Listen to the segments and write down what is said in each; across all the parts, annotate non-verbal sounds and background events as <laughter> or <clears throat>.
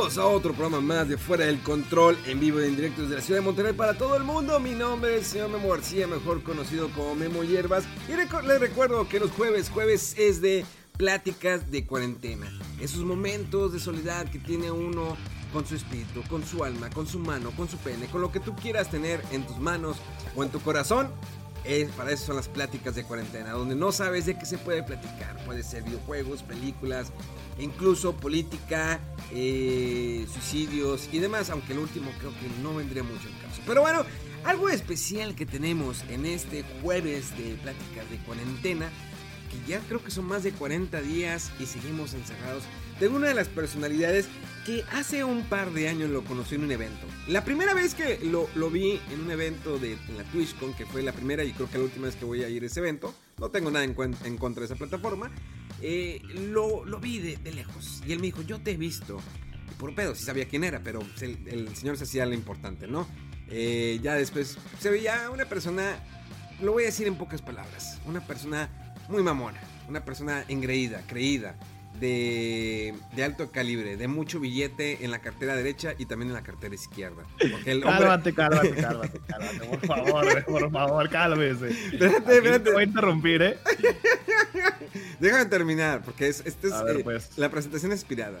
Bienvenidos a otro programa más de Fuera del Control en vivo y en directo desde la ciudad de Monterrey para todo el mundo. Mi nombre es señor Memo García, mejor conocido como Memo Hierbas. Y les recuerdo que los jueves, jueves es de pláticas de cuarentena. Esos momentos de soledad que tiene uno con su espíritu, con su alma, con su mano, con su pene, con lo que tú quieras tener en tus manos o en tu corazón. Es, para eso son las pláticas de cuarentena, donde no sabes de qué se puede platicar. Puede ser videojuegos, películas, incluso política, eh, suicidios y demás, aunque el último creo que no vendría mucho en caso. Pero bueno, algo especial que tenemos en este jueves de pláticas de cuarentena, que ya creo que son más de 40 días y seguimos encerrados, de una de las personalidades que hace un par de años lo conocí en un evento. La primera vez que lo, lo vi en un evento de en la TwitchCon, que fue la primera y creo que la última vez que voy a ir a ese evento, no tengo nada en, contra de esa plataforma, eh, lo, lo vi de, lejos. Y él me dijo, yo te he visto. Y por pedo, sí sabía quién era, pero pues, el, el señor se hacía lo importante, ¿no? Eh, ya después se veía una persona, lo voy a decir en pocas palabras, una persona muy mamona, una persona engreída, creída, de, de alto calibre, de mucho billete en la cartera derecha y también en la cartera izquierda. Porque el hombre... Cálmate, cálmate, <laughs> cálmate, cálmate, por favor, por favor, cálmese. Espérate, espérate. te voy a interrumpir, ¿eh? <laughs> Déjame terminar, porque es, este es, ver, eh, pues. la presentación inspirada.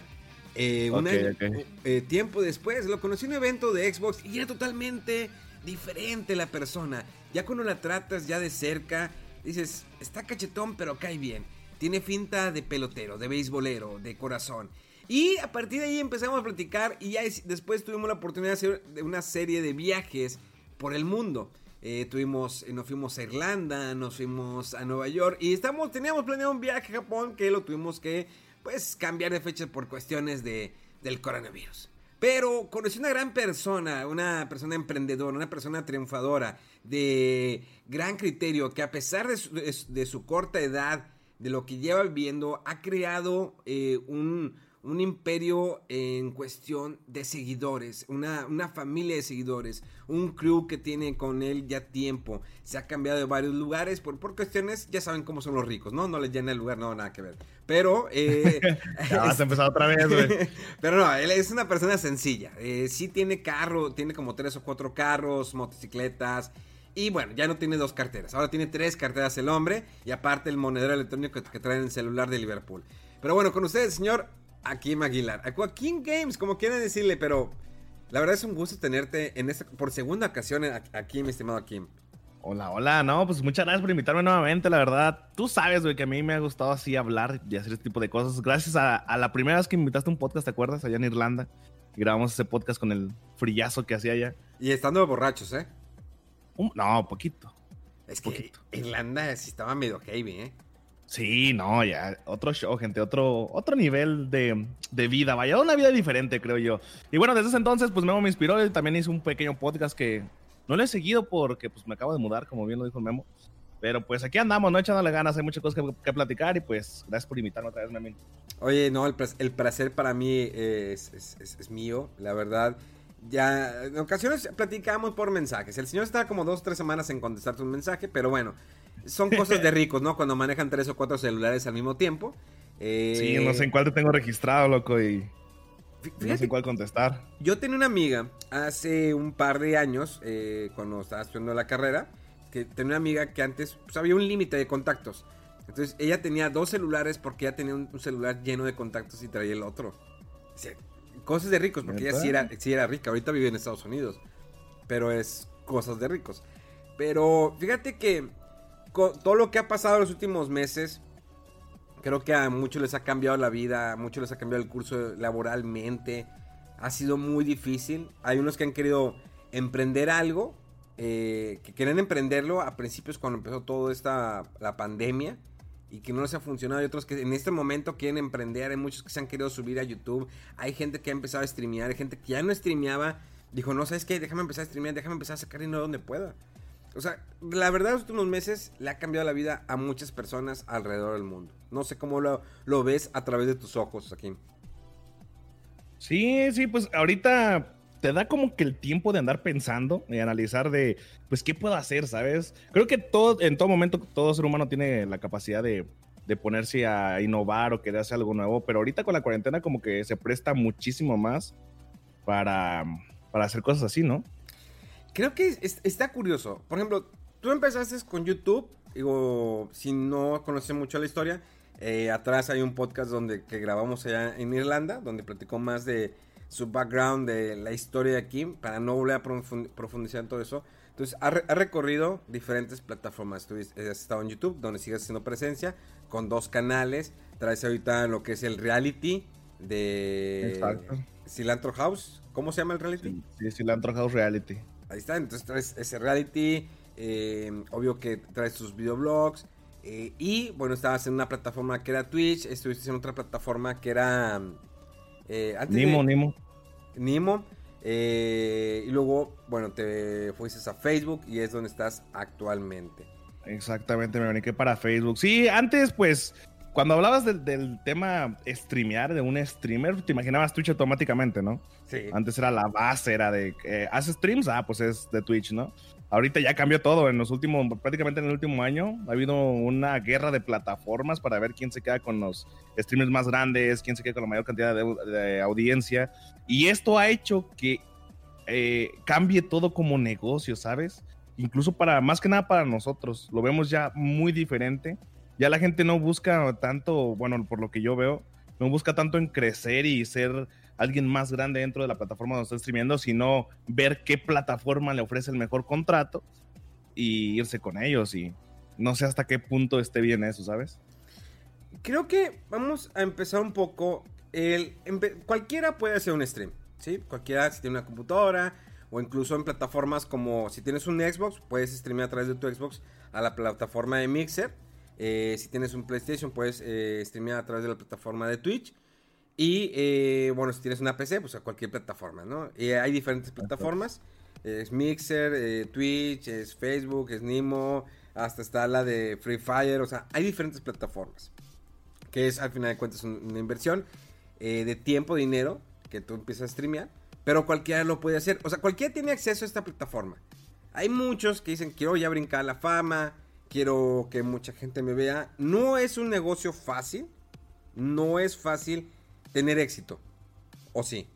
Eh, un Ok, año- ok. eh, tiempo después lo conocí en un evento de Xbox y era totalmente diferente la persona. Ya cuando la tratas ya de cerca, dices, está cachetón pero cae bien. Tiene finta de pelotero, de beisbolero, de corazón. Y a partir de ahí empezamos a platicar y ya es- después tuvimos la oportunidad de hacer una serie de viajes por el mundo. Eh, tuvimos, eh, nos fuimos a Irlanda, nos fuimos a Nueva York y estamos, teníamos planeado un viaje a Japón que lo tuvimos que pues cambiar de fecha por cuestiones de, del coronavirus. Pero conocí una gran persona, una persona emprendedora, una persona triunfadora, de gran criterio, que a pesar de su corta edad, de lo que lleva viviendo, ha creado eh, un, un imperio en cuestión de seguidores, una, una familia de seguidores, un crew que tiene con él ya tiempo. Se ha cambiado de varios lugares por, por cuestiones, ya saben cómo son los ricos, ¿no? No les llena el lugar, no, nada que ver. Pero... eh, <laughs> Ya vas a empezar otra vez, güey. <laughs> pero no, él es una persona sencilla. Eh, sí tiene carro, tiene como tres o cuatro carros, motocicletas. Y bueno, ya no tiene dos carteras. Ahora tiene tres carteras el hombre. Y aparte el monedero electrónico que, trae en el celular de Liverpool. Pero bueno, con ustedes, señor Akim Aguilar. Joaquín Games, como quieran decirle. Pero la verdad es un gusto tenerte en esta, por segunda ocasión a- aquí, mi estimado Akim. Hola, hola, no, pues muchas gracias por invitarme nuevamente, la verdad. Tú sabes, güey, que a mí me ha gustado así hablar y hacer este tipo de cosas. Gracias a, a la primera vez que me invitaste a un podcast, ¿te acuerdas? Allá en Irlanda. Y grabamos ese podcast con el frillazo que hacía allá. Y estando borrachos, ¿eh? Un- no, poquito. Es que Poquito. Irlanda sí estaba medio heavy, ¿eh? Sí, no, ya, otro show, gente, otro, otro nivel de, de vida, vaya, una vida diferente, creo yo. Y bueno, desde ese entonces, pues Memo me inspiró, y también hice un pequeño podcast que no lo he seguido porque pues me acabo de mudar, como bien lo dijo Memo. Pero pues aquí andamos, ¿no? Echándole ganas, hay muchas cosas que, que platicar y pues gracias por invitarme otra vez, Memo. Oye, no, el, el placer para mí es, es- es- es mío, la verdad. Ya, en ocasiones platicamos por mensajes. El señor está como dos, tres semanas en contestarte un mensaje, pero bueno, son cosas de ricos, ¿no? Cuando manejan tres o cuatro celulares al mismo tiempo. Eh, Sí, no sé en cuál te tengo registrado, loco, y no sé en cuál contestar. yo tenía una amiga hace un par de años, eh, cuando estaba estudiando la carrera, que tenía una amiga que antes pues, había un límite de contactos. Entonces ella tenía dos celulares porque ella tenía un, un celular lleno de contactos y traía el otro. O cosas de ricos, porque ella sí era, sí era rica. Ahorita vive en Estados Unidos. Pero es cosas de ricos. Pero fíjate que con todo lo que ha pasado en los últimos meses, Creo que a muchos les ha cambiado la vida, a muchos les ha cambiado el curso laboralmente. Ha sido muy difícil. Hay unos que han querido emprender algo, eh, que quieren emprenderlo a principios cuando empezó toda esta la pandemia y que no les ha funcionado. Hay otros que en este momento quieren emprender. Hay muchos que se han querido subir a YouTube. Hay gente que ha empezado a streamear. Hay gente que ya no streameaba. Dijo, no, ¿sabes qué? Déjame empezar a streamear. Déjame empezar a sacar dinero donde pueda. O sea, la verdad, los últimos meses le ha cambiado la vida a muchas personas alrededor del mundo. No sé cómo lo, lo ves a través de tus ojos, aquí. Sí, sí, pues ahorita te da como que el tiempo de andar pensando y analizar de, pues, ¿qué puedo hacer, sabes? Creo que todo, en todo momento todo ser humano tiene la capacidad de, de ponerse a innovar o querer hacer algo nuevo, pero ahorita con la cuarentena como que se presta muchísimo más para, para hacer cosas así, ¿no? Creo que está curioso. Por ejemplo, tú empezaste con YouTube, digo, si no conoces mucho la historia, eh, atrás hay un podcast donde que grabamos allá en Irlanda, donde platicó más de su background, de la historia de aquí, para no volver a profundizar en todo eso. Entonces, ha, recorrido diferentes plataformas. Tú has estado en YouTube, donde sigues haciendo presencia, con dos canales. Traes ahorita lo que es el reality de Exacto. Cilantro House. ¿Cómo se llama el reality? Sí, Cilantro House Reality. Ahí está, entonces traes ese reality. Eh, obvio que traes tus videoblogs. Eh, y bueno, estabas en una plataforma que era Twitch. Estuviste en otra plataforma que era. Eh, Nimo, Nimo. Nimo. y luego, bueno, te fuiste a Facebook y es donde estás actualmente. Exactamente, me vení para Facebook. Sí, antes pues cuando hablabas del, tema streamear, de un streamer, te imaginabas Twitch automáticamente, ¿no? Sí. Antes era la base, era de, eh, ¿haces streams? Ah, pues es de Twitch, ¿no? Ahorita ya cambió todo. En los últimos, prácticamente en el último año, ha habido una guerra de plataformas para ver quién se queda con los streamers más grandes, quién se queda con la mayor cantidad de, audiencia. Y esto ha hecho que eh, cambie todo como negocio, ¿sabes? Incluso para, más que nada para nosotros, lo vemos ya muy diferente ya la gente no busca tanto, bueno, por lo que yo veo, no busca tanto en crecer y ser alguien más grande dentro de la plataforma donde está streamiendo, sino ver qué plataforma le ofrece el mejor contrato y irse con ellos. Y no sé hasta qué punto esté bien eso, ¿sabes? Creo que vamos a empezar un poco. El, cualquiera puede hacer un stream, ¿sí? Cualquiera, si tiene una computadora o incluso en plataformas como si tienes un Xbox, puedes streamear a través de tu Xbox a la plataforma de Mixer eh, si tienes un PlayStation, puedes eh, streamear a través de la plataforma de Twitch. Y eh, bueno, si tienes una PC, pues a cualquier plataforma, ¿no? Y hay diferentes plataformas. Es Mixer, Twitch, es Facebook, es Nimo, hasta está la de Free Fire. O sea, hay diferentes plataformas. Que es al final de cuentas una inversión de tiempo, dinero, que tú empiezas a streamear. Pero cualquiera lo puede hacer. O sea, cualquiera tiene acceso a esta plataforma. Hay muchos que dicen, quiero ya brincar la fama quiero que mucha gente me vea. No es un negocio fácil, no es fácil tener éxito, ¿o sí?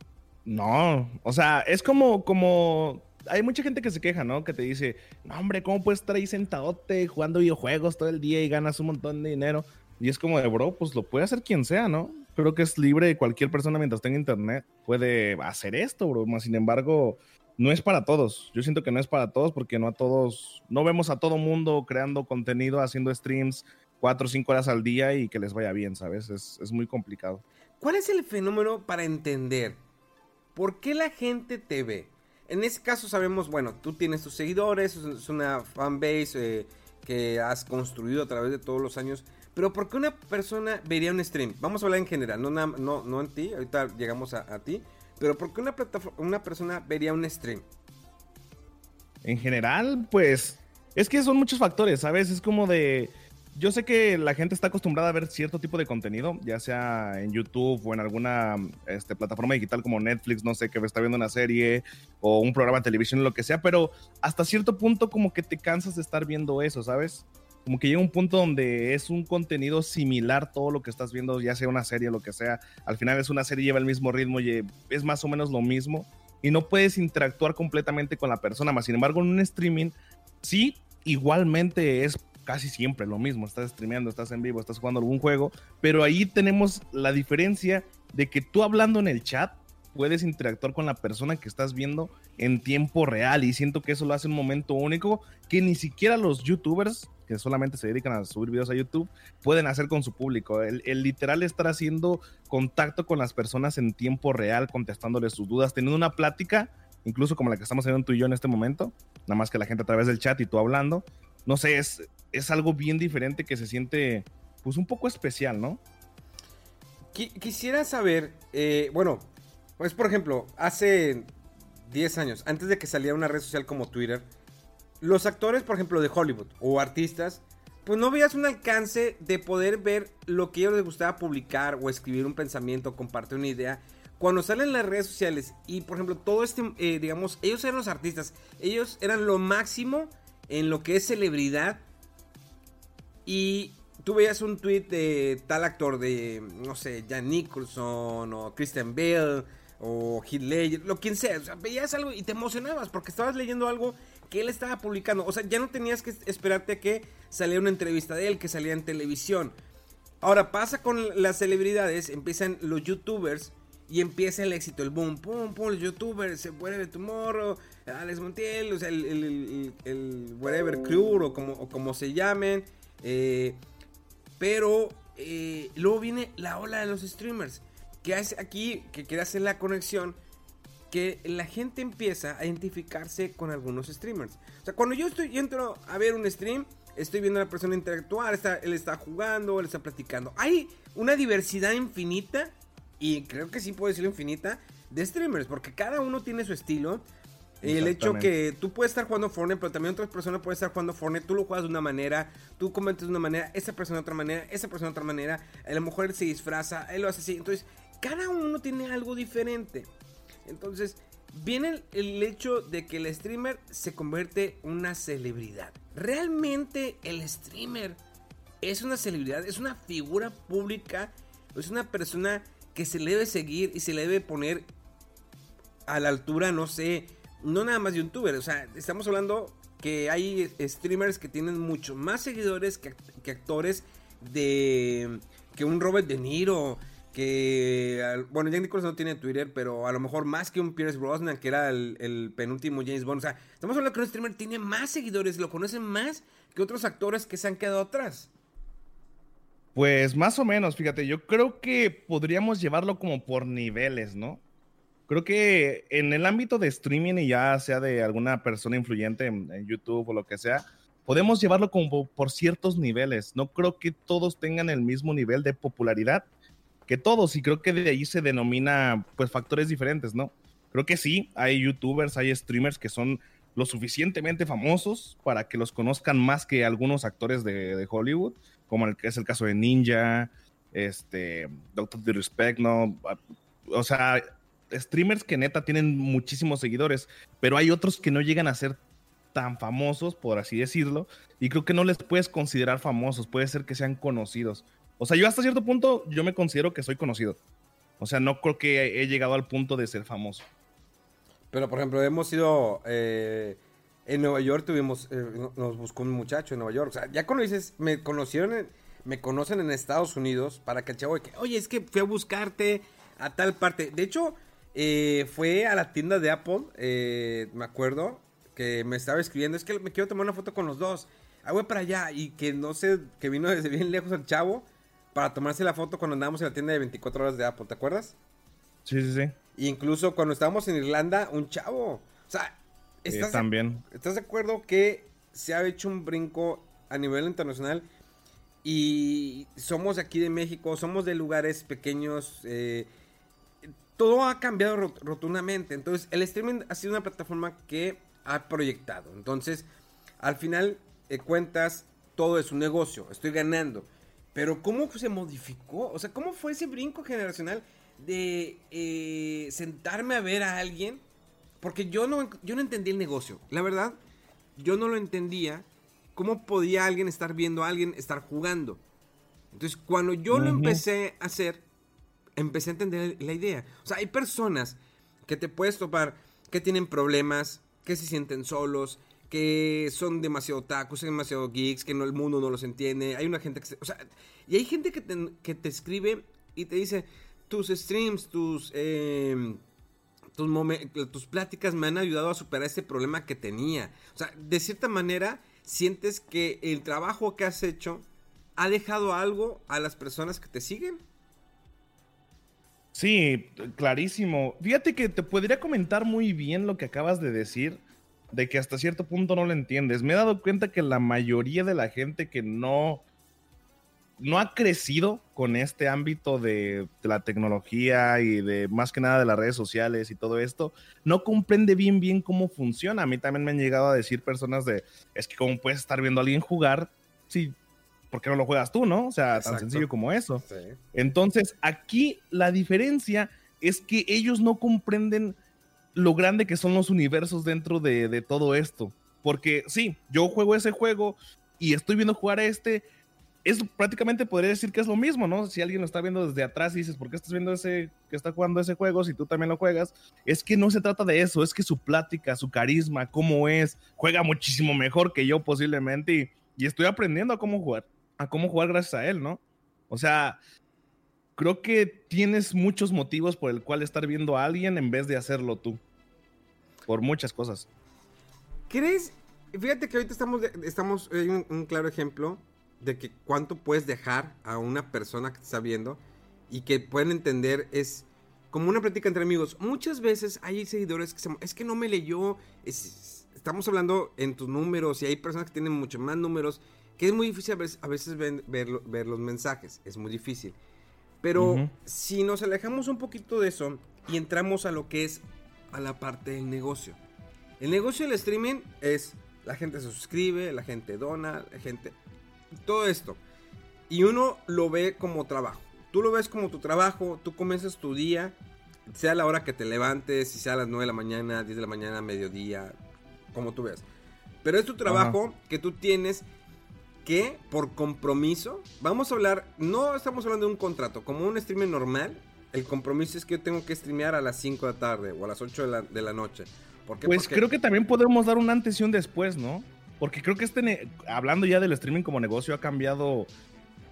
No, o sea, es como, como, hay mucha gente que se queja, ¿no? Que te dice, no hombre, ¿cómo puedes estar ahí sentadote jugando videojuegos todo el día y ganas un montón de dinero? Y es como de, bro, pues lo puede hacer quien sea, ¿no? Creo que es libre cualquier persona mientras tenga internet. Puede hacer esto, bro. Sin embargo, no es para todos. Yo siento que no es para todos porque no a todos, no vemos a todo mundo creando contenido, haciendo streams cuatro o cinco horas al día y que les vaya bien, ¿sabes? Es, es muy complicado. ¿Cuál es el fenómeno para entender por qué la gente te ve? En ese caso sabemos, bueno, tú tienes tus seguidores, es una fanbase eh, que has construido a través de todos los años, pero ¿por qué una persona vería un stream? Vamos a hablar en general, no, no, no en ti, ahorita llegamos a, a ti, pero ¿por qué una, una persona vería un stream? En general, pues es que son muchos factores, ¿sabes? Es como de... Yo sé que la gente está acostumbrada a ver cierto tipo de contenido, ya sea en YouTube o en alguna este, plataforma digital como Netflix, no sé, que está viendo una serie o un programa de televisión, lo que sea, pero hasta cierto punto como que te cansas de estar viendo eso, ¿sabes? Como que llega un punto donde es un contenido similar todo lo que estás viendo, ya sea una serie lo que sea. Al final es una serie, lleva el mismo ritmo y es más o menos lo mismo. Y no puedes interactuar completamente con la persona. Más sin embargo, en un streaming, sí, igualmente es casi siempre lo mismo. Estás streameando, estás en vivo, estás jugando algún juego. Pero ahí tenemos la diferencia de que tú hablando en el chat puedes interactuar con la persona que estás viendo en tiempo real y siento que eso lo hace un momento único que ni siquiera los youtubers que solamente se dedican a subir videos a YouTube pueden hacer con su público. El, literal estar haciendo contacto con las personas en tiempo real, contestándoles sus dudas, teniendo una plática, incluso como la que estamos teniendo tú y yo en este momento, nada más que la gente a través del chat y tú hablando. No sé, es, es algo bien diferente que se siente pues un poco especial, ¿no? Quisiera saber, eh, bueno, pues por ejemplo, hace 10 años, antes de que saliera una red social como Twitter, los actores, por ejemplo, de Hollywood o artistas, pues no veías un alcance de poder ver lo que a ellos les gustaba publicar o escribir un pensamiento, compartir una idea. Cuando salen las redes sociales y, por ejemplo, todo este, eh, digamos, ellos eran los artistas, ellos eran lo máximo en lo que es celebridad. Y tú veías un tweet de tal actor, de, no sé, Jan Nicholson o Christian Bale o Heath Ledger, lo quien sea. Veías algo y te emocionabas porque estabas leyendo algo que él estaba publicando. O sea, ya no tenías que esperarte a que saliera una entrevista de él, que saliera en televisión. Ahora pasa con las celebridades, empiezan los youtubers y empieza el éxito, el boom, pum, pum, los youtubers, se vuelve Tomorrow, Alex Montiel, o sea, el, el, el, whatever crew o como, como se llamen. Eh, pero eh, luego viene la ola de los streamers. Que hace aquí, que quiere hacer la conexión, que la gente empieza a identificarse con algunos streamers. O sea, cuando yo estoy entro a ver un stream, estoy viendo a la persona interactuar, está, él está jugando, él está platicando. Hay una diversidad infinita, y creo que sí puedo decirlo infinita, de streamers, porque cada uno tiene su estilo. El hecho que tú puedes estar jugando Fortnite, pero también otras personas pueden estar jugando Fortnite, tú lo juegas de una manera, tú comentas de una manera, esa persona de otra manera, esa persona de otra manera, a lo mejor él se disfraza, él lo hace así, entonces cada uno tiene algo diferente. Entonces, viene el, hecho de que el streamer se convierte en una celebridad. Realmente el streamer es una celebridad, es una figura pública, es una persona que se le debe seguir y se le debe poner a la altura, no sé, no nada más de youtuber, o sea, estamos hablando que hay streamers que tienen mucho más seguidores que, actores de que un Robert De Niro, que bueno, Jack Nicholson no tiene Twitter, pero a lo mejor más que un Pierce Brosnan, que era el, penúltimo James Bond. O sea, estamos hablando que un streamer tiene más seguidores, lo conocen más que otros actores que se han quedado atrás. Pues más o menos, fíjate, yo creo que podríamos llevarlo como por niveles, ¿no? creo que en el ámbito de streaming y ya sea de alguna persona influyente en, YouTube o lo que sea, podemos llevarlo como por ciertos niveles. No creo que todos tengan el mismo nivel de popularidad que todos y creo que de ahí se denomina pues factores diferentes, ¿no? Creo que sí, hay youtubers, hay streamers que son lo suficientemente famosos para que los conozcan más que algunos actores de, Hollywood, como el, es el caso de Ninja, este, Doctor Disrespect, ¿no? O sea, streamers que neta tienen muchísimos seguidores, pero hay otros que no llegan a ser tan famosos, por así decirlo, y creo que no les puedes considerar famosos, puede ser que sean conocidos. O sea, yo hasta cierto punto, yo me considero que soy conocido. O sea, no creo que he llegado al punto de ser famoso. Pero, por ejemplo, hemos ido... Eh, en Nueva York tuvimos... Eh, nos buscó un muchacho en Nueva York. O sea, ya cuando dices, me conocieron... me conocen en Estados Unidos para que, oye, es que fui a buscarte a tal parte. De hecho, eh, fue a la tienda de Apple, eh, me acuerdo, que me estaba escribiendo, es que me quiero tomar una foto con los dos. Ah, voy para allá. Y que no sé, que vino desde bien lejos el chavo para tomarse la foto cuando andábamos en la tienda de 24 horas de Apple, ¿te acuerdas? Sí, sí, sí. Y incluso cuando estábamos en Irlanda, un chavo. O sea, ¿estás, también. ¿estás de acuerdo que se ha hecho un brinco a nivel internacional? Y somos aquí de México, somos de lugares pequeños, eh, todo ha cambiado rotundamente. Entonces, el streaming ha sido una plataforma que ha proyectado. Entonces, al final de cuentas, todo es un negocio. Estoy ganando. Pero, ¿cómo se modificó? O sea, ¿cómo fue ese brinco generacional de eh, sentarme a ver a alguien? Porque yo no, yo no entendí el negocio. La verdad, yo no lo entendía. ¿Cómo podía alguien estar viendo a alguien estar jugando? Entonces, cuando yo lo empecé a hacer, empecé a entender la idea. O sea, hay personas que te puedes topar que tienen problemas, que se sienten solos, que son demasiado tacos, son demasiado geeks, que no, el mundo no los entiende. Hay una gente que... o sea, y hay gente que te, que te, escribe y te dice, tus streams, tus... Em, tus, tus pláticas me han ayudado a superar este problema que tenía. O sea, de cierta manera, sientes que el trabajo que has hecho ha dejado algo a las personas que te siguen. Sí, clarísimo. Fíjate que te podría comentar muy bien lo que acabas de decir, de que hasta cierto punto no lo entiendes. Me he dado cuenta que la mayoría de la gente que no no ha crecido con este ámbito de, la tecnología y de más que nada de las redes sociales y todo esto, no comprende bien bien cómo funciona. A mí también me han llegado a decir personas de, es que cómo puedes estar viendo a alguien jugar si, ¿por qué no lo juegas tú, no? O sea, tan sencillo como eso. Entonces, aquí la diferencia es que ellos no comprenden lo grande que son los universos dentro de, de todo esto. Porque sí, yo juego ese juego y estoy viendo jugar a este es prácticamente podría decir que es lo mismo, ¿no? Si alguien lo está viendo desde atrás y dices, ¿por qué estás viendo ese que está jugando ese juego si tú también lo juegas? Es que no se trata de eso, es que su plática, su carisma, cómo es, juega muchísimo mejor que yo posiblemente y, estoy aprendiendo a cómo jugar, a cómo jugar gracias a él, ¿no? O sea, creo que tienes muchos motivos por el cual estar viendo a alguien en vez de hacerlo tú. Por muchas cosas. ¿Crees? Fíjate que ahorita estamos, estamos, hay un claro ejemplo de que cuánto puedes dejar a una persona que te está viendo y que pueden entender es como una plática entre amigos. Muchas veces hay seguidores que se, es que no me leyó, estamos hablando en tus números y hay personas que tienen mucho más números, que es muy difícil a veces, ver, los mensajes, es muy difícil. Pero si nos alejamos un poquito de eso y entramos a lo que es a la parte del negocio. El negocio del streaming es la gente se suscribe, la gente dona, la gente todo esto. Y uno lo ve como trabajo. Tú lo ves como tu trabajo, tú comienzas tu día, sea la hora que te levantes, si sea a las 9 de la mañana, 10 de la mañana, mediodía, como tú ves. Pero es tu trabajo que tú tienes que, por compromiso, vamos a hablar, no estamos hablando de un contrato, como un streamer normal, el compromiso es que yo tengo que streamear a las 5 de la tarde o a las 8 de la, de la noche. Pues creo que también podemos dar un antes y un después, ¿no? Porque creo que este, hablando ya del streaming como negocio, ha cambiado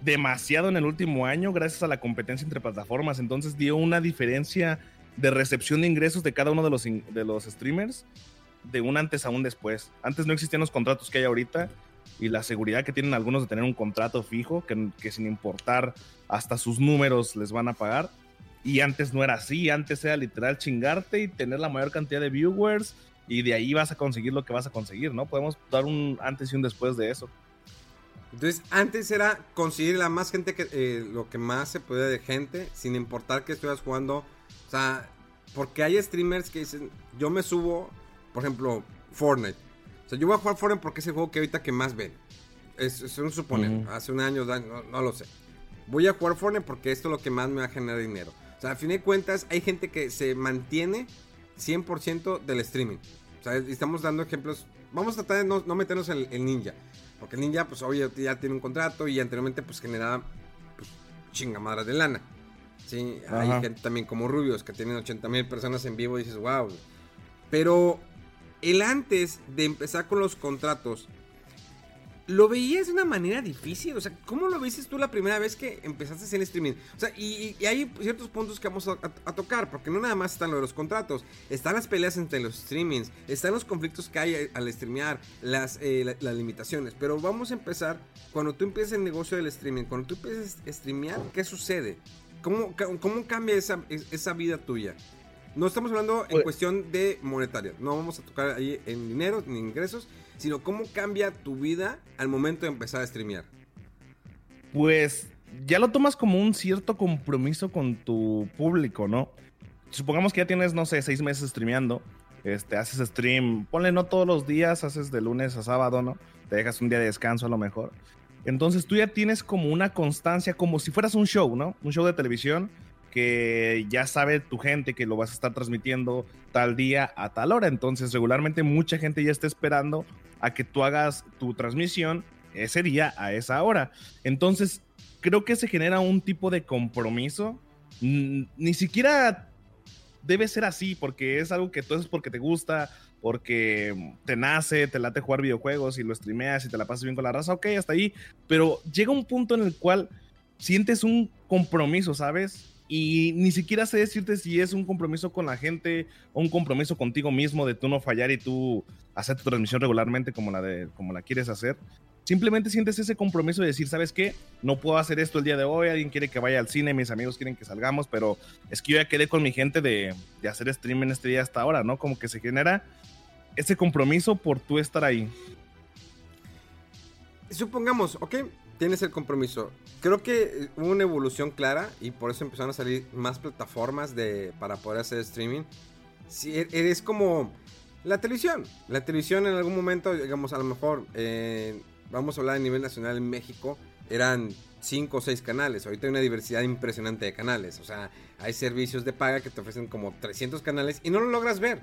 demasiado en el último año gracias a la competencia entre plataformas. Entonces dio una diferencia de recepción de ingresos de cada uno de los, de los streamers de un antes a un después. Antes no existían los contratos que hay ahorita y la seguridad que tienen algunos de tener un contrato fijo que, que sin importar hasta sus números les van a pagar. Y antes no era así, antes era literal chingarte y tener la mayor cantidad de viewers y de ahí vas a conseguir lo que vas a conseguir, ¿no? Podemos dar un antes y un después de eso. Entonces, antes era conseguir la más gente que eh, lo que más se puede de gente, sin importar que estuvieras jugando. O sea, porque hay streamers que dicen, yo me subo, por ejemplo, Fortnite. Sea, yo voy a jugar Fortnite porque es el juego que ahorita que más ven. Es, un suponer, hace un año, no, no, lo sé. Voy a jugar Fortnite porque esto es lo que más me va a generar dinero. O sea, a fin de cuentas, hay gente que se mantiene 100% del streaming. O sea, estamos dando ejemplos. Vamos a tratar de no, meternos en el ninja. Porque el ninja, pues hoy ya tiene un contrato y anteriormente, pues generaba pues, chingamadras de lana. Sí, hay gente también como Rubios que tienen 80 mil personas en vivo y dices, wow. Pero el antes de empezar con los contratos, lo veías de una manera difícil. O sea, ¿cómo lo viste tú la primera vez que empezaste a hacer streaming? O sea, y, hay ciertos puntos que vamos a, tocar, porque no nada más están lo de los contratos, están las peleas entre los streamings, están los conflictos que hay al streamear, las, eh, las limitaciones. Pero vamos a empezar cuando tú empiezas el negocio del streaming, cuando tú empiezas a streamear, ¿qué sucede? ¿Cómo, cómo cambia esa, esa vida tuya? No estamos hablando en pues cuestión de monetaria, no vamos a tocar ahí en dinero ni ingresos, sino cómo cambia tu vida al momento de empezar a streamear. Pues ya lo tomas como un cierto compromiso con tu público, ¿no? Supongamos que ya tienes, no sé, seis meses streameando, este, haces stream, ponle no todos los días, haces de lunes a sábado, ¿no? Te dejas un día de descanso a lo mejor. Entonces tú ya tienes como una constancia, como si fueras un show, ¿no? Un show de televisión que ya sabe tu gente que lo vas a estar transmitiendo tal día a tal hora. Entonces regularmente mucha gente ya está esperando a que tú hagas tu transmisión ese día a esa hora. Entonces creo que se genera un tipo de compromiso. Ni siquiera debe ser así porque es algo que tú haces porque te gusta, porque te nace, te late jugar videojuegos y lo streameas y te la pasas bien con la raza, ok, hasta ahí. Pero llega un punto en el cual sientes un compromiso, ¿sabes? Y ni siquiera sé decirte si es un compromiso con la gente o un compromiso contigo mismo de tú no fallar y tú hacer tu transmisión regularmente como la, de, como la quieres hacer. Simplemente sientes ese compromiso de decir, ¿sabes qué? No puedo hacer esto el día de hoy, alguien quiere que vaya al cine, mis amigos quieren que salgamos, pero es que yo ya quedé con mi gente de, de hacer stream en este día hasta ahora, ¿no? Como que se genera ese compromiso por tú estar ahí. Supongamos, ok, tienes el compromiso. Creo que hubo una evolución clara y por eso empezaron a salir más plataformas de, para poder hacer streaming. Si e, eres como la televisión. La televisión en algún momento, digamos, a lo mejor, eh, vamos a hablar a nivel nacional en México, eran 5 o 6 canales. Ahorita hay una diversidad impresionante de canales. O sea, hay servicios de paga que te ofrecen como 300 canales y no lo logras ver.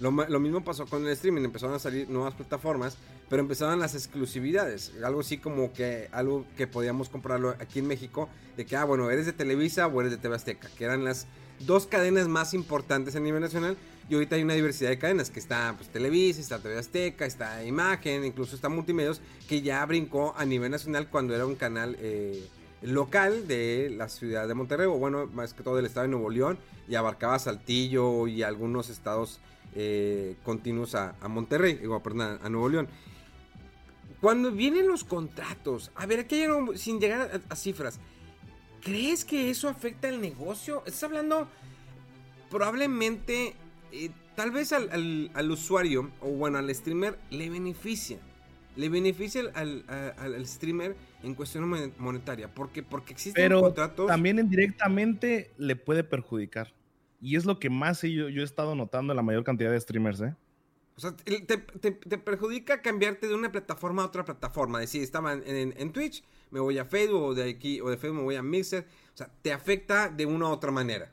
Lo, mismo pasó con el streaming, empezaron a salir nuevas plataformas, pero empezaron las exclusividades, algo así como que algo que podíamos comprarlo aquí en México, de que, ah, bueno, eres de Televisa o eres de TV Azteca, que eran las dos cadenas más importantes a nivel nacional, y ahorita hay una diversidad de cadenas, que está pues, Televisa, está TV Azteca, está Imagen, incluso está Multimedios, que ya brincó a nivel nacional cuando era un canal... Eh, local de la ciudad de Monterrey, o bueno, más que todo del estado de Nuevo León, y abarcaba Saltillo y algunos estados eh, continuos a, Monterrey, digo, perdón, a Nuevo León. Cuando vienen los contratos, a ver, aquí sin llegar a, cifras, ¿crees que eso afecta el negocio? Estás hablando probablemente, eh, tal vez al, usuario, o bueno, al streamer, le beneficia. Le beneficia al, al streamer en cuestión monetaria. porque Porque existen Pero contratos. También indirectamente le puede perjudicar. Y es lo que más yo, yo he estado notando en la mayor cantidad de streamers, ¿eh? O sea, te, perjudica cambiarte de una plataforma a otra plataforma. Decir, estaba en, en, Twitch, me voy a Facebook, o de aquí, o de Facebook me voy a Mixer. O sea, te afecta de una u otra manera.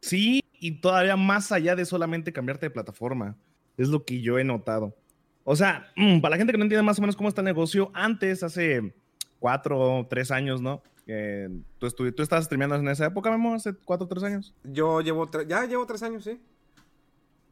Sí, y todavía más allá de solamente cambiarte de plataforma. Es lo que yo he notado. O sea, mm, para la gente que no entiende más o menos cómo está el negocio, antes, hace cuatro o tres años, ¿no? ¿Tú, ¿Tú estabas streameando en esa época, Memo, hace cuatro o tres años? Yo llevo, ya llevo tres años, sí.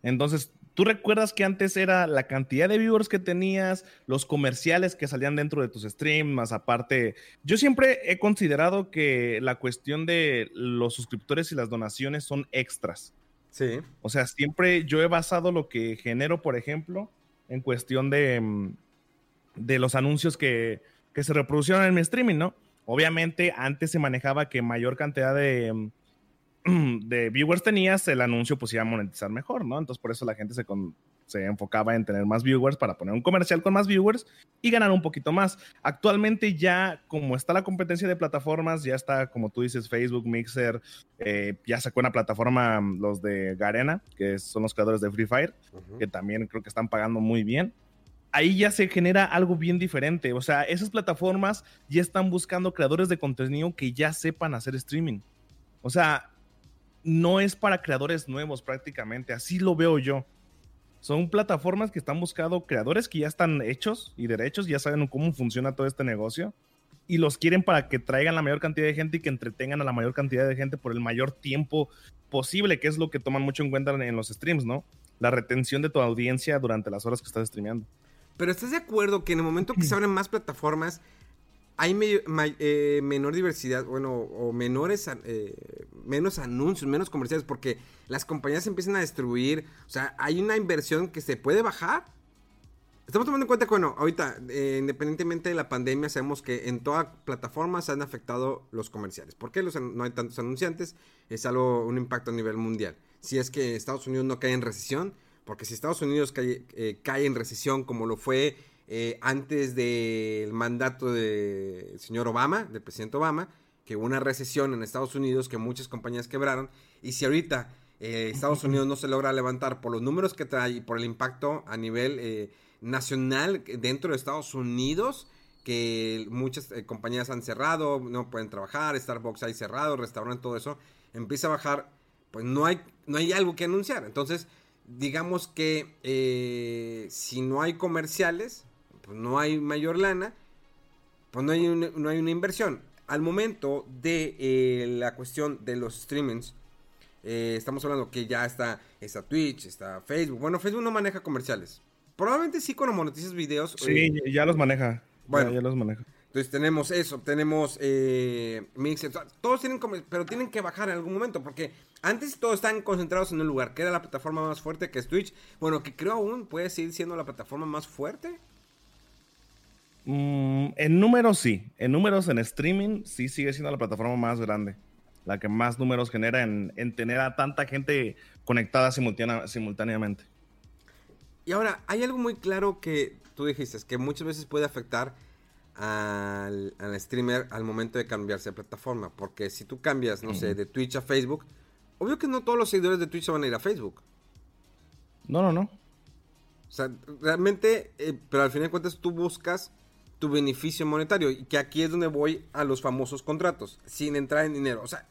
Entonces, ¿tú recuerdas que antes era la cantidad de viewers que tenías, los comerciales que salían dentro de tus streams, más aparte? Yo siempre he considerado que la cuestión de los suscriptores y las donaciones son extras. Sí. O sea, siempre yo he basado lo que genero, por ejemplo, en cuestión de, mm, de los anuncios que, que se reproducieron en mi streaming, ¿no? Obviamente, antes se manejaba que mayor cantidad de, <clears throat> de viewers tenías, el anuncio pues iba a monetizar mejor, ¿no? Entonces, por eso la gente se, se enfocaba en tener más viewers para poner un comercial con más viewers y ganar un poquito más. Actualmente ya, como está la competencia de plataformas, ya está, como tú dices, Facebook, Mixer, eh, ya sacó una plataforma los de Garena, que son los creadores de Free Fire, que también creo que están pagando muy bien ahí ya se genera algo bien diferente. O sea, esas plataformas ya están buscando creadores de contenido que ya sepan hacer streaming. O sea, no es para creadores nuevos prácticamente, así lo veo yo. Son plataformas que están buscando creadores que ya están hechos y derechos, ya saben cómo funciona todo este negocio y los quieren para que traigan la mayor cantidad de gente y que entretengan a la mayor cantidad de gente por el mayor tiempo posible, que es lo que toman mucho en cuenta en los streams, ¿no? La retención de tu audiencia durante las horas que estás streameando. Pero ¿estás de acuerdo que en el momento que se abren más plataformas hay eh, menor diversidad, bueno, o menores, eh, menos anuncios, menos comerciales, porque las compañías empiezan a distribuir, o sea, hay una inversión que se puede bajar. Estamos tomando en cuenta que, bueno, ahorita, eh, independientemente de la pandemia, sabemos que en toda plataforma se han afectado los comerciales. ¿Por qué no hay tantos anunciantes? Es algo, un impacto a nivel mundial. Si es que Estados Unidos no cae en recesión, porque si Estados Unidos cae, eh, en recesión como lo fue eh, antes del mandato del señor Obama, del presidente Obama, que hubo una recesión en Estados Unidos, que muchas compañías quebraron, y si ahorita eh, Estados Unidos no se logra levantar por los números que trae y por el impacto a nivel nacional dentro de Estados Unidos, que muchas compañías han cerrado, no pueden trabajar, Starbucks hay cerrado, restaurante, todo eso, empieza a bajar, pues no hay, no hay algo que anunciar. Entonces, digamos que eh, si no hay comerciales, pues no hay mayor lana, pues no hay, no hay una inversión. Al momento de eh, la cuestión de los streamings, eh, estamos hablando que ya está, está Twitch, está Facebook. Bueno, Facebook no maneja comerciales. Probablemente sí cuando monetizas videos. Sí, ya los maneja. Bueno, ya, los maneja. Entonces tenemos eso, tenemos eh, Mixer, todos tienen pero tienen que bajar en algún momento, porque antes todos están concentrados en un lugar, que era la plataforma más fuerte que es Twitch, bueno, que creo aún puede seguir siendo la plataforma más fuerte. Mm, en números sí, en números en streaming sí sigue siendo la plataforma más grande, la que más números genera en, tener a tanta gente conectada simultáneamente. Y ahora, hay algo muy claro que tú dijiste, que muchas veces puede afectar al, streamer al momento de cambiarse de plataforma. Porque si tú cambias, no sé, de Twitch a Facebook, obvio que no todos los seguidores de Twitch van a ir a Facebook. No, no, no. O sea, realmente, eh, pero al final de cuentas tú buscas tu beneficio monetario. Y que aquí es donde voy a los famosos contratos, sin entrar en dinero. O sea,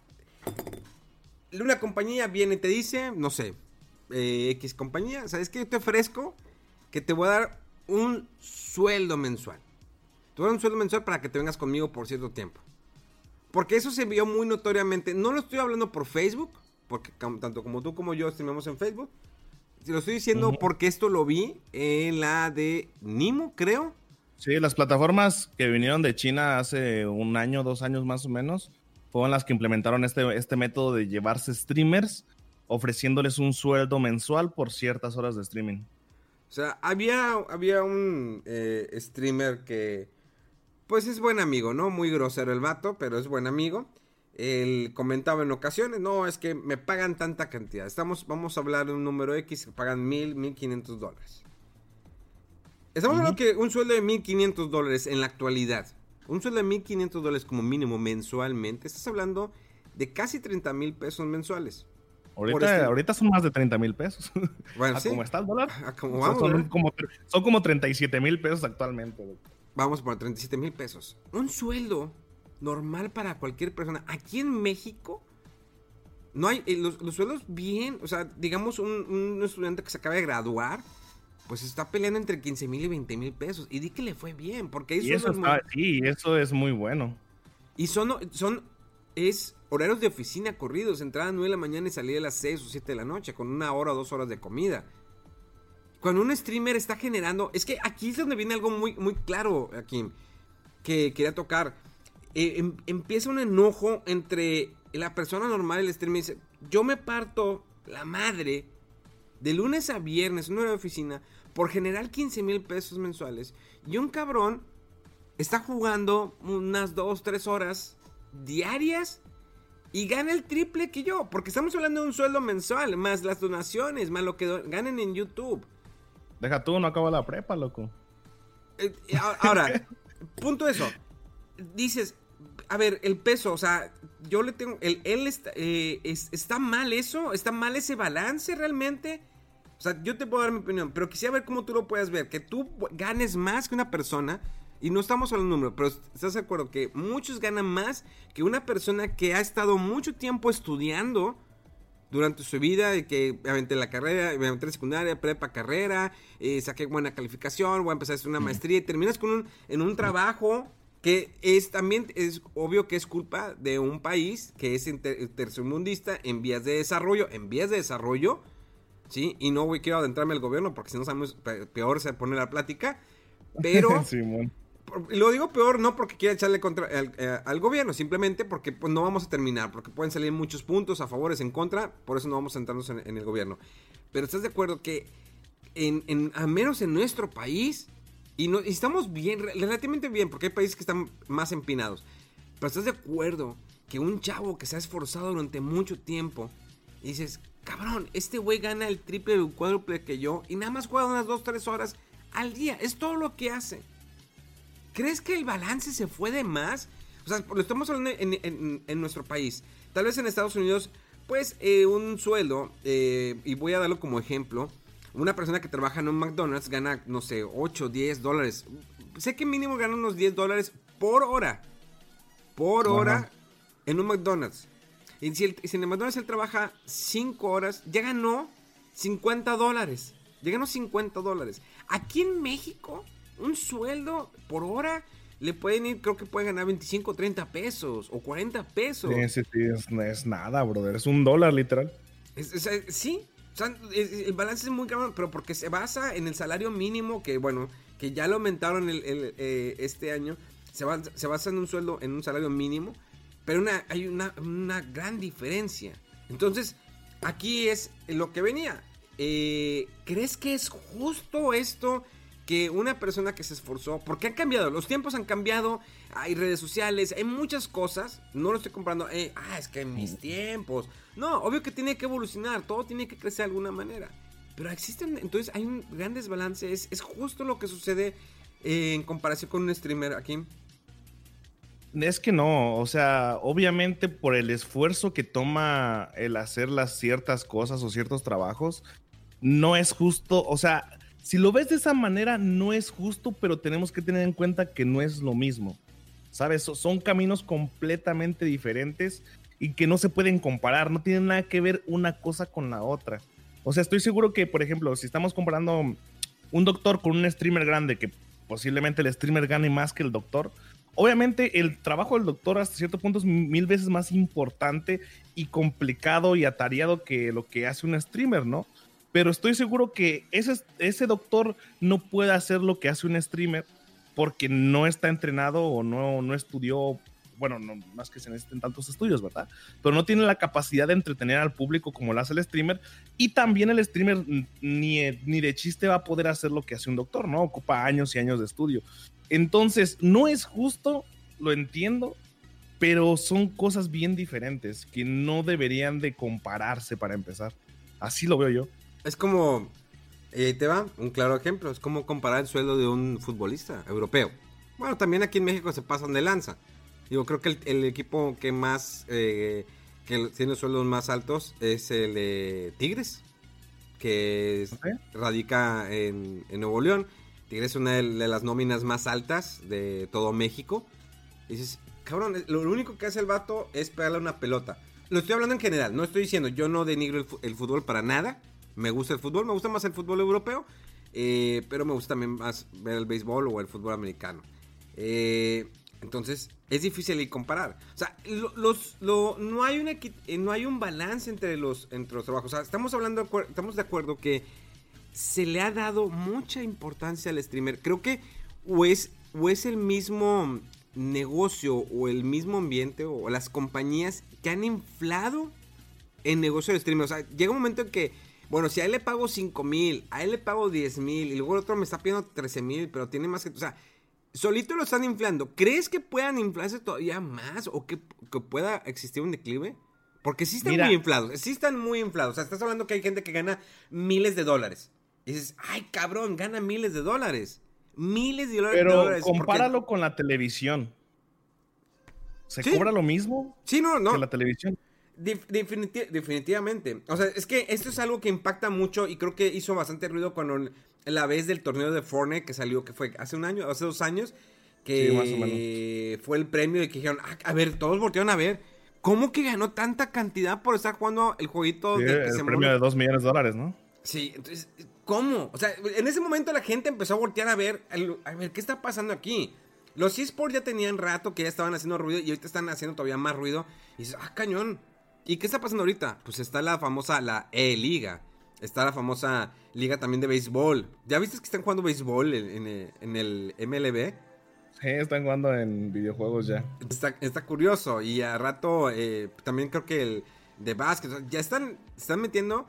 una compañía viene y te dice, no sé, eh, X compañía, ¿sabes qué? Yo te ofrezco que te voy a dar un sueldo mensual. Te un sueldo mensual para que te vengas conmigo por cierto tiempo. Porque eso se vio muy notoriamente. No lo estoy hablando por Facebook, porque tanto como tú como yo streamamos en Facebook. Lo estoy diciendo porque esto lo vi en la de Nimo, creo. Sí, las plataformas que vinieron de China hace un año, dos años más o menos, fueron las que implementaron este, este método de llevarse streamers, ofreciéndoles un sueldo mensual por ciertas horas de streaming. O sea, había, había un eh, streamer que pues es buen amigo, ¿no? Muy grosero el vato, pero es buen amigo. Él comentaba en ocasiones, no, es que me pagan tanta cantidad. Estamos, vamos a hablar de un número X que pagan mil, mil quinientos dólares. Estamos hablando que un sueldo de mil quinientos dólares en la actualidad, un sueldo de mil quinientos dólares como mínimo mensualmente, estás hablando de casi 30 mil pesos mensuales. Ahorita, este ahorita, son más de 30 mil pesos. Bueno, <laughs> ¿Cómo está el dólar? son, como, son como 37 mil pesos actualmente. Vamos por 37 mil pesos. Un sueldo normal para cualquier persona. Aquí en México no hay eh, los, sueldos bien. O sea, digamos un, estudiante que se acaba de graduar. Pues está peleando entre 15 mil y 20 mil pesos. Y di que le fue bien. Porque y eso Sí, eso es muy bueno. Y son, son es horarios de oficina corridos. Entrada a 9 de la mañana y salida a las 6 o 7 de la noche. Con una hora o dos horas de comida. Cuando un streamer está generando. Es que aquí es donde viene algo muy, muy claro, aquí. Que quería tocar. Eh, em, empieza un enojo entre la persona normal y el streamer. Dice: Yo me parto la madre de lunes a viernes, una hora de oficina, por generar 15 mil pesos mensuales. Y un cabrón está jugando unas 2, 3 horas diarias y gana el triple que yo. Porque estamos hablando de un sueldo mensual, más las donaciones, más lo que ganen en YouTube. Deja tú, no acaba la prepa, loco. Eh, ahora, <laughs> punto eso. Dices, a ver, el peso, o sea, yo le tengo. él está, eh, está mal eso, está mal ese balance realmente. O sea, yo te puedo dar mi opinión, pero quisiera ver cómo tú lo puedes ver. Que tú ganes más que una persona. Y no estamos hablando de número, pero estás de acuerdo que muchos ganan más que una persona que ha estado mucho tiempo estudiando durante su vida, que aventé la carrera, me aventé la secundaria, prepa, carrera, eh, saqué buena calificación, voy a empezar a hacer una maestría y terminas con un, en un trabajo que es también, es obvio que es culpa de un país que es tercermundista, en vías de desarrollo, en vías de desarrollo, ¿sí? Y no voy, quiero adentrarme al gobierno porque si no sabemos, peor se pone la plática, pero... <laughs> lo digo peor no porque quiera echarle contra eh, al, gobierno, simplemente porque pues, no vamos a terminar, porque pueden salir muchos puntos a favores, en contra, por eso no vamos a centrarnos en, el gobierno. Pero estás de acuerdo que, en, en, al menos en nuestro país, y, no, estamos bien, relativamente bien, porque hay países que están más empinados, pero estás de acuerdo que un chavo que se ha esforzado durante mucho tiempo, y dices, cabrón, este güey gana el triple o cuádruple que yo, y nada más juega unas 2-3 horas al día, es todo lo que hace. ¿Crees que el balance se fue de más? O sea, lo estamos hablando en, nuestro país. Tal vez en Estados Unidos, pues eh, un sueldo, eh, y voy a darlo como ejemplo, una persona que trabaja en un McDonald's gana, no sé, 8, 10 dólares. Sé que mínimo gana unos 10 dólares por hora. Por hora en un McDonald's. Y si, en el McDonald's él trabaja 5 horas, ya ganó 50 dólares. Ya ganó 50 dólares. Aquí en México un sueldo por hora le pueden ir, creo que pueden ganar 25, 30 pesos o 40 pesos. Sí, sí, no es nada, brother. Es un dólar, literal. sí, el balance es muy cabrón, pero porque se basa en el salario mínimo que, bueno, que ya lo aumentaron el, eh, este año. se, basa en un sueldo, en un salario mínimo, pero una, hay una, una gran diferencia. Entonces, aquí es lo que venía. Eh, ¿Crees que es justo esto? Que una persona que se esforzó, porque han cambiado, los tiempos han cambiado, hay redes sociales, hay muchas cosas, no lo estoy comprando, eh, ah, es que en mis tiempos, no, obvio que tiene que evolucionar, todo tiene que crecer de alguna manera, pero existen, entonces hay un gran desbalance, es, es justo lo que sucede eh, en comparación con un streamer aquí. Es que no, o sea, obviamente por el esfuerzo que toma el hacer las ciertas cosas o ciertos trabajos, no es justo, o sea, si lo ves de esa manera, no es justo, pero tenemos que tener en cuenta que no es lo mismo. ¿Sabes? Son caminos completamente diferentes y que no se pueden comparar, no tienen nada que ver una cosa con la otra. O sea, estoy seguro que, por ejemplo, si estamos comparando un doctor con un streamer grande, que posiblemente el streamer gane más que el doctor, obviamente el trabajo del doctor hasta cierto punto es mil veces más importante y complicado y atareado que lo que hace un streamer, ¿no? Pero estoy seguro que ese, ese doctor no puede hacer lo que hace un streamer porque no está entrenado o no, no estudió, bueno, no más que se necesiten tantos estudios, ¿verdad? Pero no tiene la capacidad de entretener al público como lo hace el streamer y también el streamer ni, ni de chiste va a poder hacer lo que hace un doctor, ¿no? Ocupa años y años de estudio. Entonces, no es justo, lo entiendo, pero son cosas bien diferentes que no deberían de compararse para empezar. Así lo veo yo. Es como, eh, te va, un claro ejemplo, es como comparar el sueldo de un futbolista europeo. Bueno, también aquí en México se pasan de lanza. Digo, creo que el, equipo que más, eh, que tiene sueldos más altos es el de Tigres, que radica en, Nuevo León. Tigres es una de, las nóminas más altas de todo México. Y dices, cabrón, lo único que hace el vato es pegarle una pelota. Lo estoy hablando en general, no estoy diciendo, yo no denigro el fútbol para nada me gusta el fútbol, me gusta más el fútbol europeo, eh, pero me gusta también más ver el béisbol o el fútbol americano. Eh, entonces, es difícil comparar. O sea, los, no, hay una, eh, no hay un balance entre los, entre los trabajos. O sea, estamos, hablando, estamos de acuerdo que se le ha dado mucha importancia al streamer. Creo que o es, o es el mismo negocio o el mismo ambiente o las compañías que han inflado el negocio del streamer. O sea, llega un momento en que bueno, si a él le pago 5 mil, a él le pago 10 mil y luego el otro me está pidiendo 13 mil, pero tiene más que... O sea, solito lo están inflando. ¿Crees que puedan inflarse todavía más o que, pueda existir un declive? Porque sí están muy inflados, sí están muy inflados. O sea, estás hablando que hay gente que gana miles de dólares. Y dices, ay cabrón, gana miles de dólares. Miles de dólares. Pero compáralo con la televisión. ¿Se cobra lo mismo? Sí, no, no. Que la televisión definitivamente. O sea, es que esto es algo que impacta mucho y creo que hizo bastante ruido cuando la vez del torneo de Fortnite que salió, que fue hace un año, hace dos años, que fue el premio y que dijeron, ah, a ver, todos voltearon a ver. ¿Cómo que ganó tanta cantidad por estar jugando el jueguito? de el premio de dos millones de dólares, ¿no? Sí, entonces, ¿cómo? O sea, en ese momento la gente empezó a voltear a ver, a ver, ¿qué está pasando aquí? Los eSports ya tenían rato que ya estaban haciendo ruido y ahorita están haciendo todavía más ruido. Y dices, ah, cañón. ¿Y qué está pasando ahorita? Pues está la famosa, la E-Liga. Está la famosa liga también de béisbol. ¿Ya viste que están jugando béisbol en, el MLB? Sí, están jugando en videojuegos ya. Está, curioso. Y a rato eh, también creo que el de básquet. Ya están, están metiendo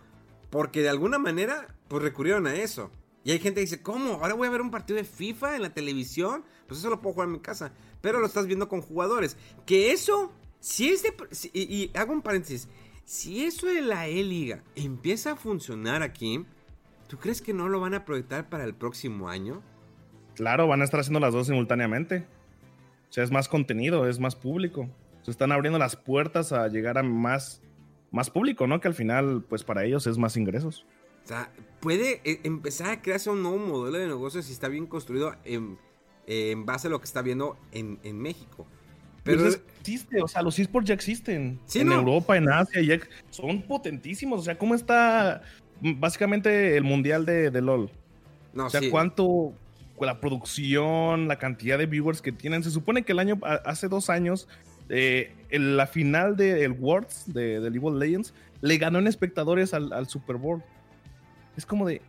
porque de alguna manera pues recurrieron a eso. Y hay gente que dice, ¿cómo? ¿Ahora voy a ver un partido de FIFA en la televisión? Pues eso lo puedo jugar en mi casa. Pero lo estás viendo con jugadores. Que eso si es de. y, hago un paréntesis. Si eso de la E-Liga empieza a funcionar aquí, ¿tú crees que no lo van a proyectar para el próximo año? Claro, van a estar haciendo las dos simultáneamente. O sea, es más contenido, es más público. Se están abriendo las puertas a llegar a más, más público, ¿no? Que al final, pues para ellos es más ingresos. O sea, puede eh, empezar a crearse un nuevo modelo de negocio si está bien construido en, base a lo que está viendo en, en México. Pero pues existe, o sea, los esports ya existen. en Europa, en Asia, ya son potentísimos. O sea, ¿cómo está básicamente el mundial de, LOL? No, o sea, cuánto la producción, la cantidad de viewers que tienen. Se supone que el año, hace dos años, eh, en la final del Worlds de, de, League of Legends le ganó en espectadores al, Super Bowl. Es como de.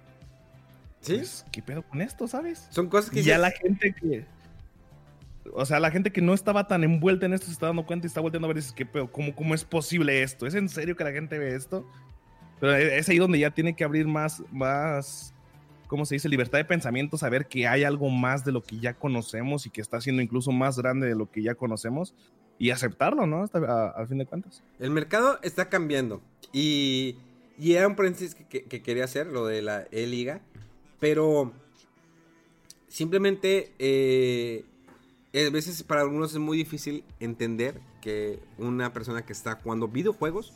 ¿Sí? Pues, ¿Qué pedo con esto, sabes? Son cosas que ya la gente que o sea, la gente que no estaba tan envuelta en esto se está dando cuenta y está volteando a ver y dices, ¿qué pedo? ¿Cómo, ¿Cómo es posible esto? ¿Es en serio que la gente ve esto? Pero e, es ahí donde ya tiene que abrir más, más, ¿cómo se dice? Libertad de pensamiento, saber que hay algo más de lo que ya conocemos y que está siendo incluso más grande de lo que ya conocemos y aceptarlo, ¿no? Al fin de cuentas. El mercado está cambiando y, y era un paréntesis que, que, quería hacer, lo de la E-Liga, pero simplemente eh, a veces para algunos es muy difícil entender que una persona que está jugando videojuegos,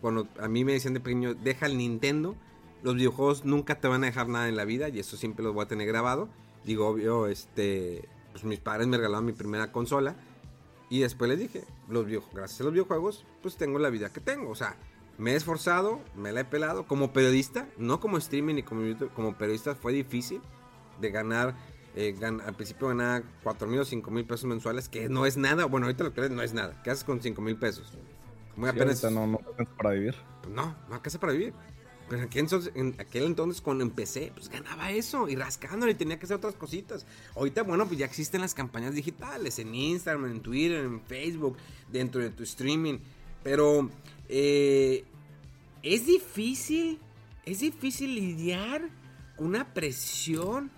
cuando a mí me decían de pequeño, deja el Nintendo, los videojuegos nunca te van a dejar nada en la vida y eso siempre lo voy a tener grabado. Digo, obvio, este, pues mis padres me regalaron mi primera consola y después les dije, los gracias a los videojuegos, pues tengo la vida que tengo. O sea, me he esforzado, me la he pelado como periodista, no como streaming ni como YouTube, como periodista fue difícil de ganar eh, al principio ganaba 4 mil o 5 mil pesos mensuales, que no es nada. Bueno, ahorita lo que no es nada. ¿Qué haces con 5 mil pesos? Muy apenas. no, no para vivir. Pues no, no alcanza para vivir. Pero en aquel, entonces, en aquel entonces, cuando empecé, pues ganaba eso y rascándole y tenía que hacer otras cositas. Ahorita, bueno, pues ya existen las campañas digitales en Instagram, en Twitter, en Facebook, dentro de tu streaming. Pero eh, es difícil, es difícil lidiar con una presión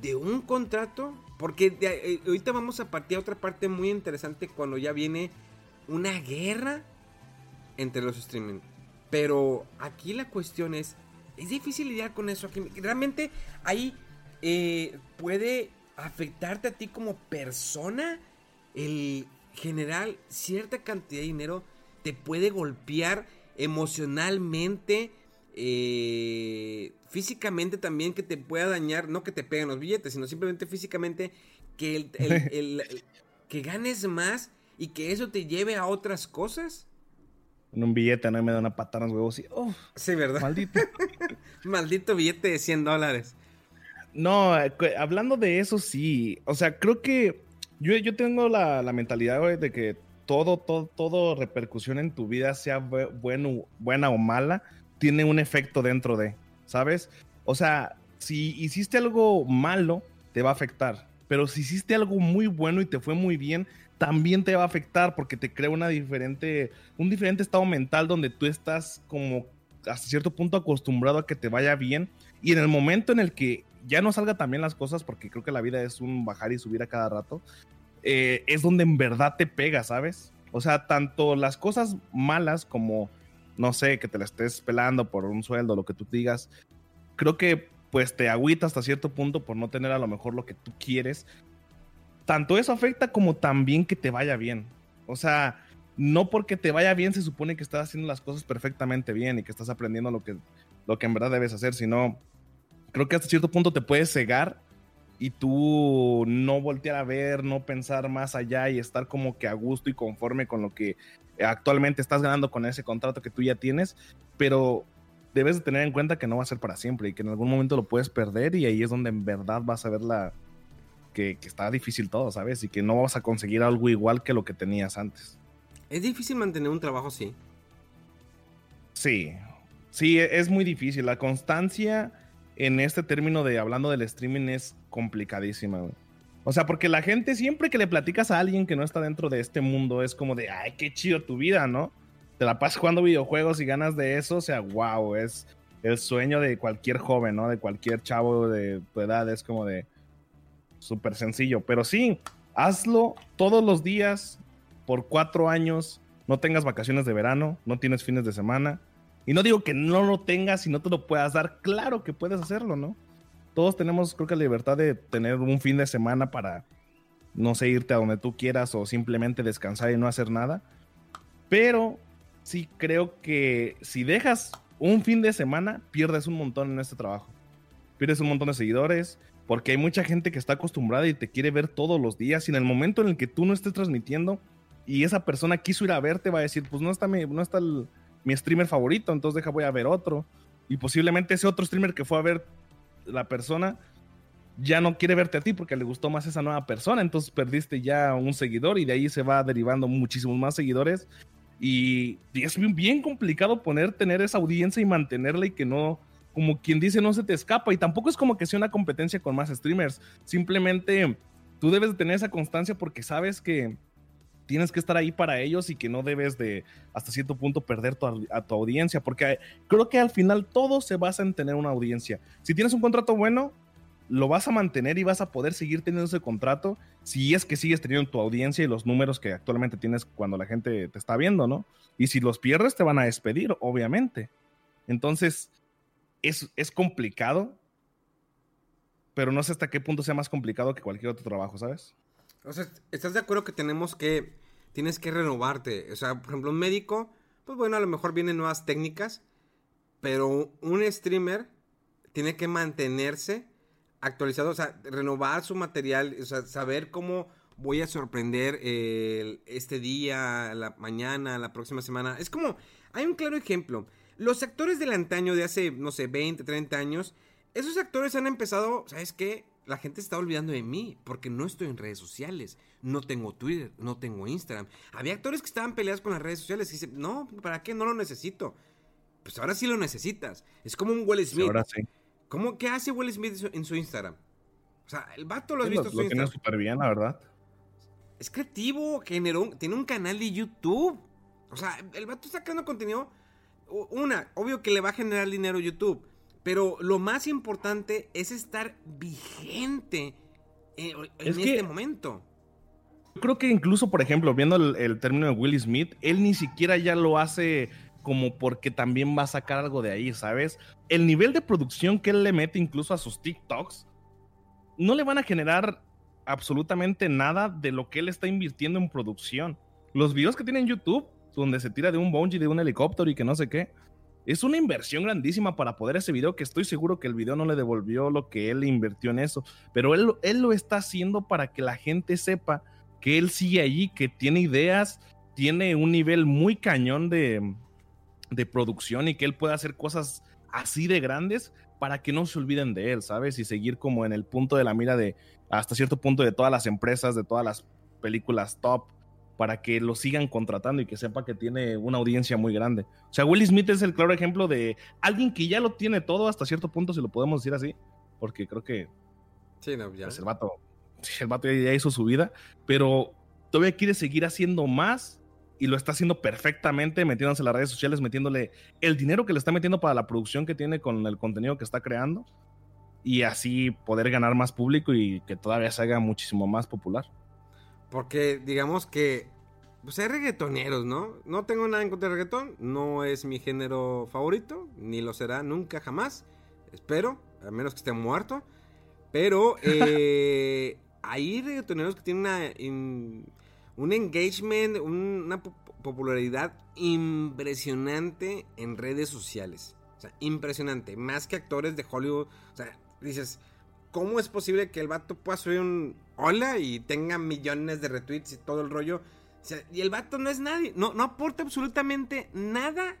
de un contrato, porque eh, ahorita vamos a partir a otra parte muy interesante cuando ya viene una guerra entre los streaming. Pero aquí la cuestión es, es difícil lidiar con eso. Aquí, realmente ahí eh, puede afectarte a ti como persona el general cierta cantidad de dinero te puede golpear emocionalmente eh, físicamente también que te pueda dañar, no que te peguen los billetes, sino simplemente físicamente que, el, <laughs> que ganes más y que eso te lleve a otras cosas. En un billete, ¿no? me da una patada en los huevos y, sí, ¿verdad? Maldito. <laughs> maldito billete de 100 dólares. No, hablando de eso, sí. O sea, creo que yo, yo tengo la, la mentalidad, de que todo, todo, todo repercusión en tu vida, sea bueno, buena o mala, tiene un efecto dentro de, ¿sabes? O sea, si hiciste algo malo, te va a afectar. Pero si hiciste algo muy bueno y te fue muy bien, también te va a afectar porque te crea una diferente, un diferente estado mental donde tú estás como hasta cierto punto acostumbrado a que te vaya bien. Y en el momento en el que ya no salga también las cosas, porque creo que la vida es un bajar y subir a cada rato, eh, es donde en verdad te pega, ¿sabes? O sea, tanto las cosas malas como no sé, que te la estés pelando por un sueldo, lo que tú digas, creo que pues te agüita hasta cierto punto por no tener a lo mejor lo que tú quieres. Tanto eso afecta como también que te vaya bien. O sea, no porque te vaya bien se supone que estás haciendo las cosas perfectamente bien y que estás aprendiendo lo que, lo que en verdad debes hacer, sino creo que hasta cierto punto te puedes cegar y tú no voltear a ver, no pensar más allá y estar como que a gusto y conforme con lo que actualmente estás ganando con ese contrato que tú ya tienes, pero debes de tener en cuenta que no va a ser para siempre y que en algún momento lo puedes perder y ahí es donde en verdad vas a ver la que, que está difícil todo, ¿sabes? Y que no vas a conseguir algo igual que lo que tenías antes. ¿Es difícil mantener un trabajo así? Sí, sí, es muy difícil. La constancia en este término de hablando del streaming es complicadísima, O sea, porque la gente siempre que le platicas a alguien que no está dentro de este mundo es como de, ay, qué chido tu vida, ¿no? Te la pasas jugando videojuegos y ganas de eso, o sea, wow, es el sueño de cualquier joven, ¿no? De cualquier chavo de tu edad, es como de súper sencillo. Pero sí, hazlo todos los días por cuatro años, no tengas vacaciones de verano, no tienes fines de semana, y no digo que no lo tengas y no te lo puedas dar, claro que puedes hacerlo, ¿no? Todos tenemos, creo que la libertad de tener un fin de semana para, no sé, irte a donde tú quieras o simplemente descansar y no hacer nada. Pero sí creo que si dejas un fin de semana, pierdes un montón en este trabajo. Pierdes un montón de seguidores, porque hay mucha gente que está acostumbrada y te quiere ver todos los días. Y en el momento en el que tú no estés transmitiendo y esa persona quiso ir a verte, va a decir, pues no está, no está el, mi streamer favorito, entonces deja voy a ver otro. Y posiblemente ese otro streamer que fue a ver la persona ya no quiere verte a ti porque le gustó más esa nueva persona, entonces perdiste ya un seguidor y de ahí se va derivando muchísimos más seguidores. Y, es bien, complicado poner, tener esa audiencia y mantenerla y que no, como quien dice, no se te escapa. Y tampoco es como que sea una competencia con más streamers. Simplemente tú debes de tener esa constancia porque sabes que tienes que estar ahí para ellos y que no debes de hasta cierto punto perder a tu audiencia, porque creo que al final todo se basa en tener una audiencia. Si tienes un contrato bueno, lo vas a mantener y vas a poder seguir teniendo ese contrato si es que sigues teniendo tu audiencia y los números que actualmente tienes cuando la gente te está viendo, ¿no? Y si los pierdes, te van a despedir, obviamente. Entonces, es, es complicado, pero no sé hasta qué punto sea más complicado que cualquier otro trabajo, ¿sabes? O sea, ¿estás de acuerdo que tenemos que, tienes que renovarte? O sea, por ejemplo, un médico, pues bueno, a lo mejor vienen nuevas técnicas, pero un streamer tiene que mantenerse actualizado, o sea, renovar su material, o sea, saber cómo voy a sorprender este día, la mañana, la próxima semana. Es como, hay un claro ejemplo. Los actores del antaño de hace, no sé, 20, 30 años, esos actores han empezado, ¿sabes qué? La gente está olvidando de mí porque no estoy en redes sociales, no tengo Twitter, no tengo Instagram. Había actores que estaban peleados con las redes sociales y dicen, no, ¿para qué? No lo necesito. Pues ahora sí lo necesitas. Es como un Will Smith. ahora sí. ¿Cómo, ¿Qué hace Will Smith en su Instagram? O sea, el vato lo has visto en su Instagram. súper bien, la verdad. Es creativo, generó, tiene un canal de YouTube. O sea, el vato está sacando contenido. Una, obvio que le va a generar dinero YouTube. Pero lo más importante es estar vigente en, este momento. Yo creo que incluso, por ejemplo, viendo el, el, término de Will Smith, él ni siquiera ya lo hace como porque también va a sacar algo de ahí, ¿sabes? El nivel de producción que él le mete incluso a sus TikToks no le van a generar absolutamente nada de lo que él está invirtiendo en producción. Los videos que tiene en YouTube, donde se tira de un bungee, de un helicóptero y que no sé qué, es una inversión grandísima para poder ese video que estoy seguro que el video no le devolvió lo que él invirtió en eso, pero él, él lo está haciendo para que la gente sepa que él sigue allí, que tiene ideas, tiene un nivel muy cañón de, de producción y que él pueda hacer cosas así de grandes para que no se olviden de él, ¿sabes? Y seguir como en el punto de la mira de hasta cierto punto de todas las empresas, de todas las películas top, para que lo sigan contratando y que sepa que tiene una audiencia muy grande. O sea, Will Smith es el claro ejemplo de alguien que ya lo tiene todo hasta cierto punto, si lo podemos decir así, porque creo que sí, no, ya. Pues, el vato, el vato ya hizo su vida, pero todavía quiere seguir haciendo más y lo está haciendo perfectamente, metiéndose en las redes sociales, metiéndole el dinero que le está metiendo para la producción que tiene con el contenido que está creando y así poder ganar más público y que todavía se haga muchísimo más popular. Porque digamos que pues hay reggaetoneros, ¿no? No tengo nada en contra del reggaetón, no es mi género favorito, ni lo será nunca jamás, espero, a menos que esté muerto. Pero <laughs> eh, hay reggaetoneros que tienen una, un engagement, una popularidad impresionante en redes sociales. O sea, impresionante. Más que actores de Hollywood. O sea, dices, ¿cómo es posible que el vato pueda subir un hola y tenga millones de retweets y todo el rollo? Y el vato no es nadie. No, aporta absolutamente nada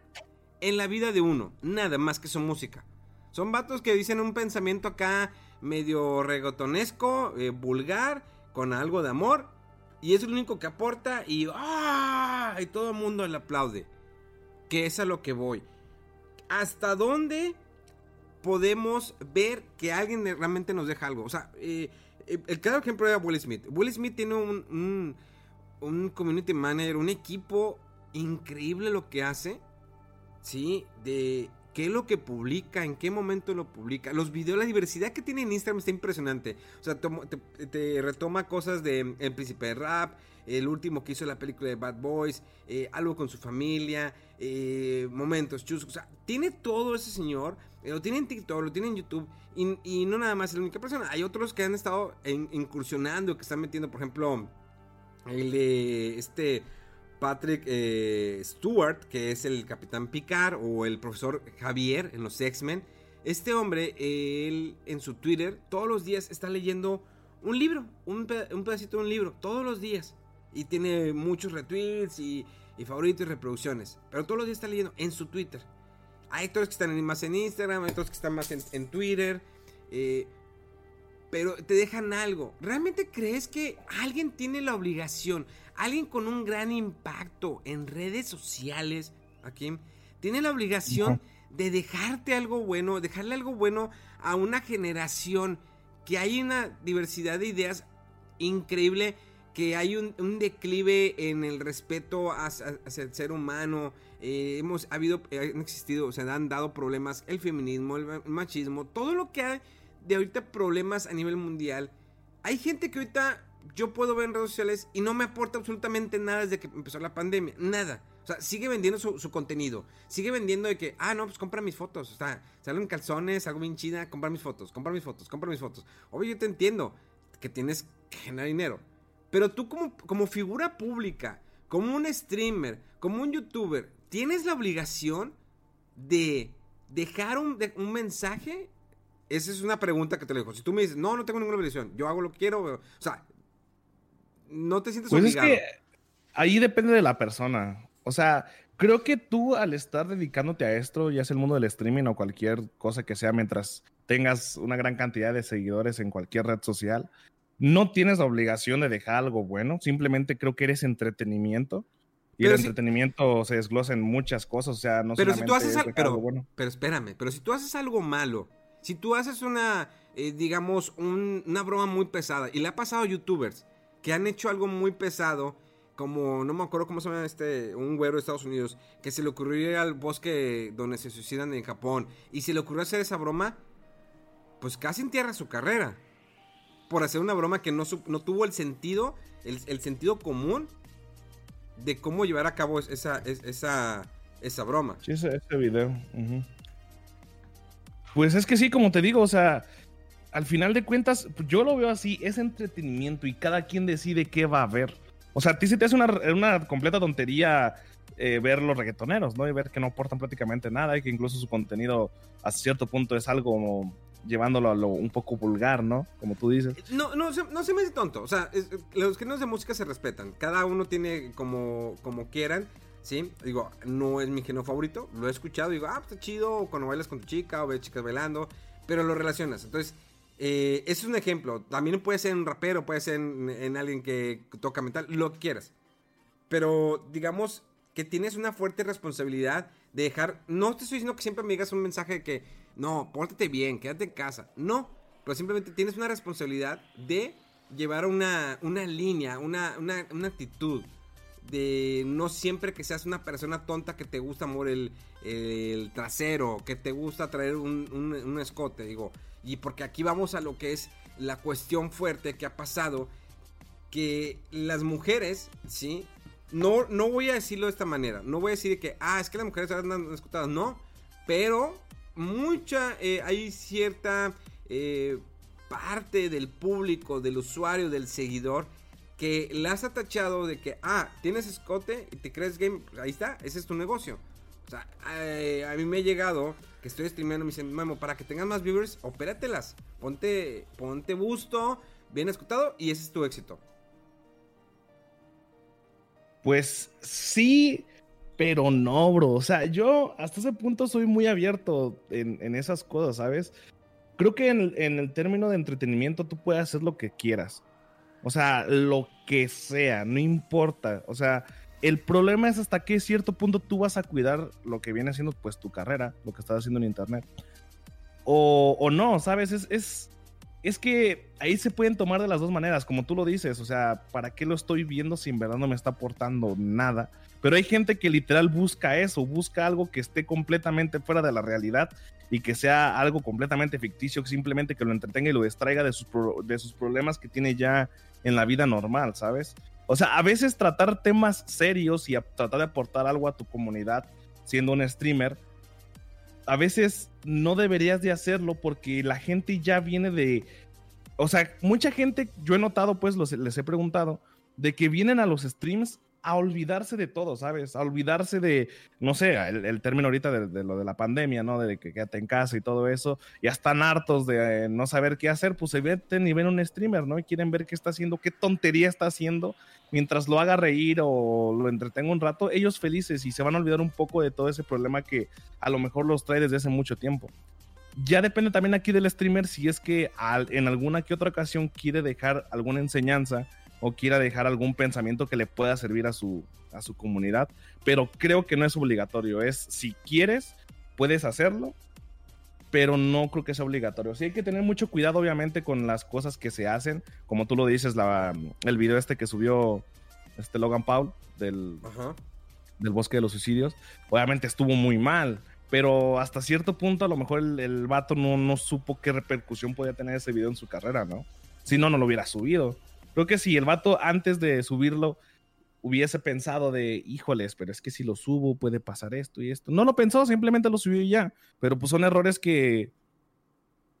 en la vida de uno. Nada más que su música. Son vatos que dicen un pensamiento acá medio regotonesco, eh, vulgar, con algo de amor y es el único que aporta y, ¡ah! y todo el mundo le aplaude. Que es a lo que voy. ¿Hasta dónde podemos ver que alguien realmente nos deja algo? O sea, eh, eh, el claro ejemplo era Will Smith. Will Smith tiene un, un, un community manager, un equipo increíble lo que hace. ¿Sí? De qué es lo que publica, en qué momento lo publica. Los videos, la diversidad que tiene en Instagram está impresionante. O sea, te, retoma cosas de El Príncipe de Rap, el último que hizo la película de Bad Boys, eh, algo con su familia, eh, momentos chuscos. O sea, tiene todo ese señor. Eh, lo tiene en TikTok, lo tiene en YouTube. Y, no nada más es la única persona. Hay otros que han estado incursionando, que están metiendo, por ejemplo, el de este Patrick eh, Stewart, que es el Capitán Picard, o el profesor Javier en los X-Men. Este hombre, él en su Twitter, todos los días está leyendo un libro, un, pedacito de un libro, todos los días. Y tiene muchos retweets y, favoritos y reproducciones. Pero todos los días está leyendo en su Twitter. Hay otros que están más en Instagram, hay otros que están más en, Twitter. Eh, pero te dejan algo. ¿Realmente crees que alguien tiene la obligación, alguien con un gran impacto en redes sociales, aquí, tiene la obligación de dejarte algo bueno, dejarle algo bueno a una generación que hay una diversidad de ideas increíble que hay un, declive en el respeto hacia, el ser humano. Eh, hemos habido, han existido, se han dado problemas el feminismo, el machismo, todo lo que hay de ahorita problemas a nivel mundial. Hay gente que ahorita yo puedo ver en redes sociales y no me aporta absolutamente nada desde que empezó la pandemia, nada. O sea, sigue vendiendo su, contenido. Sigue vendiendo de que, ah, no, pues compra mis fotos. O sea, salen calzones, algo bien china, compra mis fotos, compra mis fotos, compra mis fotos. Obvio, yo te entiendo que tienes que generar dinero. Pero tú como, como figura pública, como un streamer, como un youtuber, tienes la obligación de dejar un, un mensaje. Esa es una pregunta que te lo dejo. Si tú me dices, no, no tengo ninguna obligación, yo hago lo que quiero, o sea, no te sientes pues obligado. Es que ahí depende de la persona. O sea, creo que tú al estar dedicándote a esto, ya sea el mundo del streaming o cualquier cosa que sea, mientras tengas una gran cantidad de seguidores en cualquier red social, no tienes la obligación de dejar algo bueno, simplemente creo que eres entretenimiento. Y el entretenimiento se desglosa en muchas cosas, o sea, no pero si tú haces algo bueno. Pero espérame, pero si tú haces algo malo, si tú haces una, eh, digamos, una broma muy pesada, y le ha pasado a youtubers que han hecho algo muy pesado, como, no me acuerdo cómo se llama este, un güero de Estados Unidos, que se le ocurrió ir al bosque donde se suicidan en Japón, y se le ocurrió hacer esa broma, pues casi entierra su carrera por hacer una broma que no, no tuvo el sentido, el, sentido común de cómo llevar a cabo esa, esa, esa broma. Sí, ese, video. Pues es que sí, como te digo, o sea, al final de cuentas, yo lo veo así, es entretenimiento y cada quien decide qué va a ver. O sea, a ti se te hace una, completa tontería eh, ver los reggaetoneros, ¿no? Y ver que no aportan prácticamente nada y que incluso su contenido a cierto punto es algo llevándolo a lo un poco vulgar, ¿no? Como tú dices. No, no, no se me hace tonto. O sea, los es de música se respetan. Cada uno tiene como, como quieran. ¿Sí? Digo, no es mi género favorito. Lo he escuchado. Digo, ah, pues está chido. Cuando bailas con tu chica o ves chicas bailando. Pero lo relacionas. Entonces, eh, ese es un ejemplo. También puede ser un rapero, puede ser en, alguien que toca metal, lo que quieras. Pero digamos que tienes una fuerte responsabilidad de dejar. No te estoy diciendo que siempre me digas un mensaje de que no, pórtate bien, quédate en casa. No, pero simplemente tienes una responsabilidad de llevar una, una línea, una, una, actitud. De no siempre que seas una persona tonta que te gusta mover el, trasero, que te gusta traer un, un, escote, digo. Y porque aquí vamos a lo que es la cuestión fuerte que ha pasado, que las mujeres, ¿sí? No, no voy a decirlo de esta manera, no voy a decir que, ah, es que las mujeres andan escotadas, no, pero mucha, eh, hay cierta eh, parte del público, del usuario, del seguidor, que la has atachado de que, ah, tienes escote y te crees game, ahí está, ese es tu negocio. O sea, eh, a mí me ha llegado que estoy streameando, me dicen, Memo, para que tengas más viewers, opératelas, ponte, ponte busto, bien escotado y ese es tu éxito. Pues sí, pero no, bro. O sea, yo hasta ese punto soy muy abierto en, esas cosas, ¿sabes? Creo que en, el término de entretenimiento tú puedes hacer lo que quieras. O sea, lo que sea, no importa. O sea, el problema es hasta qué cierto punto tú vas a cuidar lo que viene siendo pues tu carrera, lo que estás haciendo en internet. O, o no, ¿sabes? Es, es, es que ahí se pueden tomar de las dos maneras, como tú lo dices. O sea, ¿para qué lo estoy viendo si en verdad no me está aportando nada? Pero hay gente que literal busca eso, busca algo que esté completamente fuera de la realidad y que sea algo completamente ficticio, simplemente que lo entretenga y lo distraiga de sus, de sus problemas que tiene ya en la vida normal, ¿sabes? O sea, a veces tratar temas serios y tratar de aportar algo a tu comunidad siendo un streamer, a veces no deberías de hacerlo porque la gente ya viene de... O sea, mucha gente, yo he notado, pues les he preguntado, de que vienen a los streams a olvidarse de todo, ¿sabes? A olvidarse de, no sé, el, término ahorita de, lo de la pandemia, ¿no? De que quédate en casa y todo eso. Ya están hartos de eh, no saber qué hacer, pues se meten y ven un streamer, ¿no? Y quieren ver qué está haciendo, qué tontería está haciendo, mientras lo haga reír o lo entretenga un rato, ellos felices y se van a olvidar un poco de todo ese problema que a lo mejor los trae desde hace mucho tiempo. Ya depende también aquí del streamer si es que en alguna que otra ocasión quiere dejar alguna enseñanza o quiera dejar algún pensamiento que le pueda servir a su, a su comunidad, pero creo que no es obligatorio, es si quieres, puedes hacerlo, pero no creo que sea obligatorio. Sí hay que tener mucho cuidado, obviamente, con las cosas que se hacen. Como tú lo dices, la, el video este que subió este Logan Paul del, del Bosque de los Suicidios, obviamente estuvo muy mal. Pero hasta cierto punto, a lo mejor el, el vato no, no supo qué repercusión podía tener ese video en su carrera, ¿no? Si no, no lo hubiera subido. Creo que si el vato antes de subirlo hubiese pensado de, híjoles, pero es que si lo subo puede pasar esto y esto. No lo pensó, simplemente lo subió y ya. Pero pues son errores que,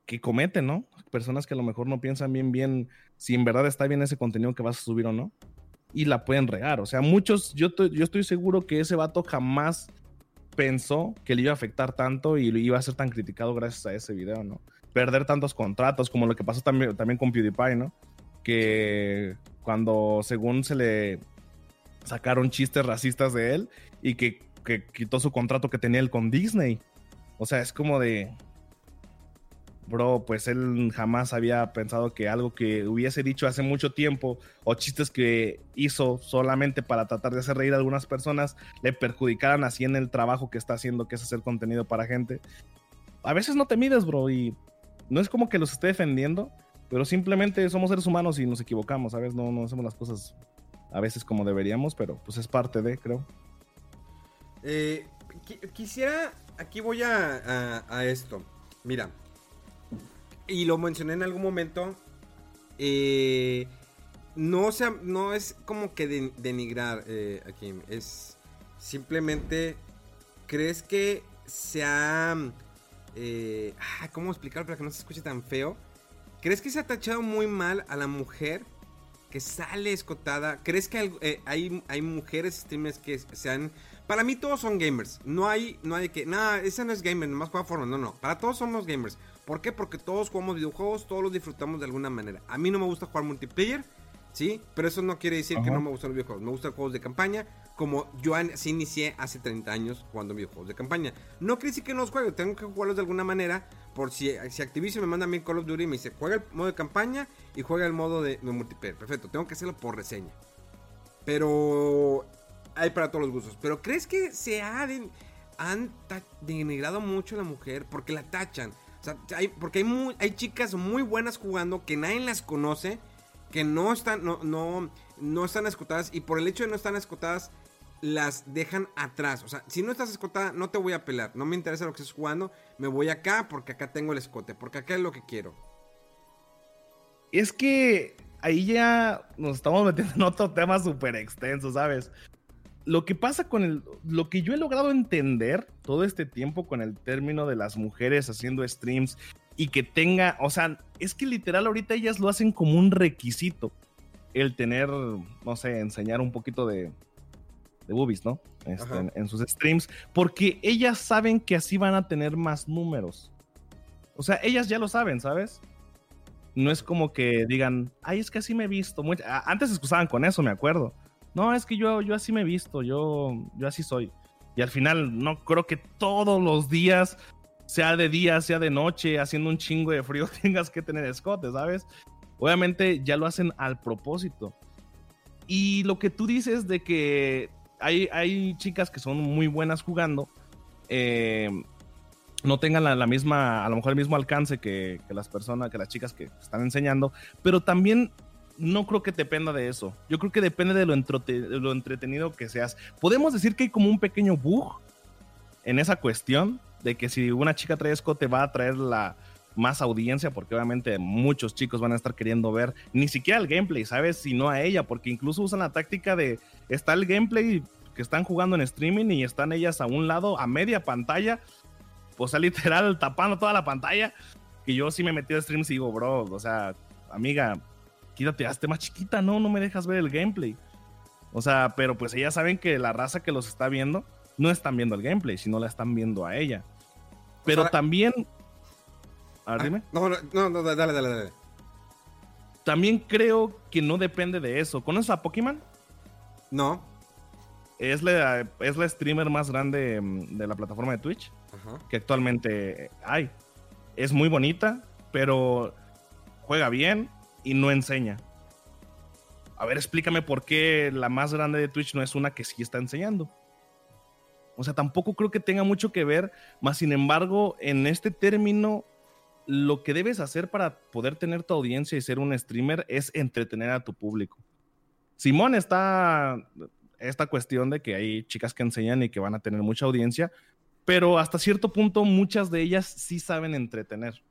que cometen, ¿no? Personas que a lo mejor no piensan bien, bien si en verdad está bien ese contenido que vas a subir o no. Y la pueden regar. O sea, muchos, yo, yo estoy seguro que ese vato jamás pensó que le iba a afectar tanto y iba a ser tan criticado gracias a ese video, ¿no? Perder tantos contratos como lo que pasó también, también con PewDiePie, ¿no? Que cuando según se le sacaron chistes racistas de él y que, quitó su contrato que tenía él con Disney. O sea, es como de, bro, pues él jamás había pensado que algo que hubiese dicho hace mucho tiempo o chistes que hizo solamente para tratar de hacer reír a algunas personas le perjudicaran así en el trabajo que está haciendo, que es hacer contenido para gente. A veces no te mides, bro, y no es como que los esté defendiendo, pero simplemente somos seres humanos y nos equivocamos, ¿sabes? No, no hacemos las cosas a veces como deberíamos, pero pues es parte de, creo. Eh, quisiera, aquí voy a, a, esto. Mira, y lo mencioné en algún momento. Eh, no, sea, no es como que denigrar eh, aquí. Es simplemente. ¿Crees que se ha. Eh, ¿Cómo explicar para que no se escuche tan feo? ¿Crees que se ha tachado muy mal a la mujer que sale escotada. ¿Crees que eh, hay, hay, mujeres streamers que sean... Para mí todos son gamers. No hay, no hay que... Nada, esa no es gamer, nomás juega forma. No, no. Para todos somos gamers. ¿Por qué? Porque todos jugamos videojuegos, todos los disfrutamos de alguna manera. A mí no me gusta jugar multiplayer, ¿sí? Pero eso no quiere decir que no me gustan los videojuegos. Me gustan juegos de campaña, como yo así inicié hace 30 años jugando videojuegos de campaña. No decir que no los juego, tengo que jugarlos de alguna manera por si, si Activision me manda a mí Call of Duty y me dice, juega el modo de campaña y juega el modo de, multiplayer. Perfecto, tengo que hacerlo por reseña. Pero hay para todos los gustos. Pero ¿crees que se ha han denigrado mucho a la mujer? Porque la tachan. O sea, hay, porque hay, hay chicas muy buenas jugando que nadie las conoce, que no están, no, no, no están escotadas. Y por el hecho de no estar escotadas, las dejan atrás. O sea, si no estás escotada, no te voy a pelar. No me interesa lo que estés jugando. Me voy acá porque acá tengo el escote. Porque acá es lo que quiero. Es que ahí ya nos estamos metiendo en otro tema súper extenso, ¿sabes? Lo que pasa con el. Lo que yo he logrado entender todo este tiempo con el término de las mujeres haciendo streams y que tenga. O sea, es que literal ahorita ellas lo hacen como un requisito. El tener, no sé, enseñar un poquito de, de boobies, ¿no? Este, en, sus streams, porque ellas saben que así van a tener más números. O sea, ellas ya lo saben, ¿sabes? No es como que digan, ay, es que así me he visto. Antes se excusaban con eso, me acuerdo. No, es que yo, yo así me he visto, yo, yo así soy. Y al final, no creo que todos los días, sea de día, sea de noche, haciendo un chingo de frío, <laughs> tengas que tener escote, ¿sabes? Obviamente ya lo hacen al propósito. Y lo que tú dices de que hay, chicas que son muy buenas jugando, eh, no tengan la, misma, a lo mejor el mismo alcance que, las personas, que las chicas que están enseñando, pero también no creo que dependa de eso. Yo creo que depende de lo, lo entretenido que seas. Podemos decir que hay como un pequeño bug en esa cuestión de que si una chica trae escote va a traer la más audiencia, porque obviamente muchos chicos van a estar queriendo ver ni siquiera el gameplay, ¿sabes? Sino a ella, porque incluso usan la táctica de está el gameplay que están jugando en streaming y están ellas a un lado, a media pantalla, pues <laughs> literal tapando toda la pantalla. Que yo sí me metí a streams y digo, bro, o sea, amiga, quítate, hazte más chiquita, no, no me dejas ver el gameplay. O sea, pero pues ellas saben que la raza que los está viendo no están viendo el gameplay, sino la están viendo a ella. Pero también. A ver, ah, dime. No, no, no, dale, dale, dale. También creo que no depende de eso. ¿Conoces a Pokémon? No. Es la, es la streamer más grande mm, de la plataforma de Twitch que actualmente hay. Es muy bonita, pero juega bien y no enseña. A ver, explícame por qué la más grande de Twitch no es una que sí está enseñando. O sea, tampoco creo que tenga mucho que ver, más sin embargo, en este término, lo que debes hacer para poder tener tu audiencia y ser un streamer es entretener a tu público. Simón está esta cuestión de que hay chicas que enseñan y que van a tener mucha audiencia, pero hasta cierto punto muchas de ellas sí saben entretener.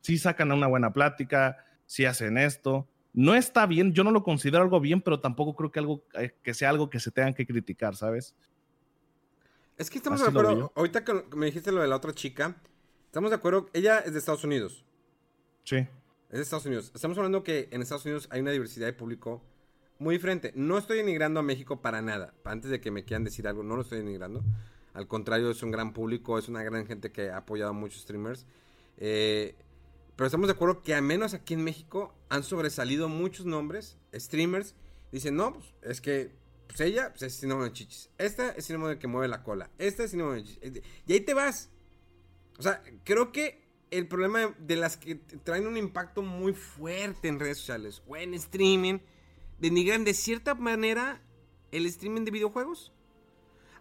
Sí sacan una buena plática, sí hacen esto. No está bien, yo no lo considero algo bien, pero tampoco creo que, algo, eh, que sea algo que se tengan que criticar, ¿sabes? Es que estamos de acuerdo. Ahorita que me dijiste lo de la otra chica, estamos de acuerdo. Ella es de Estados Unidos. Sí. Es de Estados Unidos. Estamos hablando que en Estados Unidos hay una diversidad de público muy diferente. No estoy enigrando a México para nada. Antes de que me quieran decir algo, no lo estoy enigrando. Al contrario, es un gran público, es una gran gente que ha apoyado a muchos streamers. Eh, pero estamos de acuerdo que al menos aquí en México han sobresalido muchos nombres, streamers. Dicen, no, pues es que pues ella pues, es sinónimo de chichis. Esta es sinónimo de que mueve la cola. Esta es sinónimo de chichis. Y ahí te vas. O sea, creo que el problema de las que traen un impacto muy fuerte en redes sociales o en streaming, denigran de cierta manera el streaming de videojuegos.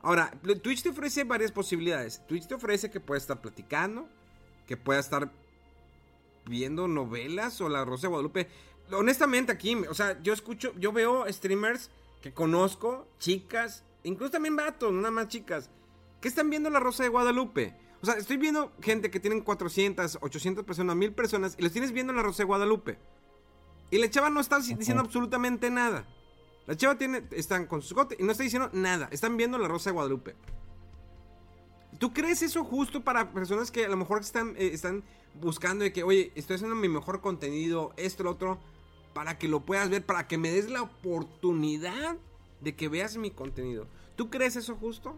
Ahora, Twitch te ofrece varias posibilidades. Twitch te ofrece que puedas estar platicando, que puedas estar viendo novelas o La Rosa de Guadalupe. Honestamente aquí, o sea, yo escucho, yo veo streamers que conozco, chicas, incluso también vatos, nada más chicas, que están viendo La Rosa de Guadalupe. O sea, estoy viendo gente que tienen 400, 800 personas, 1000 personas, y los tienes viendo La Rosa de Guadalupe. Y la chava no está diciendo absolutamente nada. La chava tiene, están con su cote y no está diciendo nada. Están viendo La Rosa de Guadalupe. ¿Tú crees eso justo para personas que a lo mejor están, eh, están buscando de que, oye, estoy haciendo mi mejor contenido, esto, lo otro? para que lo puedas ver, para que me des la oportunidad de que veas mi contenido. ¿Tú crees eso justo?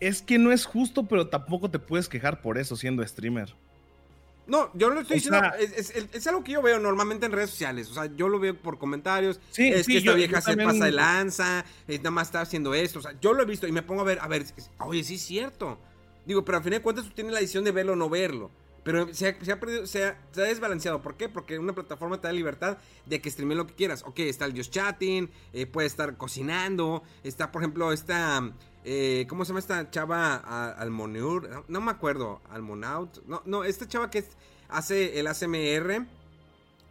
Es que no es justo, pero tampoco te puedes quejar por eso siendo streamer. No, yo no lo estoy diciendo. es, es, es, algo que yo veo normalmente en redes sociales. O sea, yo lo veo por comentarios. Sí, es que esta vieja se pasa de lanza. Eh, nada más está haciendo esto. O sea, yo lo he visto y me pongo a ver. A ver, oye, sí es cierto. Digo, pero al final de cuentas tú tienes la decisión de verlo o no verlo. Pero se ha, se ha perdido, se ha, se ha, desbalanceado. ¿Por qué? Porque una plataforma te da libertad de que streame lo que quieras. Ok, está el just chatting, eh, puede estar cocinando. Está, por ejemplo, esta. Eh, ¿Cómo se llama esta chava? Almoneur. No, no, me acuerdo. Almonaut. No, no, esta chava que hace el ACMR.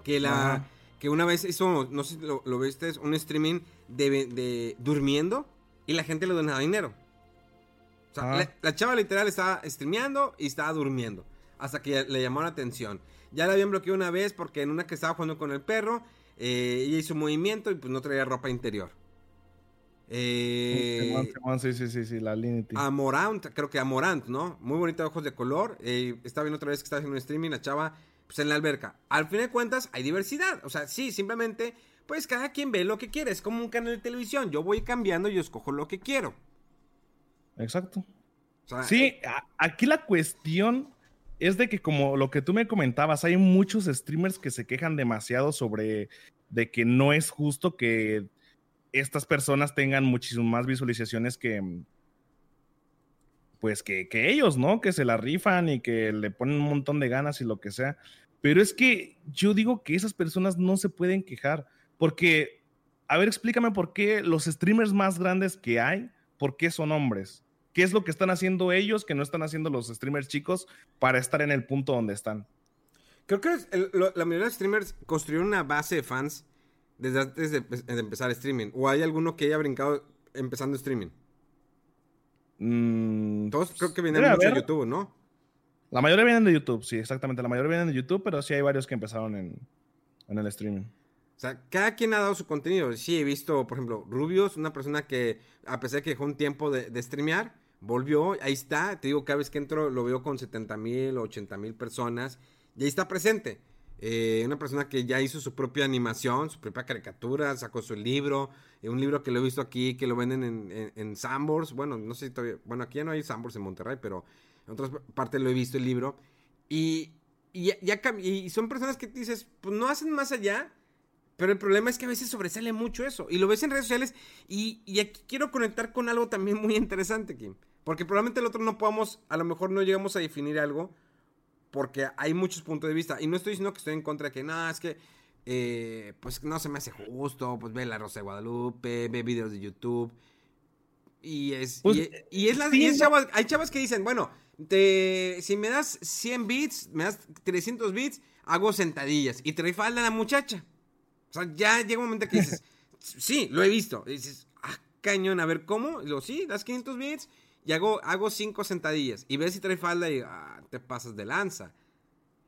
Que la. Que una vez hizo, no sé si lo, lo viste, un streaming de, de durmiendo. Y la gente le donaba dinero. O sea, la, chava literal estaba streameando y estaba durmiendo. Hasta que le llamó la atención. Ya la habían bloqueado una vez porque en una que estaba jugando con el perro, eh, ella hizo un movimiento y pues no traía ropa interior. Eh, sí, sí, sí, sí, la Linity. Amorant, creo que Amorant, ¿no? Muy bonita, ojos de color. Eh, estaba viendo otra vez que estaba haciendo un streaming, la chava, pues en la alberca. Al fin de cuentas, hay diversidad. O sea, sí, simplemente, pues cada quien ve lo que quiere. Es como un canal de televisión. Yo voy cambiando y escojo lo que quiero. Exacto. sí, eh, aquí la cuestión es de que como lo que tú me comentabas, hay muchos streamers que se quejan demasiado sobre de que no es justo que estas personas tengan muchísimas más visualizaciones que pues que, que, ellos, ¿no? Que se la rifan y que le ponen un montón de ganas y lo que sea. Pero es que yo digo que esas personas no se pueden quejar porque, a ver, explícame por qué los streamers más grandes que hay, ¿por qué son hombres? qué es lo que están haciendo ellos que no están haciendo los streamers chicos para estar en el punto donde están. Creo que la mayoría de streamers construyeron una base de fans desde antes de, empezar streaming. ¿O hay alguno que haya brincado empezando streaming? Mm, Todos creo que vienen mucho de YouTube, ¿no? La mayoría vienen de YouTube, sí, exactamente. La mayoría vienen de YouTube, pero sí hay varios que empezaron en, en el streaming. O sea, cada quien ha dado su contenido. Sí, he visto, por ejemplo, Rubius, una persona que, a pesar de que dejó un tiempo de, de streamear, Volvió, ahí está. Te digo, cada vez que entro lo veo con 70 mil, 80 mil personas. Y ahí está presente. Eh, una persona que ya hizo su propia animación, su propia caricatura, sacó su libro, eh, un libro que lo he visto aquí, que lo venden en, en, Sambors. Bueno, no sé si todavía, bueno, aquí ya no hay Sambors en Monterrey, pero en otras partes lo he visto el libro. Y, y, ya, y son personas que dices, pues no hacen más allá, pero el problema es que a veces sobresale mucho eso. Y lo ves en redes sociales. Y, y aquí quiero conectar con algo también muy interesante, Kim. Porque probablemente el otro no podamos, a lo mejor no llegamos a definir algo porque hay muchos puntos de vista. Y no estoy diciendo que estoy en contra de que, no, es que, eh, pues no se me hace justo, pues ve La Rosa de Guadalupe, ve videos de YouTube. Y es, pues, y, es, las, chavas, hay chavas que dicen, bueno, te, si me das 100 bits, me das 300 bits, hago sentadillas. Y trae falda la muchacha. O sea, ya llega un momento que dices, <laughs> sí, lo he visto. Y dices, ah, cañón, a ver, ¿cómo? Y digo, sí, das 500 bits y hago, hago cinco sentadillas. Y ves si trae falda y ah, te pasas de lanza.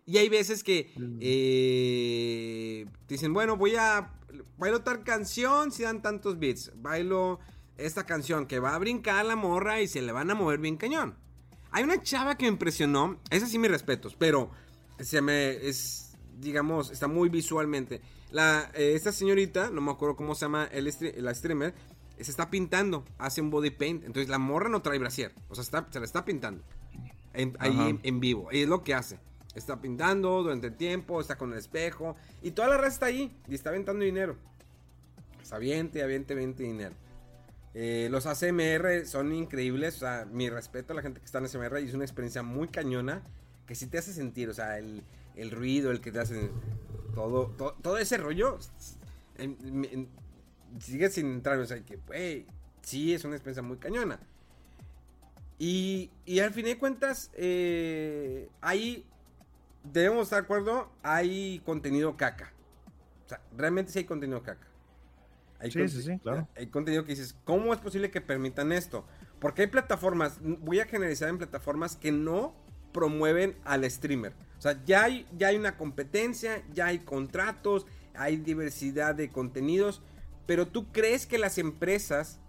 Y hay veces que mm. eh, dicen, bueno, voy a bailo tal canción si dan tantos beats. Bailo esta canción que va a brincar la morra y se le van a mover bien cañón. Hay una chava que me impresionó, esa sí mis respetos, pero se me es, digamos, está muy visualmente. La, eh, esta señorita, no me acuerdo cómo se llama el, la streamer, se está pintando, hace un body paint. Entonces la morra no trae brasier, o sea, se la está pintando ahí en, vivo. Y es lo que hace. Está pintando durante el tiempo, está con el espejo y toda la red está ahí y está aventando dinero. Está aviente, aviente, aviente dinero. Eh, los ACMR son increíbles, o sea, mi respeto a la gente que está en ACMR y es una experiencia muy cañona que sí te hace sentir, o sea, el, ruido, el que te hace todo, todo, ese rollo sigue sin entrar, o sea, que, sí es una experiencia muy cañona. Y, y al fin de cuentas, eh, ahí, debemos estar de acuerdo, hay contenido caca. O sea, realmente sí hay contenido caca. Hay sí, sí, sí, claro. Hay contenido que dices, ¿cómo es posible que permitan esto? Porque hay plataformas, voy a generalizar en plataformas que no promueven al streamer. O sea, ya hay, ya hay una competencia, ya hay contratos, hay diversidad de contenidos. Pero tú crees que las empresas,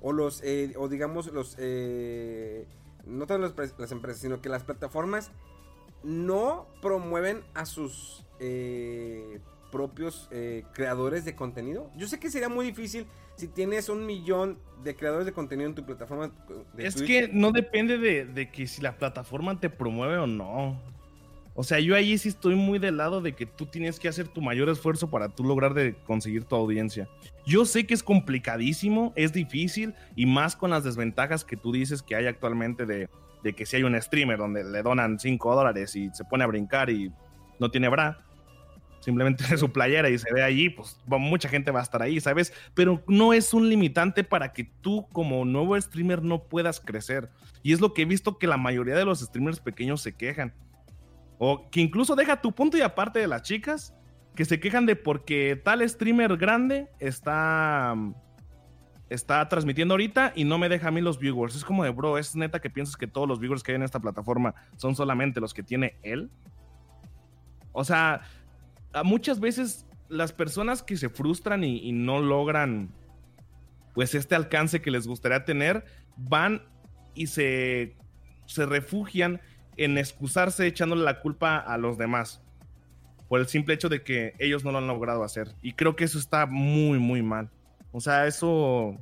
o los, eh, o digamos, los, eh, no todas las, empresas, sino que las plataformas no promueven a sus eh, propios creadores de contenido. Yo sé que sería muy difícil si tienes un millón de creadores de contenido en tu plataforma. es que no depende de, de, que si la plataforma te promueve o no. O sea, yo ahí sí estoy muy del lado de que tú tienes que hacer tu mayor esfuerzo para tú lograr de conseguir tu audiencia. Yo sé que es complicadísimo, es difícil y más con las desventajas que tú dices que hay actualmente de, que si hay un streamer donde le donan 5 dólares y se pone a brincar y no tiene bra, simplemente <laughs> su playera y se ve allí, pues mucha gente va a estar ahí, ¿sabes? Pero no es un limitante para que tú como nuevo streamer no puedas crecer. Y es lo que he visto que la mayoría de los streamers pequeños se quejan o que incluso deja tu punto y aparte de las chicas que se quejan de porque tal streamer grande está está transmitiendo ahorita y no me deja a mí los viewers. Es como de, bro, es neta que piensas que todos los viewers que hay en esta plataforma son solamente los que tiene él. O sea, muchas veces las personas que se frustran y, y, no logran pues este alcance que les gustaría tener, van y se, se refugian en excusarse echándole la culpa a los demás por el simple hecho de que ellos no lo han logrado hacer. Y creo que eso está muy, muy mal. O sea, eso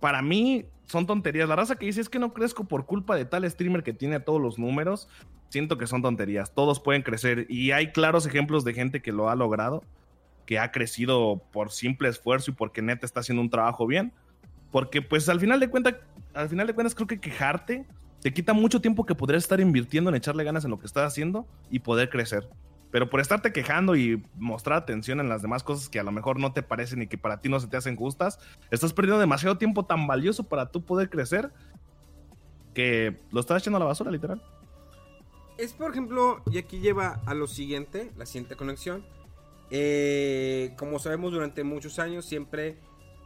para mí son tonterías. La raza que dice es que no crezco por culpa de tal streamer que tiene todos los números. Siento que son tonterías. Todos pueden crecer. Y hay claros ejemplos de gente que lo ha logrado, que ha crecido por simple esfuerzo y porque neta está haciendo un trabajo bien. Porque pues al final de cuentas, al final de cuentas creo que quejarte te quita mucho tiempo que podrías estar invirtiendo en echarle ganas en lo que estás haciendo y poder crecer. Pero por estarte quejando y mostrar atención en las demás cosas que a lo mejor no te parecen y que para ti no se te hacen justas, estás perdiendo demasiado tiempo tan valioso para tú poder crecer que lo estás echando a la basura, literal. Es, por ejemplo, y aquí lleva a lo siguiente, la siguiente conexión. Eh, como sabemos, durante muchos años siempre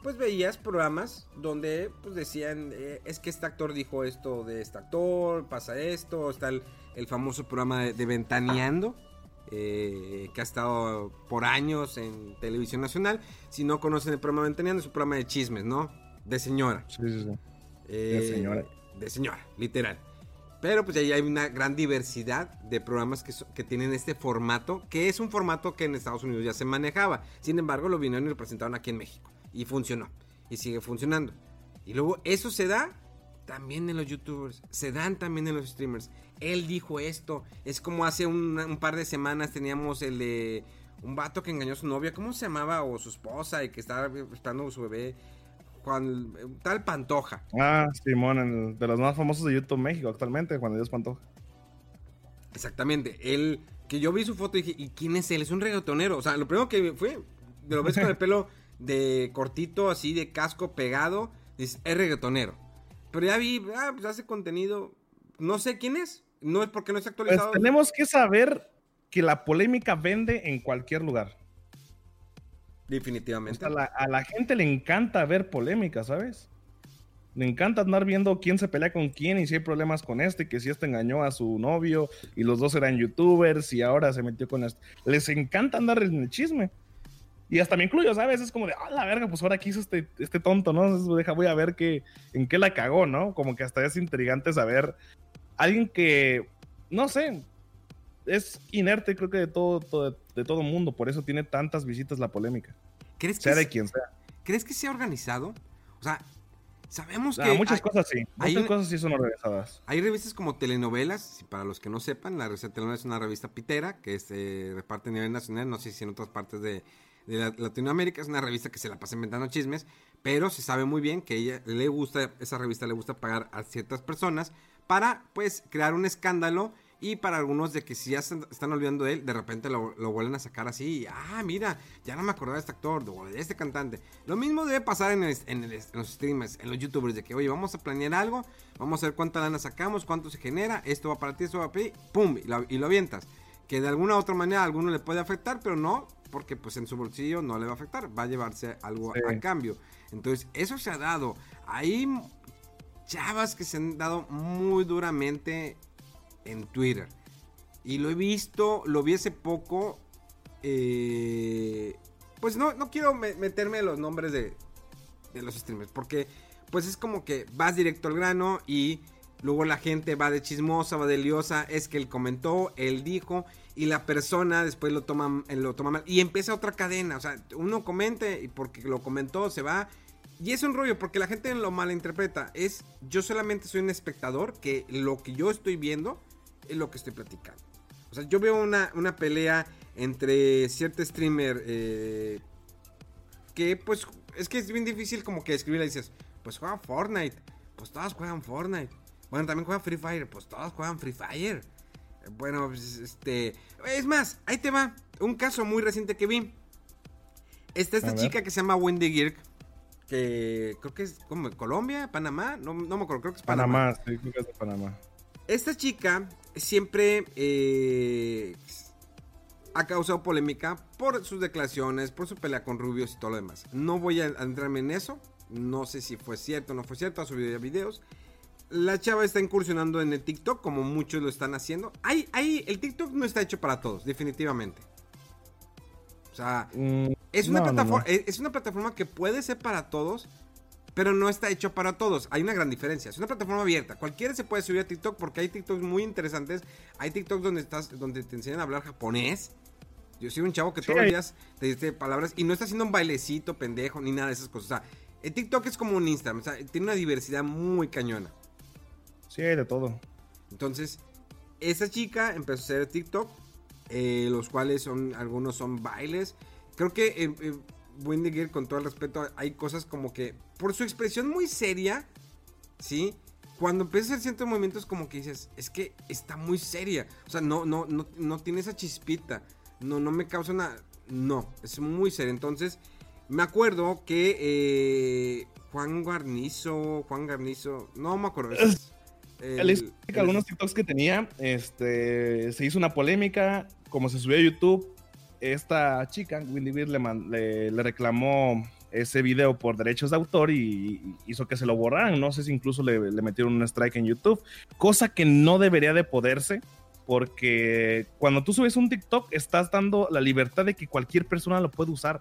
pues veías programas donde pues decían, eh, es que este actor dijo esto de este actor, pasa esto, está el, famoso programa de, Ventaneando, eh, que ha estado por años en televisión nacional. Si no conocen el programa Ventaneando, es un programa de chismes, ¿no? De señora. Sí, sí, sí. Eh, de señora. De señora, literal. Pero pues ahí hay una gran diversidad de programas que, que, tienen este formato, que es un formato que en Estados Unidos ya se manejaba. Sin embargo, lo vinieron y lo presentaron aquí en México. Y funcionó. Y sigue funcionando. Y luego eso se da también en los youtubers. Se dan también en los streamers. Él dijo esto. Es como hace un, par de semanas teníamos el de un vato que engañó a su novia. ¿Cómo se llamaba? O su esposa y que estaba esperando a su bebé. Juan, tal Pantoja. Ah, Simón, de los más famosos de YouTube México actualmente, Juan Dios Pantoja. Exactamente. Él, que yo vi su foto y dije, ¿y quién es él? Es un reggaetonero. O sea, lo primero que fue, lo ves con el pelo de cortito, así de casco pegado, dices, es reggaetonero. Pero ya vi, ah, pues hace contenido, no sé quién es. No es porque no está pues actualizado. tenemos que saber que la polémica vende en cualquier lugar. Definitivamente. a, la, gente le encanta ver polémica, ¿sabes? Le encanta andar viendo quién se pelea con quién y si hay problemas con este, que si este engañó a su novio y los dos eran youtubers y ahora se metió con este. Les encanta andar en el chisme. Y hasta me incluyo, ¿sabes? Es como de, ah, la verga, pues ahora aquí hizo este, este tonto, ¿no? deja, voy a ver que, en qué la cagó, ¿no? Como que hasta es intrigante saber alguien que, no sé, es inerte, creo que de todo, todo de todo mundo, por eso tiene tantas visitas la polémica. ¿Crees sea que de quien sea. ¿Crees que sea organizado? O sea, sabemos que... muchas cosas sí, muchas cosas sí son organizadas. Hay revistas como telenovelas, para los que no sepan, la revista Telenovela es una revista pitera que se reparte a nivel nacional, no sé si en otras partes de, de Latinoamérica, es una revista que se la pasa inventando chismes, pero se sabe muy bien que ella le gusta, esa revista le gusta pagar a ciertas personas para pues crear un escándalo y para algunos de que si ya se están olvidando de él, de repente lo, vuelven a sacar así. ah, mira, ya no me acordaba de este actor, de este cantante. Lo mismo debe pasar en, los streamers, en los youtubers, de que, oye, vamos a planear algo, vamos a ver cuánta lana sacamos, cuánto se genera, esto va para ti, esto va para ti, pum, y lo, y lo avientas. Que de alguna u otra manera a alguno le puede afectar, pero no, porque pues en su bolsillo no le va a afectar, va a llevarse algo a cambio. Entonces, eso se ha dado. Hay chavas que se han dado muy duramente en Twitter. Y lo he visto, lo vi hace poco. Eh, pues no, no quiero meterme en los nombres de, de los streamers, porque pues es como que vas directo al grano y luego la gente va de chismosa, va de liosa, es que él comentó, él dijo y la persona después lo toma, lo toma mal y empieza otra cadena, o sea, uno comente y porque lo comentó se va y es un rollo porque la gente lo malinterpreta, es yo solamente soy un espectador que lo que yo estoy viendo es lo que estoy platicando. O sea, yo veo una, una pelea entre cierto streamer eh, que pues es que es bien difícil como que escribirle y dices, pues juega Fortnite, pues todos juegan Fortnite. Bueno, también juega Free Fire, pues todos juegan Free Fire. Bueno, pues este... Es más, ahí te va. Un caso muy reciente que vi. Está esta chica que se llama Wendy Girk. Que creo que es como Colombia, Panamá. No, no me acuerdo, creo que es Panamá. Panamá, sí, creo que es de Panamá. Esta chica siempre eh, ha causado polémica por sus declaraciones, por su pelea con Rubios y todo lo demás. No voy a entrarme en eso. No sé si fue cierto o no fue cierto. Ha subido ya videos. La chava está incursionando en el TikTok como muchos lo están haciendo. Hay, hay, el TikTok no está hecho para todos, definitivamente. O sea, mm, es, una plataforma, es una plataforma que puede ser para todos, pero no está hecho para todos. Hay una gran diferencia. Es una plataforma abierta. Cualquiera se puede subir a TikTok porque hay TikToks muy interesantes. Hay TikToks donde estás, donde te enseñan a hablar japonés. Yo soy un chavo que todos los días te dice palabras y no está haciendo un bailecito pendejo ni nada de esas cosas. O sea, el TikTok es como un Instagram. O sea, tiene una diversidad muy cañona. Sí, hay de todo. Entonces, esa chica empezó a hacer TikTok, eh, los cuales son, algunos son bailes. Creo que eh, eh, Wendy Gear, con todo el respeto, hay cosas como que, por su expresión muy seria, ¿sí? Cuando empieza a hacer ciertos movimientos como que dices, es que está muy seria. O sea, no, no, no, no tiene esa chispita. No, no me causa una... No, es muy seria. Entonces, me acuerdo que eh, Juan Garnizo, Juan Garnizo, no me acuerdo. El, algunos TikToks que tenía, este, se hizo una polémica, como se subió a YouTube, esta chica, Windy Beard, le, le, reclamó ese video por derechos de autor y hizo que se lo borraran. No sé si incluso le, metieron un strike en YouTube, cosa que no debería de poderse, porque cuando tú subes un TikTok estás dando la libertad de que cualquier persona lo puede usar.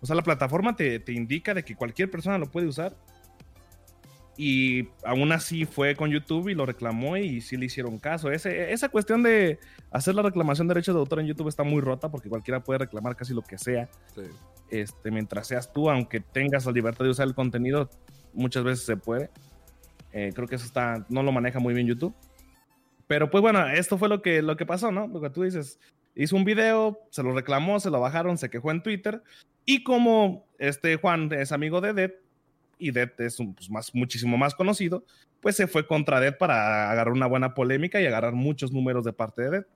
O sea, la plataforma te, te indica de que cualquier persona lo puede usar. Y aún así fue con YouTube y lo reclamó y sí le hicieron caso. Ese, esa cuestión de hacer la reclamación de derechos de autor en YouTube está muy rota porque cualquiera puede reclamar casi lo que sea. Este, mientras seas tú, aunque tengas la libertad de usar el contenido, muchas veces se puede. Eh, creo que eso está, no lo maneja muy bien YouTube. Pero pues bueno, esto fue lo que, lo que pasó, ¿no? Lo que tú dices. Hizo un video, se lo reclamó, se lo bajaron, se quejó en Twitter. Y como este Juan es amigo de Dead, y Dead es un, pues, más, muchísimo más conocido, pues se fue contra Dead para agarrar una buena polémica y agarrar muchos números de parte de Dead.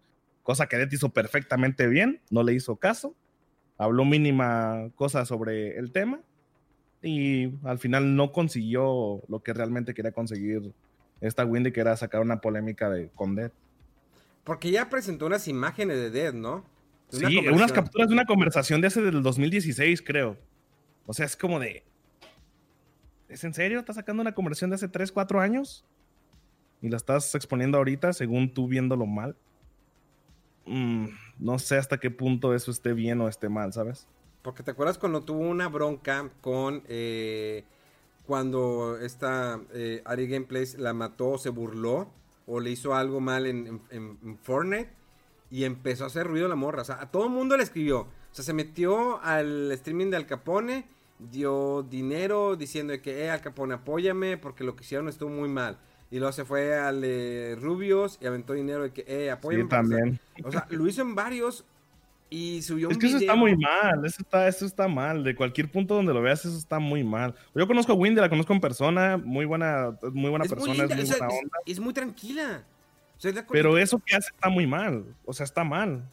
Cosa que Dead hizo perfectamente bien, no le hizo caso. Habló mínima cosa sobre el tema y al final no consiguió lo que realmente quería conseguir esta Windy, que era sacar una polémica de, con Dead. Porque ya presentó unas imágenes de Dead, ¿no? sí, unas capturas de una conversación de hace del 2016, creo. O sea, es como de. ¿Es en serio? ¿Estás sacando una conversación de hace 3, 4 años? Y la estás exponiendo ahorita según tú viéndolo mal. Mm, no sé hasta qué punto eso esté bien o esté mal, ¿sabes? Porque te acuerdas cuando tuvo una bronca con. Eh, cuando esta eh, Ari Gameplays la mató, se burló o le hizo algo mal en, en, Fortnite y empezó a hacer ruido la morra. O sea, a todo el mundo le escribió. O sea, se metió al streaming de Al Capone, dio dinero diciendo que, eh, Al Capone, apóyame porque lo que hicieron estuvo muy mal. Y luego se fue al Rubios y aventó dinero de que, eh, apóyame. también. O sea, lo hizo en varios y subió es que eso está muy mal, eso está, eso está mal. De cualquier punto donde lo veas, eso está muy mal. Yo conozco a Windy, la conozco en persona, muy buena, muy buena persona, es muy buena onda. Es, muy tranquila. Pero eso que hace está muy mal. O sea, está mal.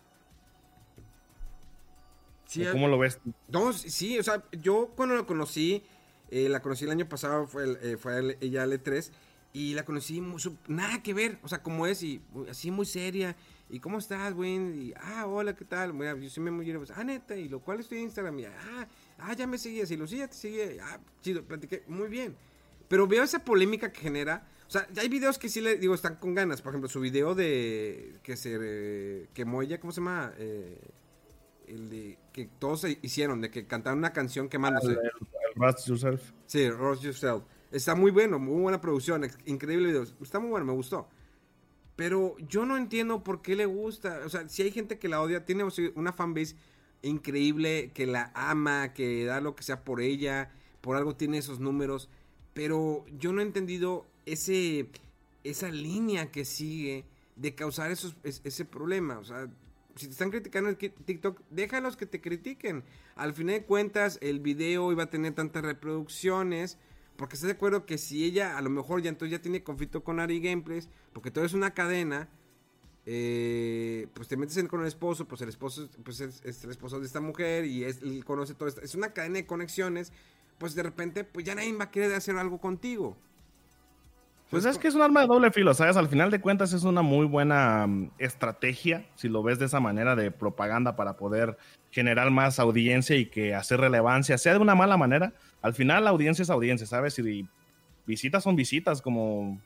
¿Cómo lo ves? No, sí, o sea, yo cuando la conocí, eh, la conocí el año pasado, fue, eh, fue ella L3, y la conocí nada que ver, o sea, como es, y así muy seria ¿Y cómo estás, güey? Y, ah, hola, ¿qué tal? Bueno, yo soy Memo pues, ah, neta, y lo cual estoy en Instagram, y, ah, ah, ya me seguías, y lo sí, ya te seguía, ah, chido, platiqué, muy bien. Pero veo esa polémica que genera, o sea, ya hay videos que sí le digo, están con ganas, por ejemplo, su video de, que se, que Moya, ¿cómo se llama? Eh, el de, que todos hicieron, de que cantaron una canción quemándose. El, el, Yourself. Sí, Roast Yourself. Está muy bueno, muy buena producción, increíble video, está muy bueno, me gustó. Pero yo no entiendo por qué le gusta. O sea, si hay gente que la odia, tiene una fanbase increíble, que la ama, que da lo que sea por ella, por algo tiene esos números. Pero yo no he entendido ese, esa línea que sigue de causar esos, ese problema. O sea, si te están criticando en TikTok, déjalos que te critiquen. Al final de cuentas, el video iba a tener tantas reproducciones porque estás de acuerdo que si ella a lo mejor ya entonces ya tiene conflicto con Ari Gameplays, porque todo es una cadena, eh, pues te metes con el esposo, pues el esposo pues es, el esposo de esta mujer y es, él conoce todo esto. Es una cadena de conexiones, pues de repente pues ya nadie va a querer hacer algo contigo. Pues es que es un arma de doble filo, ¿sabes? Al final de cuentas es una muy buena mm, estrategia, si lo ves de esa manera de propaganda para poder generar más audiencia y que hacer relevancia, sea de una mala manera. Al final la audiencia es audiencia, ¿sabes? Y visitas son visitas, como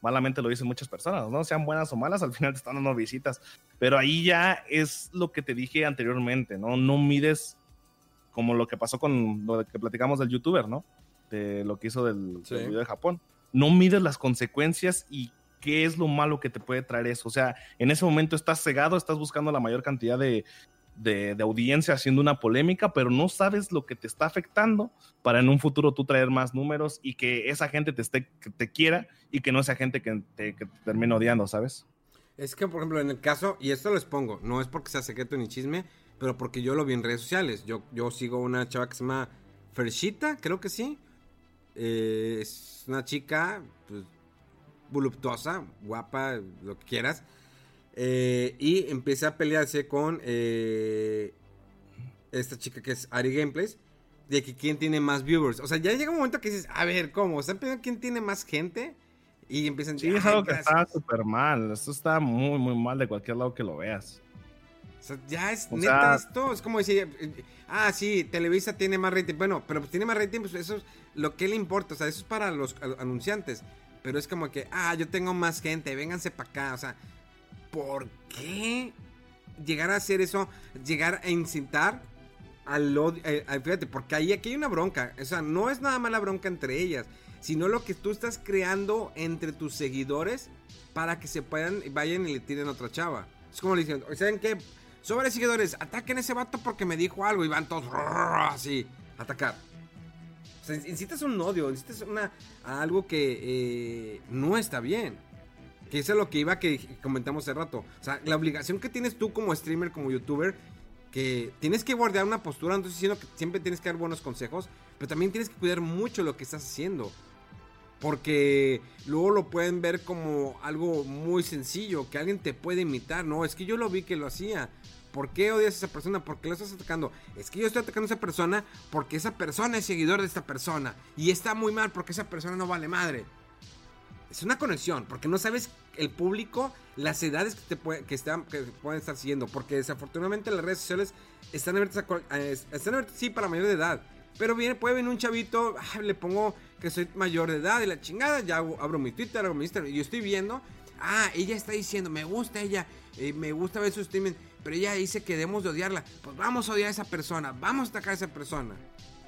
malamente lo dicen muchas personas, ¿no? Sean buenas o malas, al final te están dando visitas. Pero ahí ya es lo que te dije anteriormente, ¿no? No mides como lo que pasó con lo que platicamos del youtuber, ¿no? De lo que hizo del, del video de Japón no mides las consecuencias y qué es lo malo que te puede traer eso. O sea, en ese momento estás cegado, estás buscando la mayor cantidad de, audiencia haciendo una polémica, pero no sabes lo que te está afectando para en un futuro tú traer más números y que esa gente te, esté, te quiera y que no sea gente que te, termine odiando, ¿sabes? Es que, por ejemplo, en el caso, y esto lo expongo, no es porque sea secreto ni chisme, pero porque yo lo vi en redes sociales. Yo, yo sigo una chava que se llama Fershita, creo que sí. Eh, es una chica pues, voluptuosa, guapa, lo que quieras. Eh, y empieza a pelearse con eh, esta chica que es Ari Gameplays. De que quién tiene más viewers. O sea, ya llega un momento que dices, a ver, ¿cómo? ¿Están peleando quién tiene más gente? Y empiezan Sí, es algo que está súper mal. Esto está muy, muy mal de cualquier lado que lo veas. O sea, ya es neta esto. Es como decir, ah, sí, Televisa tiene más rating. Bueno, pero pues tiene más rating, pues eso es lo que le importa. O sea, eso es para los anunciantes. Pero es como que, ah, yo tengo más gente, vénganse para acá. O sea, ¿por qué llegar a hacer eso? Llegar a incitar al odio. Eh, fíjate, porque ahí aquí hay una bronca. O sea, no es nada más la bronca entre ellas. sino lo que tú estás creando entre tus seguidores para que se puedan, vayan y le tiren a otra chava. Es como le dicen, ¿saben qué? Sobre seguidores, ataquen a ese vato porque me dijo algo y van todos así, atacar. O sea, incitas un odio, incitas una, a algo que eh, no está bien. Que eso es lo que iba que comentamos hace rato. O sea, la obligación que tienes tú como streamer, como youtuber, que tienes que guardar una postura, no estoy diciendo que siempre tienes que dar buenos consejos, pero también tienes que cuidar mucho lo que estás haciendo. Porque luego lo pueden ver como algo muy sencillo, que alguien te puede imitar. No, es que yo lo vi que lo hacía. ¿Por qué odias a esa persona? ¿Por qué lo estás atacando? Es que yo estoy atacando a esa persona porque esa persona es seguidor de esta persona. Y está muy mal porque esa persona no vale madre. Es una conexión, porque no sabes el público, las edades que, te que, están, que pueden estar siguiendo. Porque desafortunadamente las redes sociales están abiertas, están abiertas sí para mayor de edad. Pero viene, puede venir un chavito, le pongo que soy mayor de edad y la chingada, ya abro mi Twitter, abro mi Instagram y yo estoy viendo, ah, ella está diciendo, me gusta ella, eh, me gusta ver su streaming, pero ella dice que debemos de odiarla. Pues vamos a odiar a esa persona, vamos a atacar a esa persona.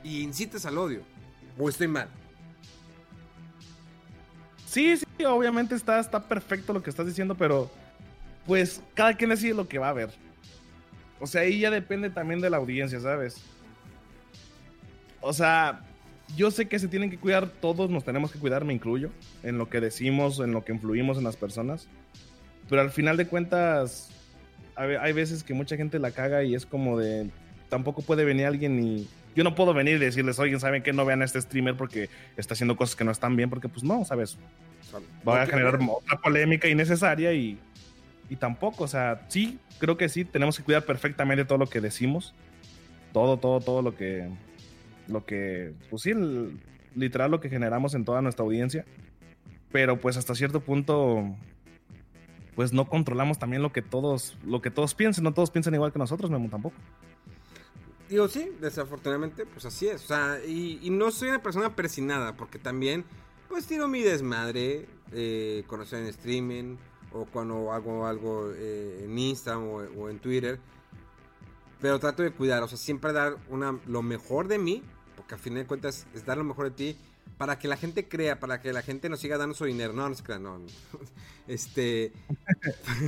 Y incitas al odio. ¿O estoy mal? Sí, sí, obviamente está, está perfecto lo que estás diciendo, pero pues cada quien decide lo que va a ver. O sea, ahí ya depende también de la audiencia, ¿sabes? O sea, yo sé que se tienen que cuidar, todos nos tenemos que cuidar, me incluyo, en lo que decimos, en lo que influimos en las personas. Pero al final de cuentas, hay veces que mucha gente la caga y es como de, tampoco puede venir alguien y yo no puedo venir y decirles, oye, ¿saben que no vean a este streamer porque está haciendo cosas que no están bien? Porque pues no, ¿sabes? Va a generar otra polémica innecesaria y, y tampoco, o sea, sí, creo que sí, tenemos que cuidar perfectamente todo lo que decimos, todo, todo, todo lo que, lo que, pues sí, literal lo que generamos en toda nuestra audiencia, pero pues hasta cierto punto, pues no controlamos también lo que todos, lo que todos piensen, no todos piensan igual que nosotros, Memo, tampoco. Digo, sí, desafortunadamente, pues así es. O sea, y, no soy una persona persinada, porque también, pues tiro mi desmadre, eh, estoy en streaming, o cuando hago algo eh, en Instagram o, en Twitter. Pero trato de cuidar, o sea, siempre dar una, lo mejor de mí, porque al fin de cuentas es dar lo mejor de ti, para que la gente crea, para que la gente nos siga dando su dinero. No, no se crean, no. no. <laughs> Este.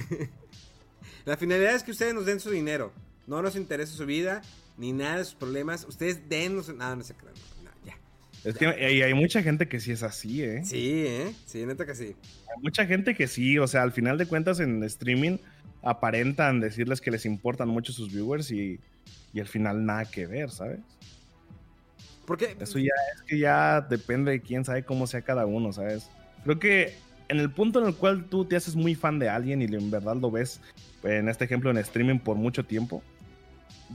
<laughs> la finalidad es que ustedes nos den su dinero. No nos interesa su vida ni nada de sus problemas. Ustedes denos nada, no se crean. ya. Es que hay, mucha gente que sí es así, ¿eh? Sí, ¿eh? Sí, neta que sí. Hay mucha gente que sí, o sea, al final de cuentas en streaming aparentan decirles que les importan mucho sus viewers y, y al final nada que ver, ¿sabes? Porque eso ya es que ya depende de quién sabe cómo sea cada uno, ¿sabes? Creo que en el punto en el cual tú te haces muy fan de alguien y en verdad lo ves, en este ejemplo en streaming por mucho tiempo,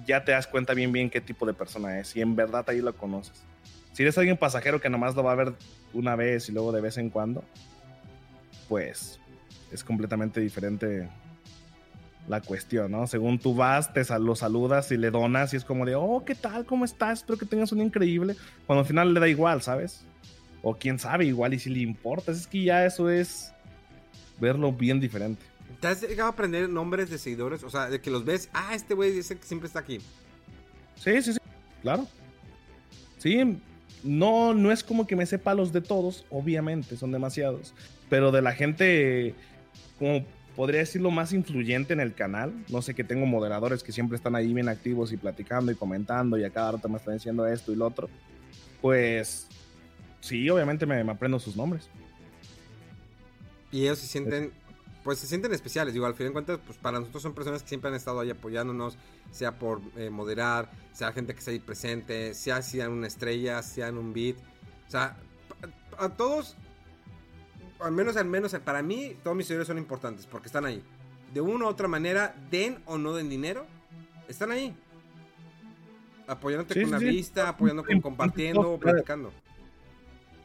ya te das cuenta bien bien qué tipo de persona es y en verdad ahí lo conoces. Si eres alguien pasajero que nomás lo va a ver una vez y luego de vez en cuando, pues es completamente diferente la cuestión, ¿no? Según tú vas, te lo saludas y le donas y es como de, oh, ¿qué tal? ¿Cómo estás? Espero que tengas un increíble. Cuando al final le da igual, ¿sabes? O quién sabe, igual y si le importa. Es que ya eso es verlo bien diferente. ¿Te has llegado a aprender nombres de seguidores? O sea, de que los ves, ah, este güey dice que siempre está aquí. Sí, sí, sí, claro. Sí, no, no es como que me sepa los de todos, obviamente, son demasiados. Pero de la gente, como podría decirlo, más influyente en el canal. No sé, que tengo moderadores que siempre están ahí bien activos y platicando y comentando y a cada rato me están diciendo esto y lo otro. Pues sí, obviamente me, me aprendo sus nombres. Y ellos se sienten pues se sienten especiales. Digo, al fin de cuentas, pues para nosotros son personas que siempre han estado ahí apoyándonos, sea por eh, moderar, sea gente que está ahí presente, sea en una estrella, sea en un beat. O sea, a, todos, al menos, al menos para mí, todos mis seguidores son importantes porque están ahí. De una u otra manera, den o no den dinero, están ahí. Apoyándote con la vista, apoyando con compartiendo, platicando.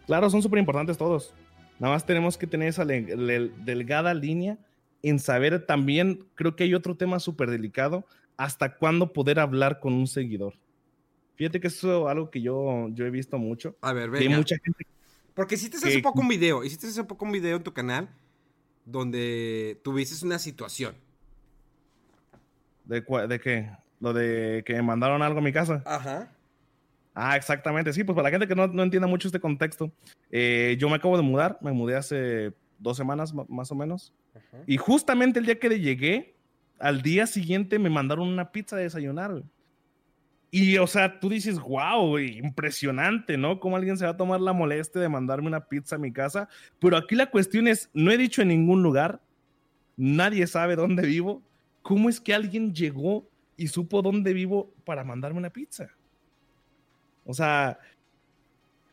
Claro, son súper importantes todos. Nada más tenemos que tener esa delgada línea en saber también, creo que hay otro tema súper delicado, hasta cuándo poder hablar con un seguidor. Fíjate que eso es algo que yo, yo he visto mucho. A ver, venga. hay mucha gente Porque hiciste hace poco un video, hiciste hace poco un video en tu canal donde tuviste una situación. ¿De, ¿De qué? ¿Lo de que me mandaron algo a mi casa? Ajá. Ah, exactamente. Sí, pues para la gente que no, no entienda mucho este contexto, eh, yo me acabo de mudar, me mudé hace dos semanas más o menos. Y justamente el día que llegué, al día siguiente me mandaron una pizza de desayunar. Y, o sea, tú dices, wow, impresionante, ¿no? ¿Cómo alguien se va a tomar la molestia de mandarme una pizza a mi casa? Pero aquí la cuestión es, no he dicho en ningún lugar, nadie sabe dónde vivo. ¿Cómo es que alguien llegó y supo dónde vivo para mandarme una pizza? O sea,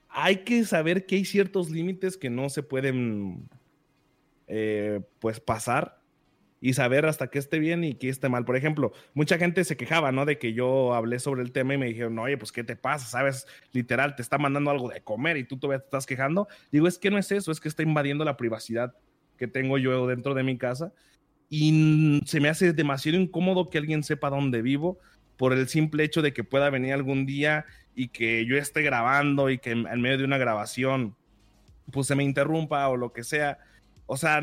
hay que saber que hay ciertos límites que no se pueden, eh, pues, pasar y saber hasta qué esté bien y qué esté mal. Por ejemplo, mucha gente se quejaba, ¿no? De que yo hablé sobre el tema y me dijeron, oye, pues, ¿qué te pasa? ¿Sabes? Literal, te está mandando algo de comer y tú todavía te estás quejando. Digo, es que no es eso, es que está invadiendo la privacidad que tengo yo dentro de mi casa y se me hace demasiado incómodo que alguien sepa dónde vivo por el simple hecho de que pueda venir algún día y que yo esté grabando y que en medio de una grabación pues se me interrumpa o lo que sea. O sea,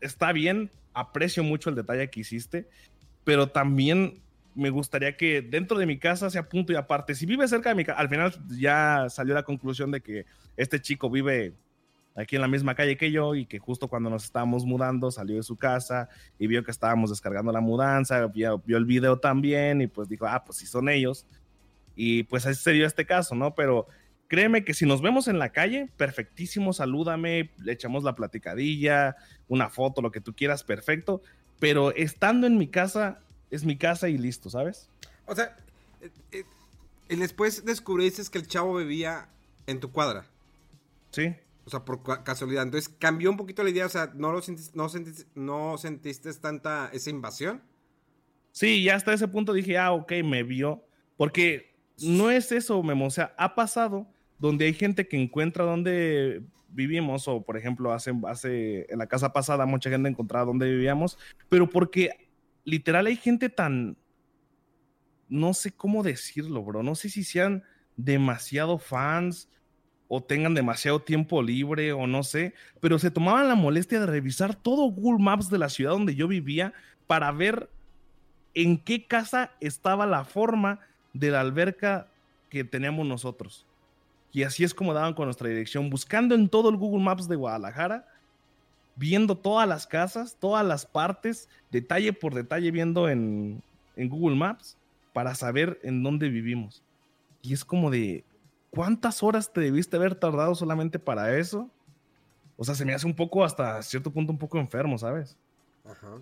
está bien, aprecio mucho el detalle que hiciste, pero también me gustaría que dentro de mi casa sea punto y aparte. Si vive cerca de mi casa, al final ya salió la conclusión de que este chico vive aquí en la misma calle que yo y que justo cuando nos estábamos mudando salió de su casa y vio que estábamos descargando la mudanza, vio, vio el video también y pues dijo, ah, pues si son ellos. Y pues así se dio este caso, ¿no? Pero créeme que si nos vemos en la calle, perfectísimo, salúdame, le echamos la platicadilla, una foto, lo que tú quieras, perfecto. Pero estando en mi casa, es mi casa y listo, ¿sabes? O sea, eh, eh, y después descubriste que el chavo vivía en tu cuadra. Sí. O sea, por casualidad. Entonces cambió un poquito la idea. O sea, ¿no, lo sentiste, no, sentiste, no sentiste tanta esa invasión? Sí, ya hasta ese punto dije, ah, ok, me vio. Porque no es eso, Memo. O sea, ha pasado donde hay gente que encuentra donde vivimos, o por ejemplo, hace, en la casa pasada mucha gente encontraba donde vivíamos, pero porque literal hay gente tan, no sé cómo decirlo, bro, no sé si sean demasiado fans o tengan demasiado tiempo libre o no sé, pero se tomaban la molestia de revisar todo Google Maps de la ciudad donde yo vivía para ver en qué casa estaba la forma de la alberca que teníamos nosotros. Y así es como daban con nuestra dirección, buscando en todo el Google Maps de Guadalajara, viendo todas las casas, todas las partes, detalle por detalle, viendo en, en Google Maps para saber en dónde vivimos. Y es como de, ¿cuántas horas te debiste haber tardado solamente para eso? O sea, se me hace un poco, hasta cierto punto, un poco enfermo, ¿sabes? Ajá.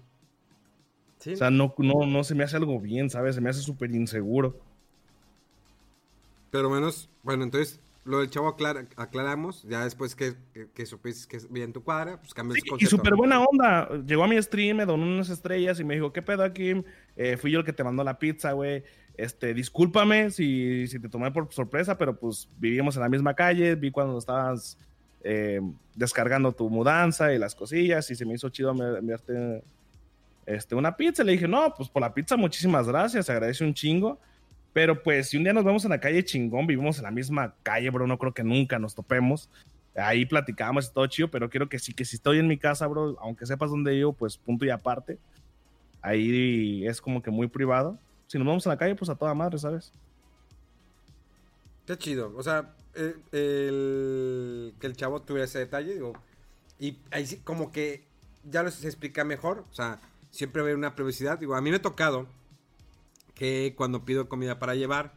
O sea, no, no, no se me hace algo bien, ¿sabes? Se me hace súper inseguro. Pero menos, bueno, entonces lo del chavo aclaramos, ya después que, que, supiste que vi en tu cuadra, pues cambias sí, Y súper buena onda. Llegó a mi stream, me donó unas estrellas y me dijo, ¿qué pedo aquí? Eh, fui yo el que te mandó la pizza, güey. Este, discúlpame si, si te tomé por sorpresa, pero pues vivíamos en la misma calle, vi cuando estabas eh, descargando tu mudanza y las cosillas y se me hizo chido enviarte este, una pizza. Le dije, no, pues por la pizza muchísimas gracias, se agradece un chingo. Pero pues si un día nos vemos en la calle chingón, vivimos en la misma calle, bro, no creo que nunca nos topemos. Ahí platicamos todo chido, pero quiero que sí, que si estoy en mi casa, bro, aunque sepas dónde vivo, pues punto y aparte. Ahí es como que muy privado. Si nos vemos en la calle, pues a toda madre, ¿sabes? Qué chido. O sea, eh, el, que el chavo tuviera ese detalle, digo. Y ahí sí, como que ya lo se explica mejor. O sea, siempre hay una privacidad. Digo, a mí me ha tocado que cuando pido comida para llevar,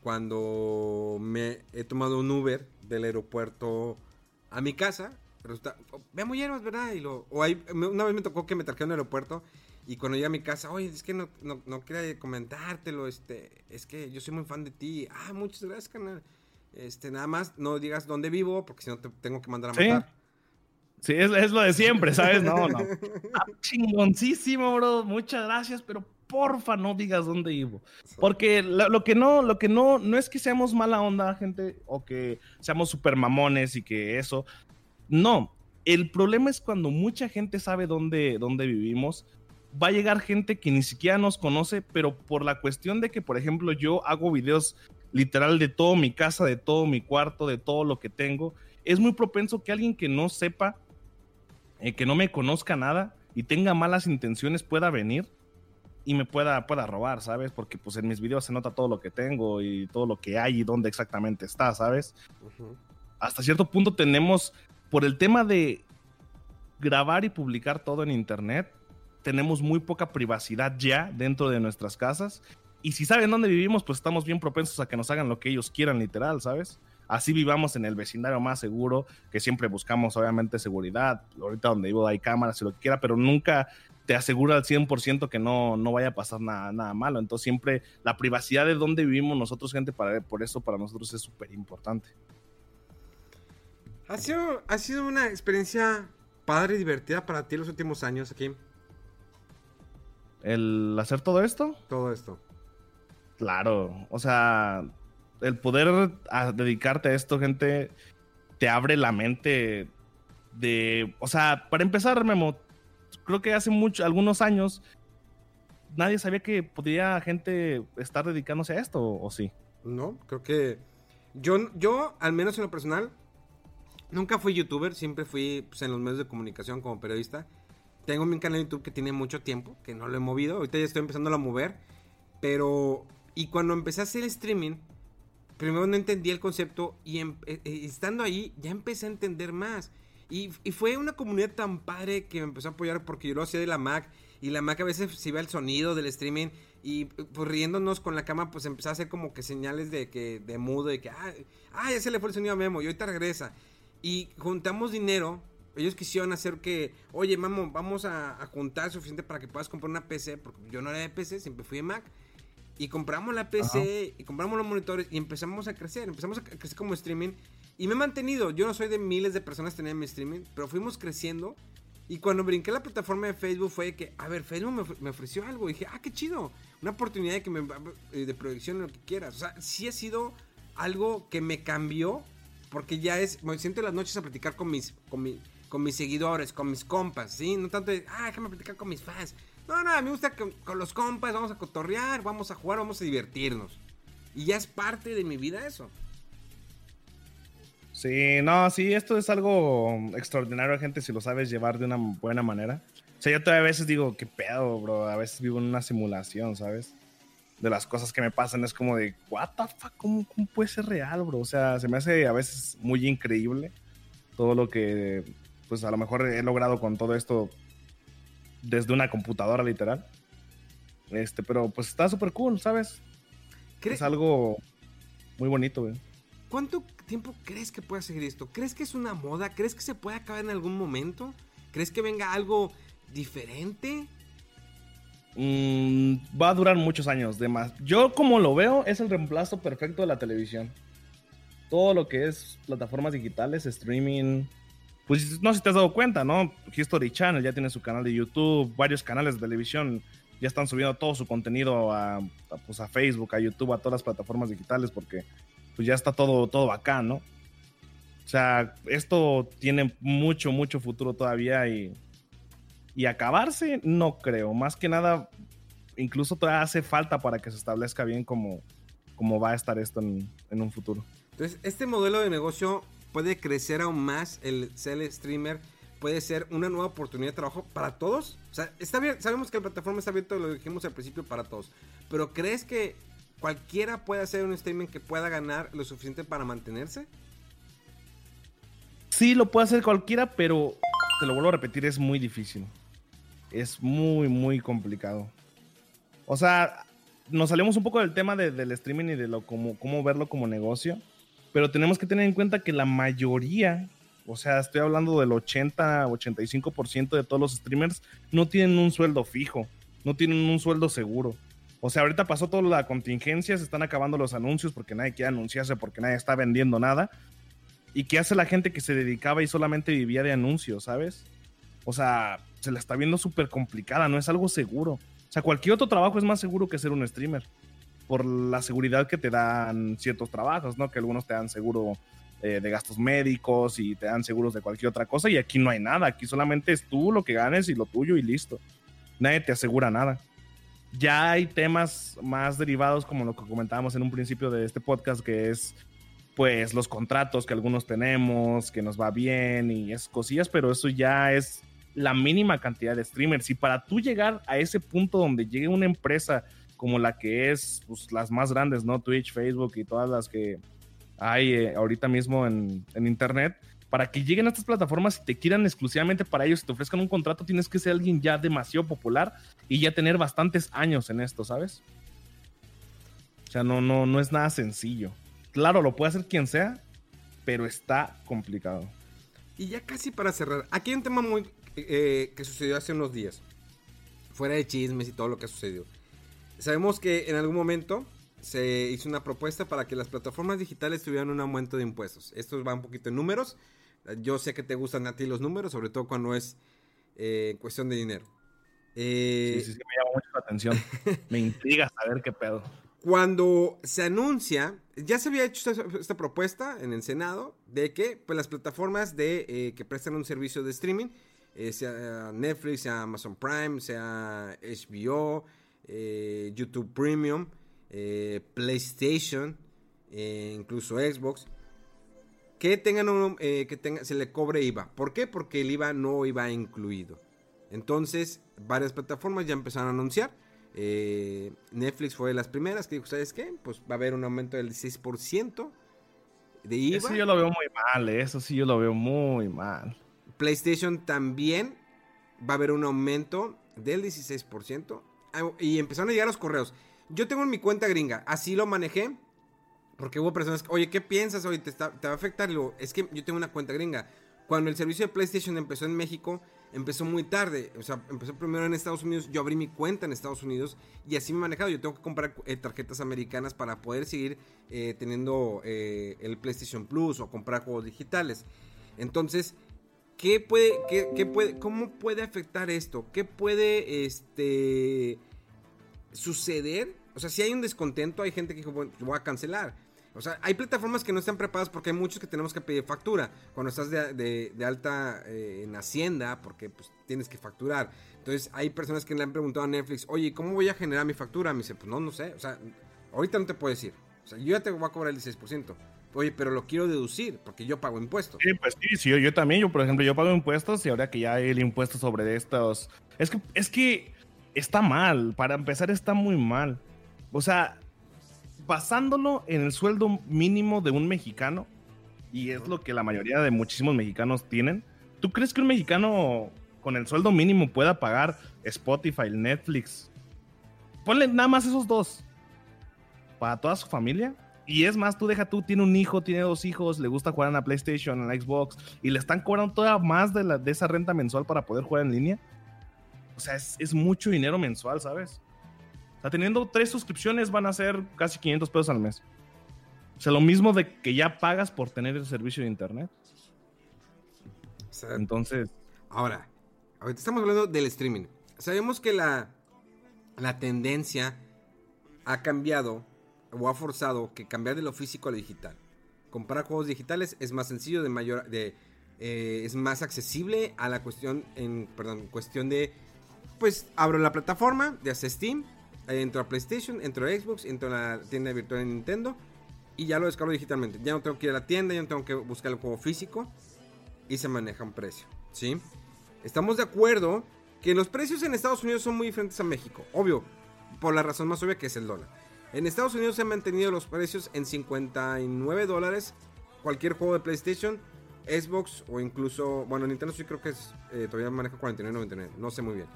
cuando me he tomado un Uber del aeropuerto a mi casa, resulta, ve muy llenos, ¿verdad? Y lo, o hay, una vez me tocó que me trajeron al aeropuerto y cuando llegué a mi casa, oye, es que no, no, no quería comentártelo, este, es que yo soy muy fan de ti. Ah, muchas gracias, canal. Este, nada más no digas dónde vivo, porque si no te tengo que mandar a matar. Sí, es, es, lo de siempre, ¿sabes? No, no. <laughs> Ah, chingoncísimo, bro. Muchas gracias, pero porfa no digas dónde vivo. Porque lo, que no, lo que no, no es que seamos mala onda, gente, o que seamos super mamones y que eso. No, el problema es cuando mucha gente sabe dónde, dónde vivimos. Va a llegar gente que ni siquiera nos conoce, pero por la cuestión de que, por ejemplo, yo hago videos literal de todo mi casa, de todo mi cuarto, de todo lo que tengo, es muy propenso que alguien que no sepa, eh, que no me conozca nada y tenga malas intenciones pueda venir y me pueda, pueda robar, ¿sabes? Porque pues en mis videos se nota todo lo que tengo y todo lo que hay y dónde exactamente está, ¿sabes? Hasta cierto punto tenemos, por el tema de grabar y publicar todo en internet, tenemos muy poca privacidad ya dentro de nuestras casas. Y si saben dónde vivimos, pues estamos bien propensos a que nos hagan lo que ellos quieran, literal, ¿sabes? Así vivamos en el vecindario más seguro, que siempre buscamos obviamente seguridad. Ahorita donde vivo hay cámaras y lo que quiera, pero nunca te asegura al 100% que no, no vaya a pasar nada, nada malo. Entonces siempre la privacidad de donde vivimos nosotros, gente, para, por eso para nosotros es súper importante. ¿Ha sido, ¿Ha sido una experiencia padre y divertida para ti los últimos años aquí? ¿El hacer todo esto? Todo esto. Claro, o sea, el poder dedicarte a esto, gente, te abre la mente de, o sea, para empezar, Memo, creo que hace mucho, algunos años, nadie sabía que podría gente estar dedicándose a esto, ¿o sí? No, creo que yo, yo, al menos en lo personal, nunca fui youtuber, siempre fui pues, en los medios de comunicación como periodista. Tengo mi canal de YouTube que tiene mucho tiempo, que no lo he movido, ahorita ya estoy empezando a mover, pero... Y cuando empecé a hacer streaming, primero no entendí el concepto y em, eh, eh, estando ahí ya empecé a entender más. Y, fue una comunidad tan padre que me empezó a apoyar porque yo lo hacía de la Mac y la Mac a veces se iba el sonido del streaming y pues riéndonos con la cama pues empezó a hacer como que señales de que de mudo de que ah, ya se le fue el sonido a Memo y ahorita regresa. Y juntamos dinero. Ellos quisieron hacer que, oye, Memo, vamos a, a juntar suficiente para que puedas comprar una PC, porque yo no era de PC, siempre fui de Mac. Y compramos la PC y compramos los monitores y empezamos a crecer. Empezamos a crecer como streaming. Y me he mantenido. Yo no soy de miles de personas tener mi streaming, pero fuimos creciendo. Y cuando brinqué la plataforma de Facebook fue que, a ver, Facebook me, ofreció algo. Y dije, ah, qué chido. Una oportunidad de, que me, eh, de proyección, lo que quieras. O sea, sí ha sido algo que me cambió. Porque ya es, me siento en las noches a platicar con mis, con, con mis seguidores, con mis compas, ¿sí? No tanto de, ah, déjame platicar con mis fans. No, no, me gusta que con los compas vamos a cotorrear, vamos a jugar, vamos a divertirnos. Y ya es parte de mi vida eso. Sí, no, sí, esto es algo extraordinario, gente, si lo sabes llevar de una buena manera. O sea, yo todavía a veces digo, qué pedo, bro, a veces vivo en una simulación, ¿sabes? De las cosas que me pasan es como de, what the fuck, ¿cómo, cómo puede ser real, bro? O sea, se me hace a veces muy increíble todo lo que, pues a lo mejor he logrado con todo esto desde una computadora literal. Este, pero pues está súper cool, ¿sabes? Es algo muy bonito, güey. ¿Cuánto tiempo crees que pueda seguir esto? ¿Crees que es una moda? ¿Crees que se puede acabar en algún momento? ¿Crees que venga algo diferente? Mm, va a durar muchos años de más. Yo como lo veo es el reemplazo perfecto de la televisión. Todo lo que es plataformas digitales, streaming, pues no sé si te has dado cuenta, ¿no? History Channel ya tiene su canal de YouTube, varios canales de televisión ya están subiendo todo su contenido a, pues a Facebook, a YouTube, a todas las plataformas digitales porque pues ya está todo, todo acá, ¿no? O sea, esto tiene mucho, mucho futuro todavía y, y acabarse no creo. Más que nada, incluso todavía hace falta para que se establezca bien cómo, va a estar esto en, en un futuro. Entonces, este modelo de negocio puede crecer aún más el ser streamer, puede ser una nueva oportunidad de trabajo para todos. O sea, está bien, sabemos que la plataforma está abierta, lo dijimos al principio, para todos. Pero ¿crees que cualquiera puede hacer un streaming que pueda ganar lo suficiente para mantenerse? Sí, lo puede hacer cualquiera, pero te lo vuelvo a repetir, es muy difícil. Es muy, muy complicado. O sea, nos salimos un poco del tema del streaming y de lo como, cómo verlo como negocio pero tenemos que tener en cuenta que la mayoría, o sea, estoy hablando del 80, 85% de todos los streamers, no tienen un sueldo fijo, no tienen un sueldo seguro. O sea, ahorita pasó toda la contingencia, se están acabando los anuncios porque nadie quiere anunciarse, porque nadie está vendiendo nada. ¿Y qué hace la gente que se dedicaba y solamente vivía de anuncios, sabes? O sea, se la está viendo súper complicada, no es algo seguro. O sea, cualquier otro trabajo es más seguro que ser un streamer por la seguridad que te dan ciertos trabajos, ¿no? Que algunos te dan seguro eh, de gastos médicos y te dan seguros de cualquier otra cosa y aquí no hay nada, aquí solamente es tú lo que ganes y lo tuyo y listo. Nadie te asegura nada. Ya hay temas más derivados como lo que comentábamos en un principio de este podcast que es pues los contratos que algunos tenemos, que nos va bien y esas cosillas, pero eso ya es la mínima cantidad de streamers. Y para tú llegar a ese punto donde llegue una empresa como la que es pues, las más grandes, ¿no? Twitch, Facebook y todas las que hay eh, ahorita mismo en, en, Internet, para que lleguen a estas plataformas y te quieran exclusivamente para ellos y te ofrezcan un contrato, tienes que ser alguien ya demasiado popular y ya tener bastantes años en esto, ¿sabes? O sea, no, no, no es nada sencillo. Claro, lo puede hacer quien sea, pero está complicado. Y ya casi para cerrar, aquí hay un tema muy eh, que sucedió hace unos días, fuera de chismes y todo lo que sucedió. Sabemos que en algún momento se hizo una propuesta para que las plataformas digitales tuvieran un aumento de impuestos. Esto va un poquito en números. Yo sé que te gustan a ti los números, sobre todo cuando es eh, cuestión de dinero. Eh, sí, sí, sí, me llama mucho la atención. <laughs> me intriga saber qué pedo. Cuando se anuncia, ya se había hecho esta, propuesta en el Senado de que pues, las plataformas de, eh, que prestan un servicio de streaming, sea Netflix, sea Amazon Prime, sea HBO, YouTube Premium, PlayStation, incluso Xbox, que tengan un, eh, que tenga, se le cobre IVA. ¿Por qué? Porque el IVA no iba incluido. Entonces, varias plataformas ya empezaron a anunciar. Netflix fue de las primeras que dijo, ¿sabes qué? Pues va a haber un aumento del 16% de IVA. Eso yo lo veo muy mal, eso sí yo lo veo muy mal. PlayStation también va a haber un aumento del 16%. Ah, y empezaron a llegar los correos. Yo tengo en mi cuenta gringa, así lo manejé. Porque hubo personas que, oye, ¿qué piensas? Oye, ¿te, va a afectar? es que yo tengo una cuenta gringa. Cuando el servicio de PlayStation empezó en México, empezó muy tarde. O sea, empezó primero en Estados Unidos. Yo abrí mi cuenta en Estados Unidos y así me he manejado. Yo tengo que comprar eh, tarjetas americanas para poder seguir eh, teniendo eh, el PlayStation Plus o comprar juegos digitales. Entonces, ¿qué puede, qué, puede, ¿cómo puede afectar esto? ¿Qué puede, este suceder, o sea, si hay un descontento, hay gente que dijo, bueno, voy a cancelar. O sea, hay plataformas que no están preparadas porque hay muchos que tenemos que pedir factura. Cuando estás de, alta eh, en Hacienda, porque pues tienes que facturar. Entonces, hay personas que le han preguntado a Netflix, oye, ¿cómo voy a generar mi factura? Me dice, pues no, no sé. O sea, ahorita no te puedo decir. O sea, yo ya te voy a cobrar el 16%. Oye, pero lo quiero deducir porque yo pago impuestos. Sí, pues sí, sí yo, yo, también. Yo, por ejemplo, yo pago impuestos y ahora que ya hay el impuesto sobre estos. Es que, es que está mal. Para empezar, está muy mal. O sea, basándolo en el sueldo mínimo de un mexicano, y es lo que la mayoría de muchísimos mexicanos tienen, ¿tú crees que un mexicano con el sueldo mínimo pueda pagar Spotify, Netflix? Ponle nada más esos dos. Para toda su familia. Y es más, tú deja tú, tiene un hijo, tiene dos hijos, le gusta jugar en la PlayStation, en la Xbox, y le están cobrando toda más de, la, de esa renta mensual para poder jugar en línea. O sea, es, mucho dinero mensual, ¿sabes? Sea, teniendo tres suscripciones van a ser casi 500 pesos al mes. O sea, lo mismo de que ya pagas por tener el servicio de internet. Entonces. Ahora, ahorita estamos hablando del streaming. Sabemos que la, la tendencia ha cambiado o ha forzado que cambiar de lo físico a lo digital. Comprar juegos digitales es más sencillo, de mayor, de, eh, es más accesible a la cuestión, en, perdón, cuestión de pues abro la plataforma, ya sea Steam, entro a PlayStation, entro a Xbox, entro a la tienda virtual de Nintendo y ya lo descargo digitalmente. Ya no tengo que ir a la tienda, ya no tengo que buscar el juego físico y se maneja un precio, ¿sí? Estamos de acuerdo que los precios en Estados Unidos son muy diferentes a México, obvio, por la razón más obvia que es el dólar. En Estados Unidos se han mantenido los precios en 59 dólares cualquier juego de PlayStation, Xbox o incluso, bueno, Nintendo sí creo que es, eh, todavía maneja 49.99, no sé muy bien.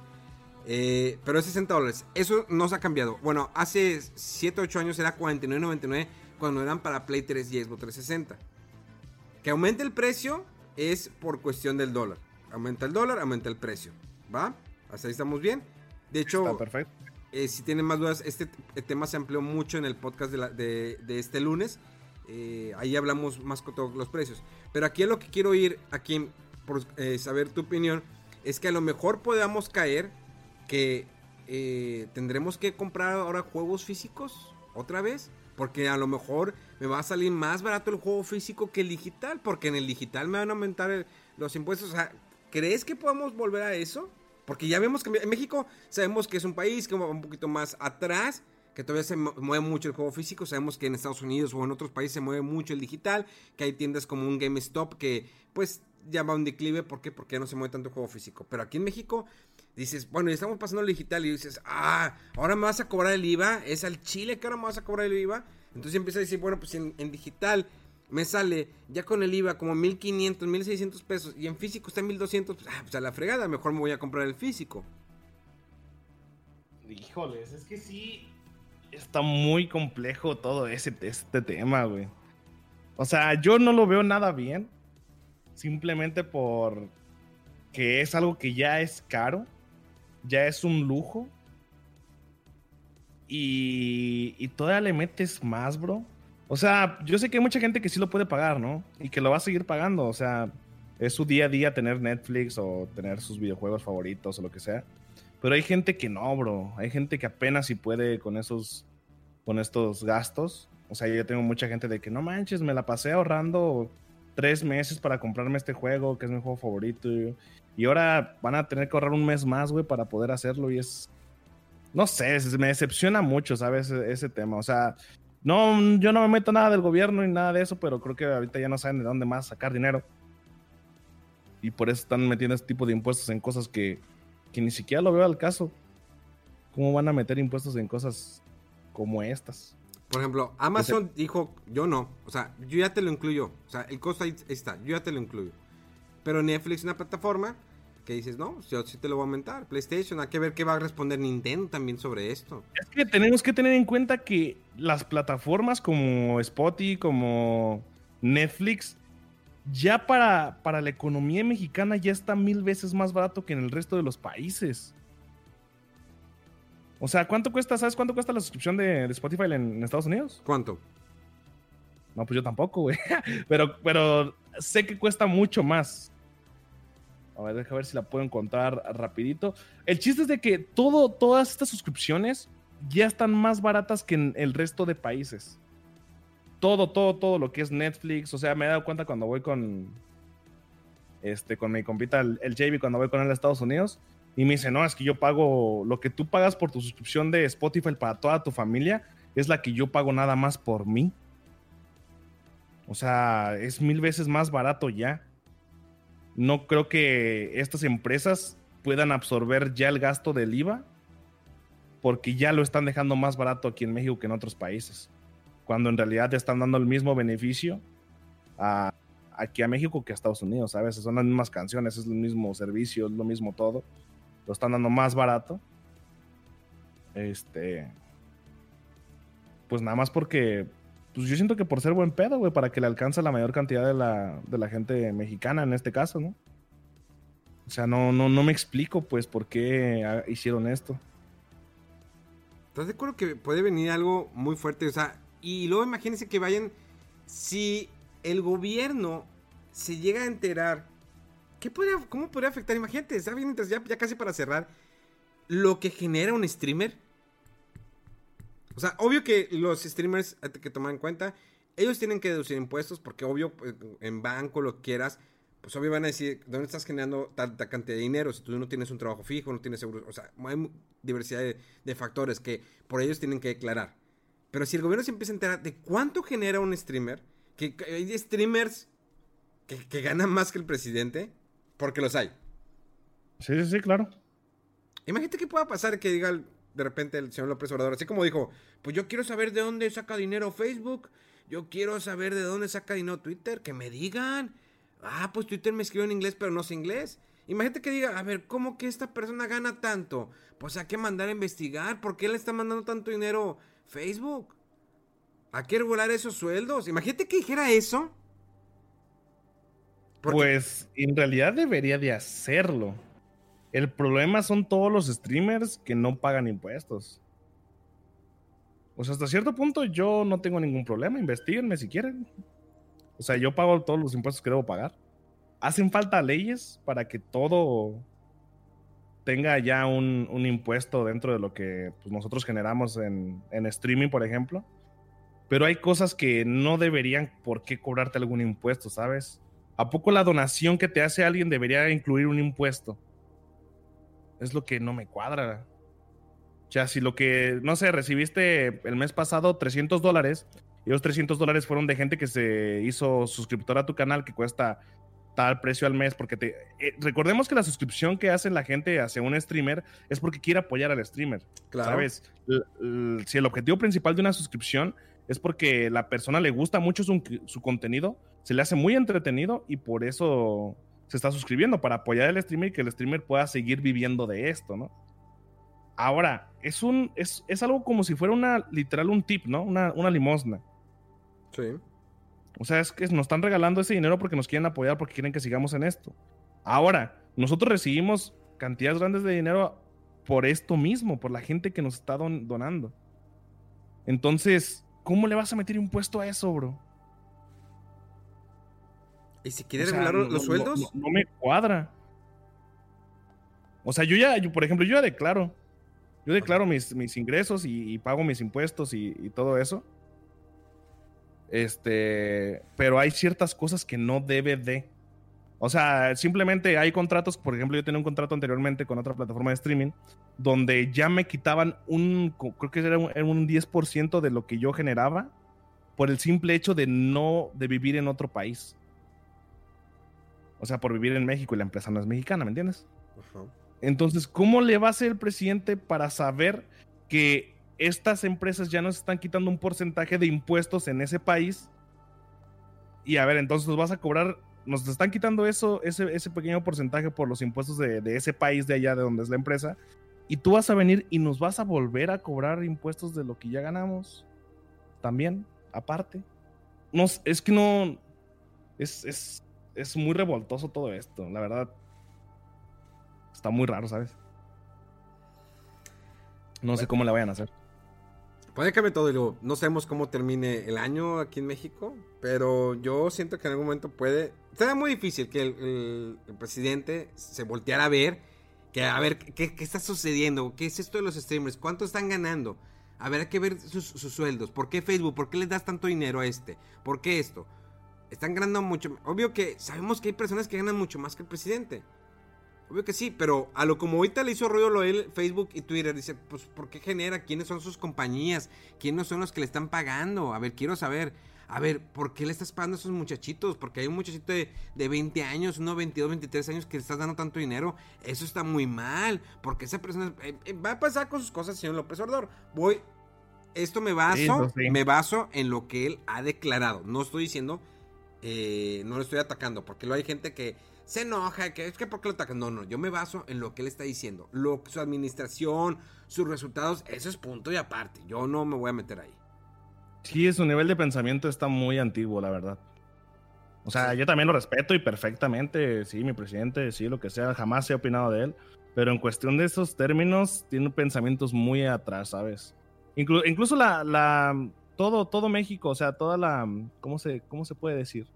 Eh, pero es 60 dólares. Eso no se ha cambiado. Bueno, hace 7, 8 años era 49.99 cuando eran para Play 3 y Xbox 360. Que aumente el precio es por cuestión del dólar. Aumenta el dólar, aumenta el precio. ¿Va? Hasta ahí estamos bien. De hecho, perfecto. Eh, si tienen más dudas, este tema se amplió mucho en el podcast de, este lunes. Eh, ahí hablamos más con todos los precios. Pero aquí es lo que quiero ir, aquí por saber tu opinión, es que a lo mejor podamos caer que eh, tendremos que comprar ahora juegos físicos otra vez. Porque a lo mejor me va a salir más barato el juego físico que el digital. Porque en el digital me van a aumentar los impuestos. O sea, ¿crees que podemos volver a eso? Porque ya vemos que en México sabemos que es un país que va un poquito más atrás. Que todavía se mueve mucho el juego físico. Sabemos que en Estados Unidos o en otros países se mueve mucho el digital. Que hay tiendas como un GameStop que pues ya va un declive. ¿Por qué? Porque ya no se mueve tanto juego físico. Pero aquí en México dices, bueno, ya estamos pasando al digital y dices, ah, ahora me vas a cobrar el IVA. Es al Chile que ahora me vas a cobrar el IVA. Entonces empieza a decir, bueno, pues en, digital me sale ya con el IVA como 1500, 1600 pesos y en físico está en 1200, pues, ah, pues a la fregada, mejor me voy a comprar el físico. Híjoles, es que sí está muy complejo todo ese, este tema, güey. O sea, yo no lo veo nada bien. Simplemente por que es algo que ya es caro. Ya es un lujo. Y, y todavía le metes más, bro. O sea, yo sé que hay mucha gente que sí lo puede pagar, ¿no? Y que lo va a seguir pagando. O sea, es su día a día tener Netflix o tener sus videojuegos favoritos o lo que sea. Pero hay gente que no, bro. Hay gente que apenas si puede con esos, con estos gastos. O sea, yo tengo mucha gente de que no manches, me la pasé ahorrando tres meses para comprarme este juego, que es mi juego favorito. Y ahora van a tener que ahorrar un mes más, güey, para poder hacerlo. Y es. No sé, me decepciona mucho, ¿sabes? E-, ese, tema. O sea, no, yo no me meto nada del gobierno ni nada de eso, pero creo que ahorita ya no saben de dónde más sacar dinero. Y por eso están metiendo este tipo de impuestos en cosas que, que ni siquiera lo veo al caso. ¿Cómo van a meter impuestos en cosas como estas? Por ejemplo, Amazon dijo, yo no, o sea, yo ya te lo incluyo, o sea, el costo ahí está, yo ya te lo incluyo. Pero Netflix es una plataforma que dices, no, yo sí te lo voy a aumentar. PlayStation, hay que ver qué va a responder Nintendo también sobre esto. Es que tenemos que tener en cuenta que las plataformas como Spotify, como Netflix, ya para, para la economía mexicana ya está mil veces más barato que en el resto de los países. O sea, ¿cuánto cuesta? ¿Sabes cuánto cuesta la suscripción de, Spotify en, Estados Unidos? ¿Cuánto? No, pues yo tampoco, güey. <laughs> pero, pero sé que cuesta mucho más. A ver, déjame ver si la puedo encontrar rapidito. El chiste es de que todo, todas estas suscripciones ya están más baratas que en el resto de países. Todo, todo, todo lo que es Netflix. O sea, me he dado cuenta cuando voy con. Este, con mi compita, el, el JB, cuando voy con él a Estados Unidos y me dice, no, es que yo pago lo que tú pagas por tu suscripción de Spotify para toda tu familia, es la que yo pago nada más por mí. O sea, es mil veces más barato ya. No creo que estas empresas puedan absorber ya el gasto del IVA porque ya lo están dejando más barato aquí en México que en otros países. Cuando en realidad te están dando el mismo beneficio aquí a México que a Estados Unidos, ¿sabes? Son las mismas canciones, es el mismo servicio, es lo mismo todo lo están dando más barato. Este. Pues nada más porque. Pues yo siento que por ser buen pedo, güey, para que le alcance la mayor cantidad de la, de la gente mexicana en este caso, ¿no? O sea, no, no, no me explico, pues, por qué hicieron esto. ¿Estás de acuerdo que puede venir algo muy fuerte? O sea, y luego imagínense que vayan. Si el gobierno se llega a enterar ¿Qué podría, ¿Cómo podría afectar? Imagínate, ya, ya casi para cerrar, lo que genera un streamer. O sea, obvio que los streamers hay que tomar en cuenta, ellos tienen que deducir impuestos porque obvio pues, en banco, lo quieras, pues obvio van a decir, ¿dónde estás generando tanta cantidad de dinero? Si tú no tienes un trabajo fijo, no tienes seguro, o sea, hay diversidad de, factores que por ellos tienen que declarar. Pero si el gobierno se empieza a enterar de cuánto genera un streamer, que, hay streamers que, que ganan más que el presidente, porque los hay. Sí, sí, sí, claro. Imagínate qué pueda pasar que diga de repente el señor López Obrador, así como dijo, pues yo quiero saber de dónde saca dinero Facebook, yo quiero saber de dónde saca dinero Twitter, que me digan. Ah, pues Twitter me escribió en inglés, pero no sé inglés. Imagínate que diga, a ver, ¿cómo que esta persona gana tanto? Pues hay que mandar a investigar, ¿por qué le está mandando tanto dinero Facebook? Hay que regular esos sueldos. Imagínate que dijera eso. Pues en realidad debería de hacerlo. El problema son todos los streamers que no pagan impuestos. O sea, hasta cierto punto yo no tengo ningún problema. Investíguenme si quieren. O sea, yo pago todos los impuestos que debo pagar. Hacen falta leyes para que todo tenga ya un, impuesto dentro de lo que pues, nosotros generamos en, en streaming, por ejemplo. Pero hay cosas que no deberían por qué cobrarte algún impuesto, ¿sabes? ¿A poco la donación que te hace alguien debería incluir un impuesto? Es lo que no me cuadra. O sea, si lo que, no sé, recibiste el mes pasado 300 dólares y los 300 dólares fueron de gente que se hizo suscriptor a tu canal que cuesta tal precio al mes, porque te, eh, recordemos que la suscripción que hace la gente hacia un streamer es porque quiere apoyar al streamer. Claro. ¿Sabes? si el objetivo principal de una suscripción es porque la persona le gusta mucho su, su, contenido, se le hace muy entretenido y por eso se está suscribiendo, para apoyar al streamer y que el streamer pueda seguir viviendo de esto, ¿no? Ahora, es, un, es, es algo como si fuera una, literal, un tip, ¿no? Una, una limosna. Sí. O sea, es que nos están regalando ese dinero porque nos quieren apoyar, porque quieren que sigamos en esto. Ahora, nosotros recibimos cantidades grandes de dinero por esto mismo, por la gente que nos está donando. Entonces, ¿cómo le vas a meter impuesto a eso, bro? ¿Y si quiere regular los sueldos? No, me cuadra. O sea, yo ya, yo, por ejemplo, yo ya declaro. Yo declaro mis, mis ingresos y, pago mis impuestos y, y todo eso. Este, pero hay ciertas cosas que no debe de. O sea, simplemente hay contratos, por ejemplo, yo tenía un contrato anteriormente con otra plataforma de streaming, donde ya me quitaban un, creo que era un, 10% de lo que yo generaba por el simple hecho de no, de vivir en otro país. O sea, por vivir en México y la empresa no es mexicana, ¿me entiendes? Entonces, ¿cómo le va a hacer el presidente para saber que estas empresas ya nos están quitando un porcentaje de impuestos en ese país. Y a ver, entonces vas a cobrar, nos están quitando eso, ese, ese pequeño porcentaje por los impuestos de, ese país de allá de donde es la empresa. Y tú vas a venir y nos vas a volver a cobrar impuestos de lo que ya ganamos. También, aparte. No, es que no. Es, es, es muy revoltoso todo esto, la verdad. Está muy raro, ¿sabes? No sé cómo la vayan a hacer. Puede cambiar todo y no sabemos cómo termine el año aquí en México, pero yo siento que en algún momento puede... Será muy difícil que el, presidente se volteara a ver, que a ver qué, está sucediendo, qué es esto de los streamers, cuánto están ganando. A ver, hay que ver sus, sus, sueldos. ¿Por qué Facebook? ¿Por qué les das tanto dinero a este? ¿Por qué esto? Están ganando mucho. Obvio que sabemos que hay personas que ganan mucho más que el presidente. Obvio que sí, pero a lo como ahorita le hizo ruido lo de Facebook y Twitter, dice, pues, ¿por qué genera? ¿Quiénes son sus compañías? ¿Quiénes son los que le están pagando? A ver, quiero saber. A ver, ¿por qué le estás pagando a esos muchachitos? Porque hay un muchachito de, 20 años, uno 22, 23 años que le estás dando tanto dinero. Eso está muy mal. Porque esa persona eh, eh, va a pasar con sus cosas, señor López Obrador. Voy, esto me baso, me baso en lo que él ha declarado. No estoy diciendo, eh, no le estoy atacando, porque luego hay gente que se enoja, que es que porque lo atacan. No, no, yo me baso en lo que él está diciendo. Lo, su administración, sus resultados, eso es punto y aparte. Yo no me voy a meter ahí. Sí, su nivel de pensamiento está muy antiguo, la verdad. O sea, yo también lo respeto y perfectamente, sí, mi presidente, sí, lo que sea, jamás he opinado de él. Pero en cuestión de esos términos, tiene pensamientos muy atrás, ¿sabes? incluso la, la, todo, todo México, o sea, toda la, ¿cómo se, cómo se puede decir?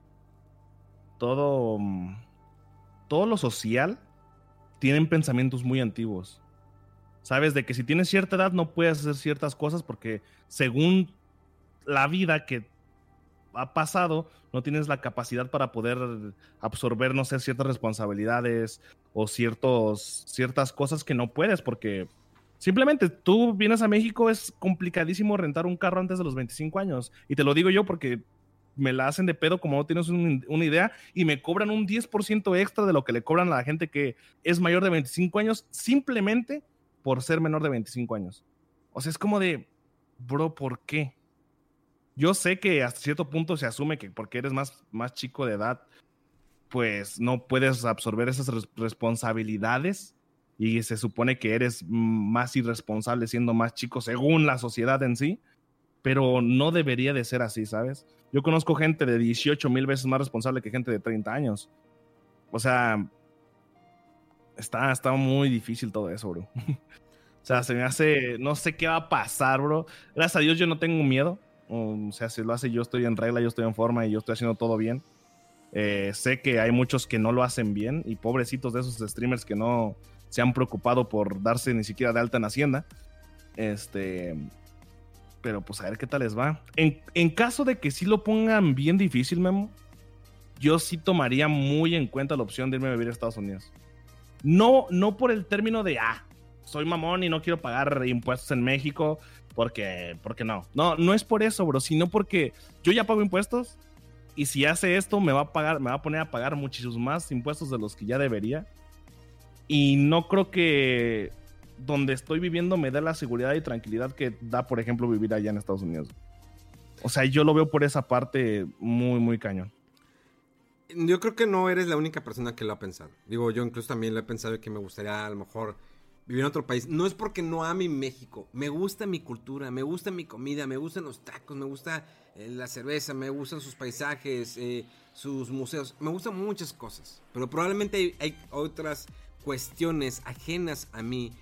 Todo mm, todo lo social tienen pensamientos muy antiguos. Sabes de que si tienes cierta edad no puedes hacer ciertas cosas porque según la vida que ha pasado, no tienes la capacidad para poder absorber, no sé, ciertas responsabilidades o ciertos, ciertas cosas que no puedes porque simplemente tú vienes a México, es complicadísimo rentar un carro antes de los 25 años. Y te lo digo yo porque me la hacen de pedo como no tienes una idea y me cobran un 10% extra de lo que le cobran a la gente que es mayor de 25 años simplemente por ser menor de 25 años. O sea, es como de, bro, ¿por qué? Yo sé que hasta cierto punto se asume que porque eres más, más chico de edad, pues no puedes absorber esas responsabilidades y se supone que eres más irresponsable siendo más chico según la sociedad en sí, pero no debería de ser así, ¿sabes? Yo conozco gente de 18 mil veces más responsable que gente de 30 años. O sea, está, está muy difícil todo eso, bro. <laughs> o sea, se me hace, no sé qué va a pasar, bro. Gracias a Dios yo no tengo miedo. O sea, si lo hace yo estoy en regla, yo estoy en forma y yo estoy haciendo todo bien. Eh, sé que hay muchos que no lo hacen bien y pobrecitos de esos streamers que no se han preocupado por darse ni siquiera de alta en Hacienda. Este, pero pues a ver qué tal les va. En, caso de que sí lo pongan bien difícil, Memo, yo sí tomaría muy en cuenta la opción de irme a vivir a Estados Unidos. No, no por el término de, ah, soy mamón y no quiero pagar impuestos en México, porque, porque no. No, no es por eso, bro, sino porque yo ya pago impuestos Y si hace esto, me va a pagar, me va a poner a pagar muchísimos más impuestos de los que ya debería. Y no creo que donde estoy viviendo me dé la seguridad y tranquilidad que da, por ejemplo, vivir allá en Estados Unidos. O sea, yo lo veo por esa parte muy, muy cañón. Yo creo que no eres la única persona que lo ha pensado. Digo, yo incluso también lo he pensado que me gustaría a lo mejor vivir en otro país. No es porque no ame México. Me gusta mi cultura, me gusta mi comida, me gustan los tacos, me gusta eh, la cerveza, me gustan sus paisajes, eh, sus museos. Me gustan muchas cosas. Pero probablemente hay, otras cuestiones ajenas a mí,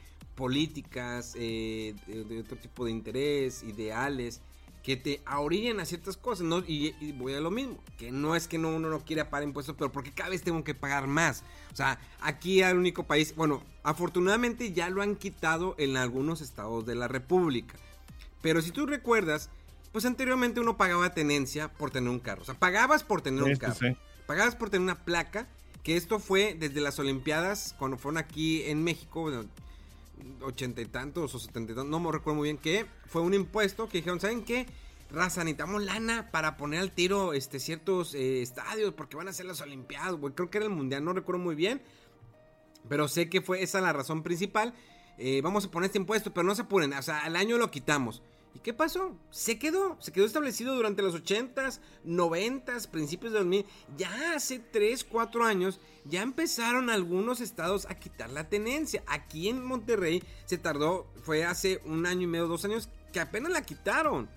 políticas, eh, de otro tipo de interés, ideales que te orillan a ciertas cosas, ¿no? Y, voy a lo mismo, que no es que no, uno no quiera pagar impuestos, pero porque cada vez tengo que pagar más. O sea, aquí el único país, bueno, afortunadamente ya lo han quitado en algunos estados de la República. Pero si tú recuerdas, pues anteriormente uno pagaba tenencia por tener un carro. O sea, pagabas por tener un carro. Pagabas por tener una placa, que esto fue desde las Olimpiadas, cuando fueron aquí en México, ochenta y tantos o setenta y tantos, no me recuerdo muy bien, que fue un impuesto que dijeron, ¿saben qué? Raza, necesitamos lana para poner al tiro este, ciertos eh, estadios porque van a ser las Olimpiadas, Creo que era el Mundial, no recuerdo muy bien. Pero sé que fue esa la razón principal. Eh, vamos a poner este impuesto, pero no se apuren. O sea, al año lo quitamos. ¿Y qué pasó? Se quedó, se quedó establecido durante los 80s, 90s, principios de 2000. Ya hace 3, 4 años ya empezaron algunos estados a quitar la tenencia. Aquí en Monterrey se tardó, fue hace un año y medio, dos años, que apenas la quitaron.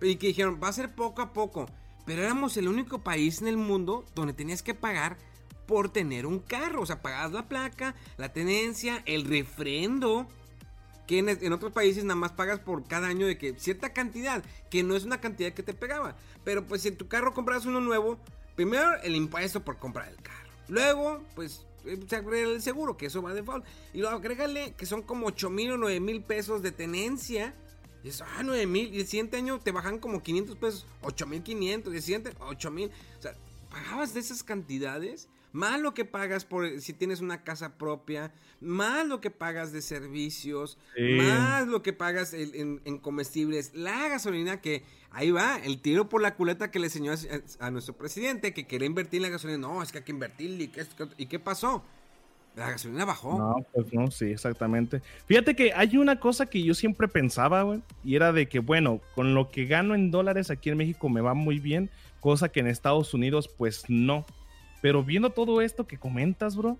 Y que dijeron, va a ser poco a poco. Pero éramos el único país en el mundo donde tenías que pagar por tener un carro. O sea, pagabas la placa, la tenencia, el refrendo que en, otros países nada más pagas por cada año de que cierta cantidad, que no es una cantidad que te pegaba. Pero pues si en tu carro compras uno nuevo, primero el impuesto por comprar el carro. Luego, pues eh, se agrega el seguro, que eso va de default. Y luego agrégale que son como 8 mil o 9 mil pesos de tenencia. Y eso, ah, 9 mil. Y el siguiente año te bajan como 500 pesos, 8 mil 500. Y el siguiente, 8 mil. O sea, pagabas de esas cantidades más lo que pagas por si tienes una casa propia, más lo que pagas de servicios, más lo que pagas en, comestibles, la gasolina que ahí va, el tiro por la culeta que le enseñó a, nuestro presidente que quería invertir en la gasolina, no, es que hay que invertir y qué, y qué pasó. La gasolina bajó. No, pues no, sí, exactamente. Fíjate que hay una cosa que yo siempre pensaba, güey, y era de que, bueno, con lo que gano en dólares aquí en México me va muy bien, cosa que en Estados Unidos, pues no. Pero viendo todo esto que comentas, bro,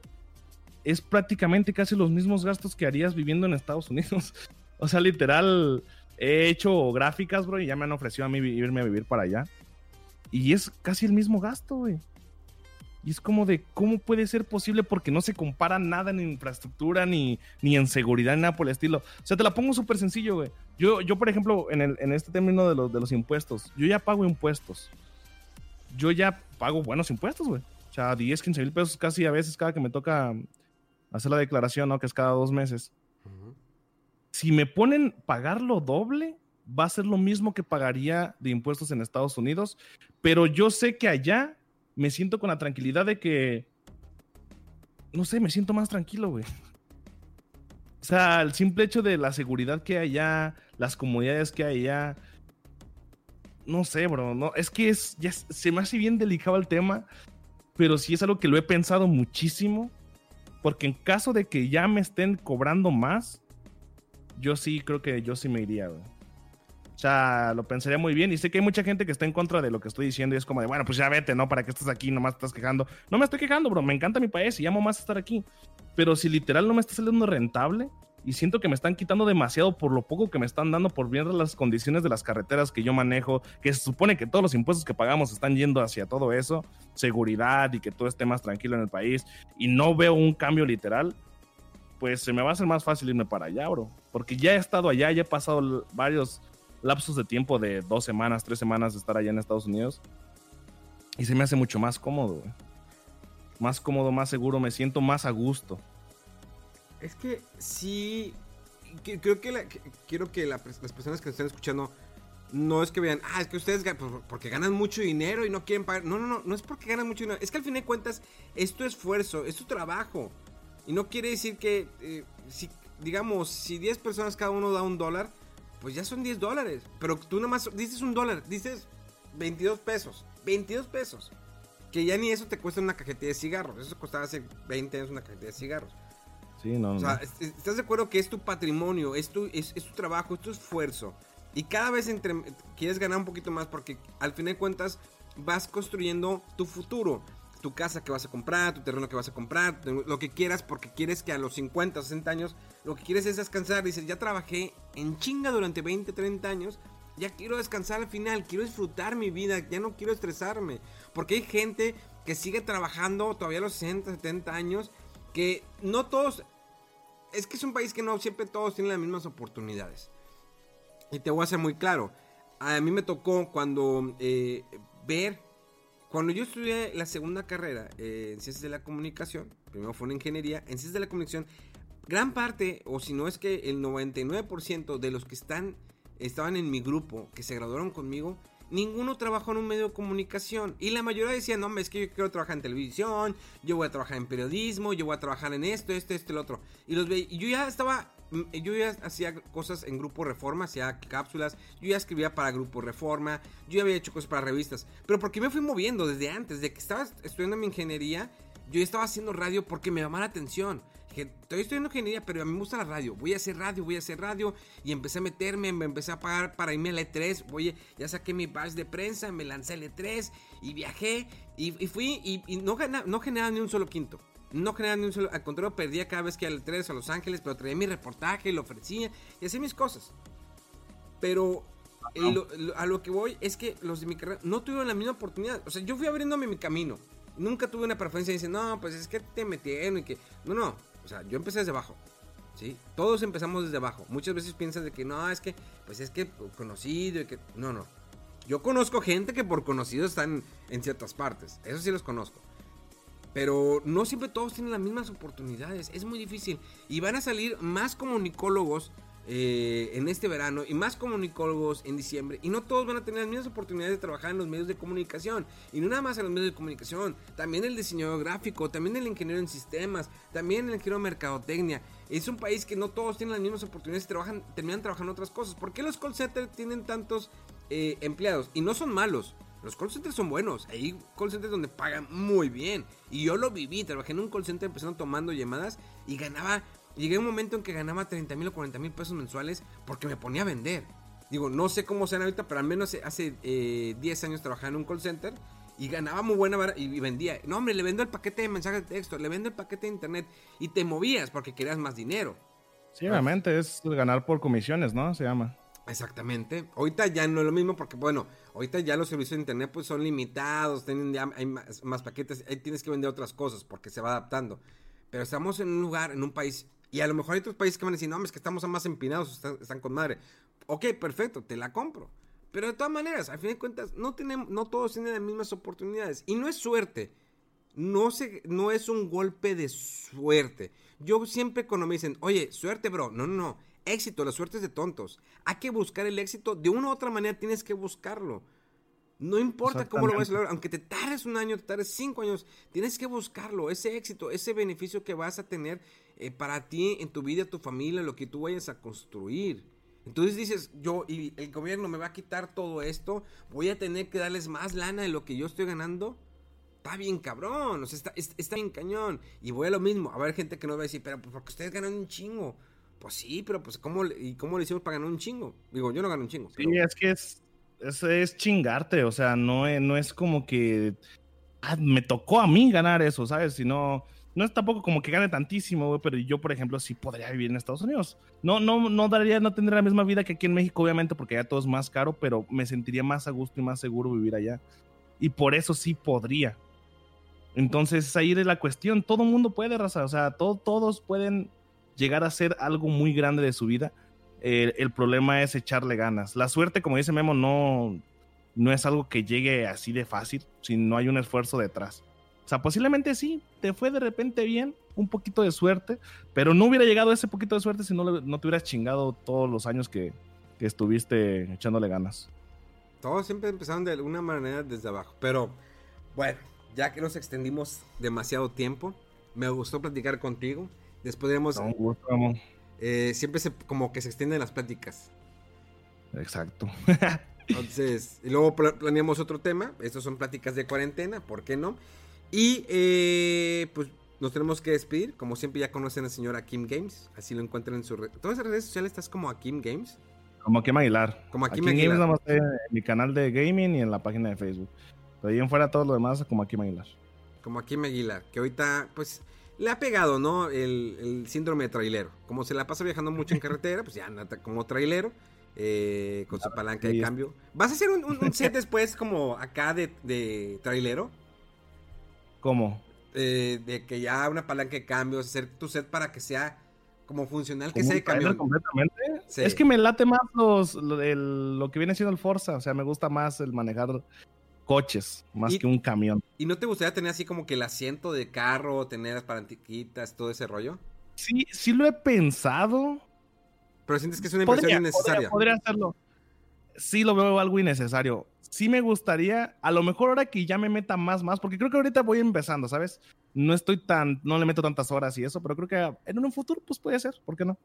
es prácticamente casi los mismos gastos que harías viviendo en Estados Unidos. <laughs> o sea, literal, he hecho gráficas, bro, y ya me han ofrecido a mí irme a vivir para allá. Y es casi el mismo gasto, güey. Y es como de, ¿cómo puede ser posible? Porque no se compara nada en infraestructura, ni, ni en seguridad, ni nada por el estilo. O sea, te la pongo súper sencillo, güey. Yo, yo, por ejemplo, en, el, en este término de los, de los impuestos, yo ya pago impuestos. Yo ya pago buenos impuestos, güey. O sea, 10, 15 mil pesos casi a veces cada que me toca hacer la declaración, ¿no? Que es cada dos meses. Si me ponen pagar lo doble, va a ser lo mismo que pagaría de impuestos en Estados Unidos, pero yo sé que allá me siento con la tranquilidad de que, no sé, me siento más tranquilo, güey. O sea, el simple hecho de la seguridad que hay allá, las comodidades que hay allá, no sé, bro, no, es que es, ya se me hace bien delicado el tema, pero sí es algo que lo he pensado muchísimo, porque en caso de que ya me estén cobrando más, yo sí creo que yo sí me iría, O sea, lo pensaría muy bien. Y sé que hay mucha gente que está en contra de lo que estoy diciendo y es como de, bueno, pues ya vete, ¿no? ¿Para qué estás aquí? Nomás estás quejando. No me estoy quejando, bro. Me encanta mi país y amo más estar aquí. Pero si literal no me está saliendo rentable, y siento que me están quitando demasiado por lo poco que me están dando por ver las condiciones de las carreteras que yo manejo, que se supone que todos los impuestos que pagamos están yendo hacia todo eso, seguridad y que todo esté más tranquilo en el país, y no veo un cambio literal, pues se me va a hacer más fácil irme para allá, bro, porque ya he estado allá, ya he pasado varios lapsos de tiempo de dos semanas, tres semanas de estar allá en Estados Unidos, y se me hace mucho más cómodo, más cómodo, más seguro, me siento más a gusto. Es que sí. creo que, quiero que las personas que estén escuchando no es que vean, ah, es que ustedes pues, porque ganan mucho dinero y no quieren pagar. No, no, no, no es porque ganan mucho dinero. Es que al fin de cuentas es tu esfuerzo, es tu trabajo. Y no quiere decir que, eh, si, digamos, si 10 personas cada uno da un dólar, pues ya son 10 dólares. Pero tú nada más dices un dólar, dices 22 pesos. 22 pesos. Que ya ni eso te cuesta una cajetilla de cigarros. Eso costaba hace 20 años una cajetilla de cigarros. Sí, no, O no. sea, est- ¿estás de acuerdo que es tu patrimonio, es tu, es, es tu trabajo, es tu esfuerzo? Y cada vez entre, quieres ganar un poquito más porque al fin de cuentas vas construyendo tu futuro. Tu casa que vas a comprar, tu terreno que vas a comprar, lo que quieras porque quieres que a los 50, 60 años lo que quieres es descansar. Dices, ya trabajé en chinga durante 20, 30 años, ya quiero descansar al final, quiero disfrutar mi vida, ya no quiero estresarme. Porque hay gente que sigue trabajando todavía a los 60, 70 años, que no todos es que es un país que no siempre todos tienen las mismas oportunidades. Y te voy a ser muy claro. A mí me tocó cuando eh, ver, cuando yo estudié la segunda carrera eh, en ciencias de la comunicación, primero fue en ingeniería, en ciencias de la comunicación, gran parte, o si no es que el 99% de los que están, estaban en mi grupo, que se graduaron conmigo, ninguno trabajó en un medio de comunicación. Y la mayoría decían, no, hombre, es que yo quiero trabajar en televisión, yo voy a trabajar en periodismo, yo voy a trabajar en esto, esto, esto, el otro. Y los ve y yo ya estaba, mm, yo ya hacía cosas en Grupo Reforma, hacía cápsulas, yo ya escribía para Grupo Reforma, yo ya había hecho cosas para revistas. Pero porque me fui moviendo desde antes, de que estaba estudiando mi ingeniería, yo estaba haciendo radio porque me llamaba la atención. Dije, estoy estudiando ingeniería, pero a mí me gusta la radio. Voy a hacer radio, voy a hacer radio. Y empecé a meterme, me empecé a pagar para irme al E3. Voy, ya saqué mi badge de prensa, me lancé al E3 y viajé. Y, y fui y, y no, gana- no generaba ni un solo quinto. No generaba ni un solo. Al contrario, perdía cada vez que iba al E3 a Los Ángeles, pero traía mi reportaje, lo ofrecía y hacía mis cosas. Pero eh, lo- lo- a lo que voy es que los de mi carrera no tuvieron la misma oportunidad. O sea, yo fui abriéndome mi camino. Nunca tuve una preferencia dice, no, pues es que te metieron y que. No, no. O sea, yo empecé desde abajo. ¿Sí? Todos empezamos desde abajo. Muchas veces piensas de que no, es que, pues es que conocido y que. No, no. Yo conozco gente que por conocido están en ciertas partes. Eso sí los conozco. Pero no siempre todos tienen las mismas oportunidades. Es muy difícil. Y van a salir más comunicólogos eh, en este verano y más comunicólogos en diciembre. Y no todos van a tener las mismas oportunidades de trabajar en los medios de comunicación. Y no nada más en los medios de comunicación. También el diseñador gráfico, también el ingeniero en sistemas, también el ingeniero en mercadotecnia. Es un país que no todos tienen las mismas oportunidades y trabajan, terminan trabajando otras cosas. ¿Por qué los call centers tienen tantos eh, empleados? Y no son malos. Los call centers son buenos. Hay call centers donde pagan muy bien. Y yo lo viví. Trabajé en un call center empezando tomando llamadas y ganaba. Llegué a un momento en que ganaba 30 mil o 40 mil pesos mensuales porque me ponía a vender. Digo, no sé cómo sean ahorita, pero al menos hace eh, 10 años trabajaba en un call center y ganaba muy buena vara- y, vendía. No, hombre, le vendo el paquete de mensajes de texto, le vendo el paquete de internet y te movías porque querías más dinero. Sí, obviamente es ganar por comisiones, ¿no? Se llama. Exactamente. Ahorita ya no es lo mismo porque, bueno, ahorita ya los servicios de internet pues son limitados, tienen ya, hay más, más paquetes, ahí tienes que vender otras cosas porque se va adaptando. Pero estamos en un lugar, en un país, y a lo mejor hay otros países que van a decir, no, es que estamos más empinados, están, están con madre. Ok, perfecto, te la compro. Pero de todas maneras, al fin de cuentas, no, tenemos, no todos tienen las mismas oportunidades. Y no es suerte. No, se, no es un golpe de suerte. Yo siempre cuando me dicen, oye, suerte, bro. No, no, no. Éxito, la suerte es de tontos. Hay que buscar el éxito. De una u otra manera tienes que buscarlo. No importa cómo lo vayas a lograr, aunque te tardes un año, te tardes cinco años, tienes que buscarlo, ese éxito, ese beneficio que vas a tener eh, para ti, en tu vida, tu familia, lo que tú vayas a construir. Entonces dices, yo y el gobierno me va a quitar todo esto, voy a tener que darles más lana de lo que yo estoy ganando. Está bien cabrón, o sea, está, es- está bien cañón. Y voy a lo mismo, a ver gente que no va a decir, pero pues porque ustedes ganan un chingo. Pues sí, pero pues ¿cómo, le- ¿y cómo le hicimos para ganar un chingo? Digo, yo no gano un chingo. Sí, pero- es que es, es, es chingarte, o sea, no, no es como que ah, me tocó a mí ganar eso, ¿sabes? Sino, no es tampoco como que gane tantísimo, güey, pero yo, por ejemplo, sí podría vivir en Estados Unidos. No, no, no daría, no tendría la misma vida que aquí en México, obviamente, porque allá todo es más caro, pero me sentiría más a gusto y más seguro vivir allá. Y por eso sí podría. Entonces, ahí es la cuestión. Todo mundo puede, raza. O sea, todo- todos pueden llegar a ser algo muy grande de su vida. El, el problema es echarle ganas. La suerte, como dice Memo, no, no es algo que llegue así de fácil, si no hay un esfuerzo detrás. O sea, posiblemente sí, te fue de repente bien, un poquito de suerte, pero no hubiera llegado ese poquito de suerte si no, no te hubieras chingado todos los años que, que estuviste echándole ganas. Todos siempre empezaron de alguna manera desde abajo. Pero bueno, ya que nos extendimos demasiado tiempo, me gustó platicar contigo. Después gusto, Memo. Eh, siempre se, como que se extienden las pláticas. Exacto. <laughs> Entonces, y luego planeamos otro tema. Estos son pláticas de cuarentena, ¿por qué no? Y eh, pues nos tenemos que despedir. Como siempre ya conocen al señor Akim Games. Así lo encuentran en su red. Todas las redes sociales estás como Akim Games. Como Akim Aguilar. Como Aguilar. Games en mi canal de gaming y en la página de Facebook. Pero ahí en fuera todo lo demás como Akim Aguilar. Como Akim Aguilar. Que ahorita, pues, le ha pegado, ¿no? El, síndrome de trailero. Como se la pasa viajando mucho en carretera, pues ya anda como trailero. Eh, con su palanca de cambio. ¿Vas a hacer un, set después como acá de, de trailero? ¿Cómo? Eh, de que ya una palanca de cambios, hacer tu set para que sea como funcional que sea de camión. Completamente. Es que me late más los, lo, que viene siendo el Forza, o sea, me gusta más el manejar coches más que un camión. ¿Y no te gustaría tener así como que el asiento de carro, tener las palanquitas, todo ese rollo? Sí, sí lo he pensado. Pero sientes que es una inversión innecesaria. podría hacerlo. Sí lo veo algo innecesario sí me gustaría, a lo mejor ahora que ya me meta más, más, porque creo que ahorita voy empezando, ¿sabes? No estoy tan, no le meto tantas horas y eso, pero creo que en un futuro, pues puede ser, ¿por qué no?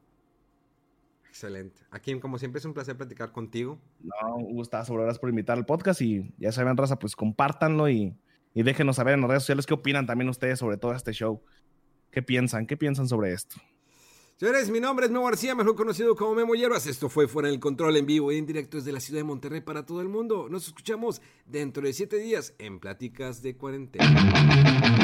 Excelente. Aquí, como siempre, es un placer platicar contigo. No, gusta sobre horas por invitar al podcast y ya saben, raza, pues compártanlo y, y déjenos saber en las redes sociales qué opinan también ustedes sobre todo este show. ¿Qué piensan? ¿Qué piensan sobre esto? Señores, mi nombre es Memo García, mejor conocido como Memo Hierbas. Esto fue Fuera del Control en vivo y en directo desde la ciudad de Monterrey para todo el mundo. Nos escuchamos dentro de siete días en Pláticas de Cuarentena.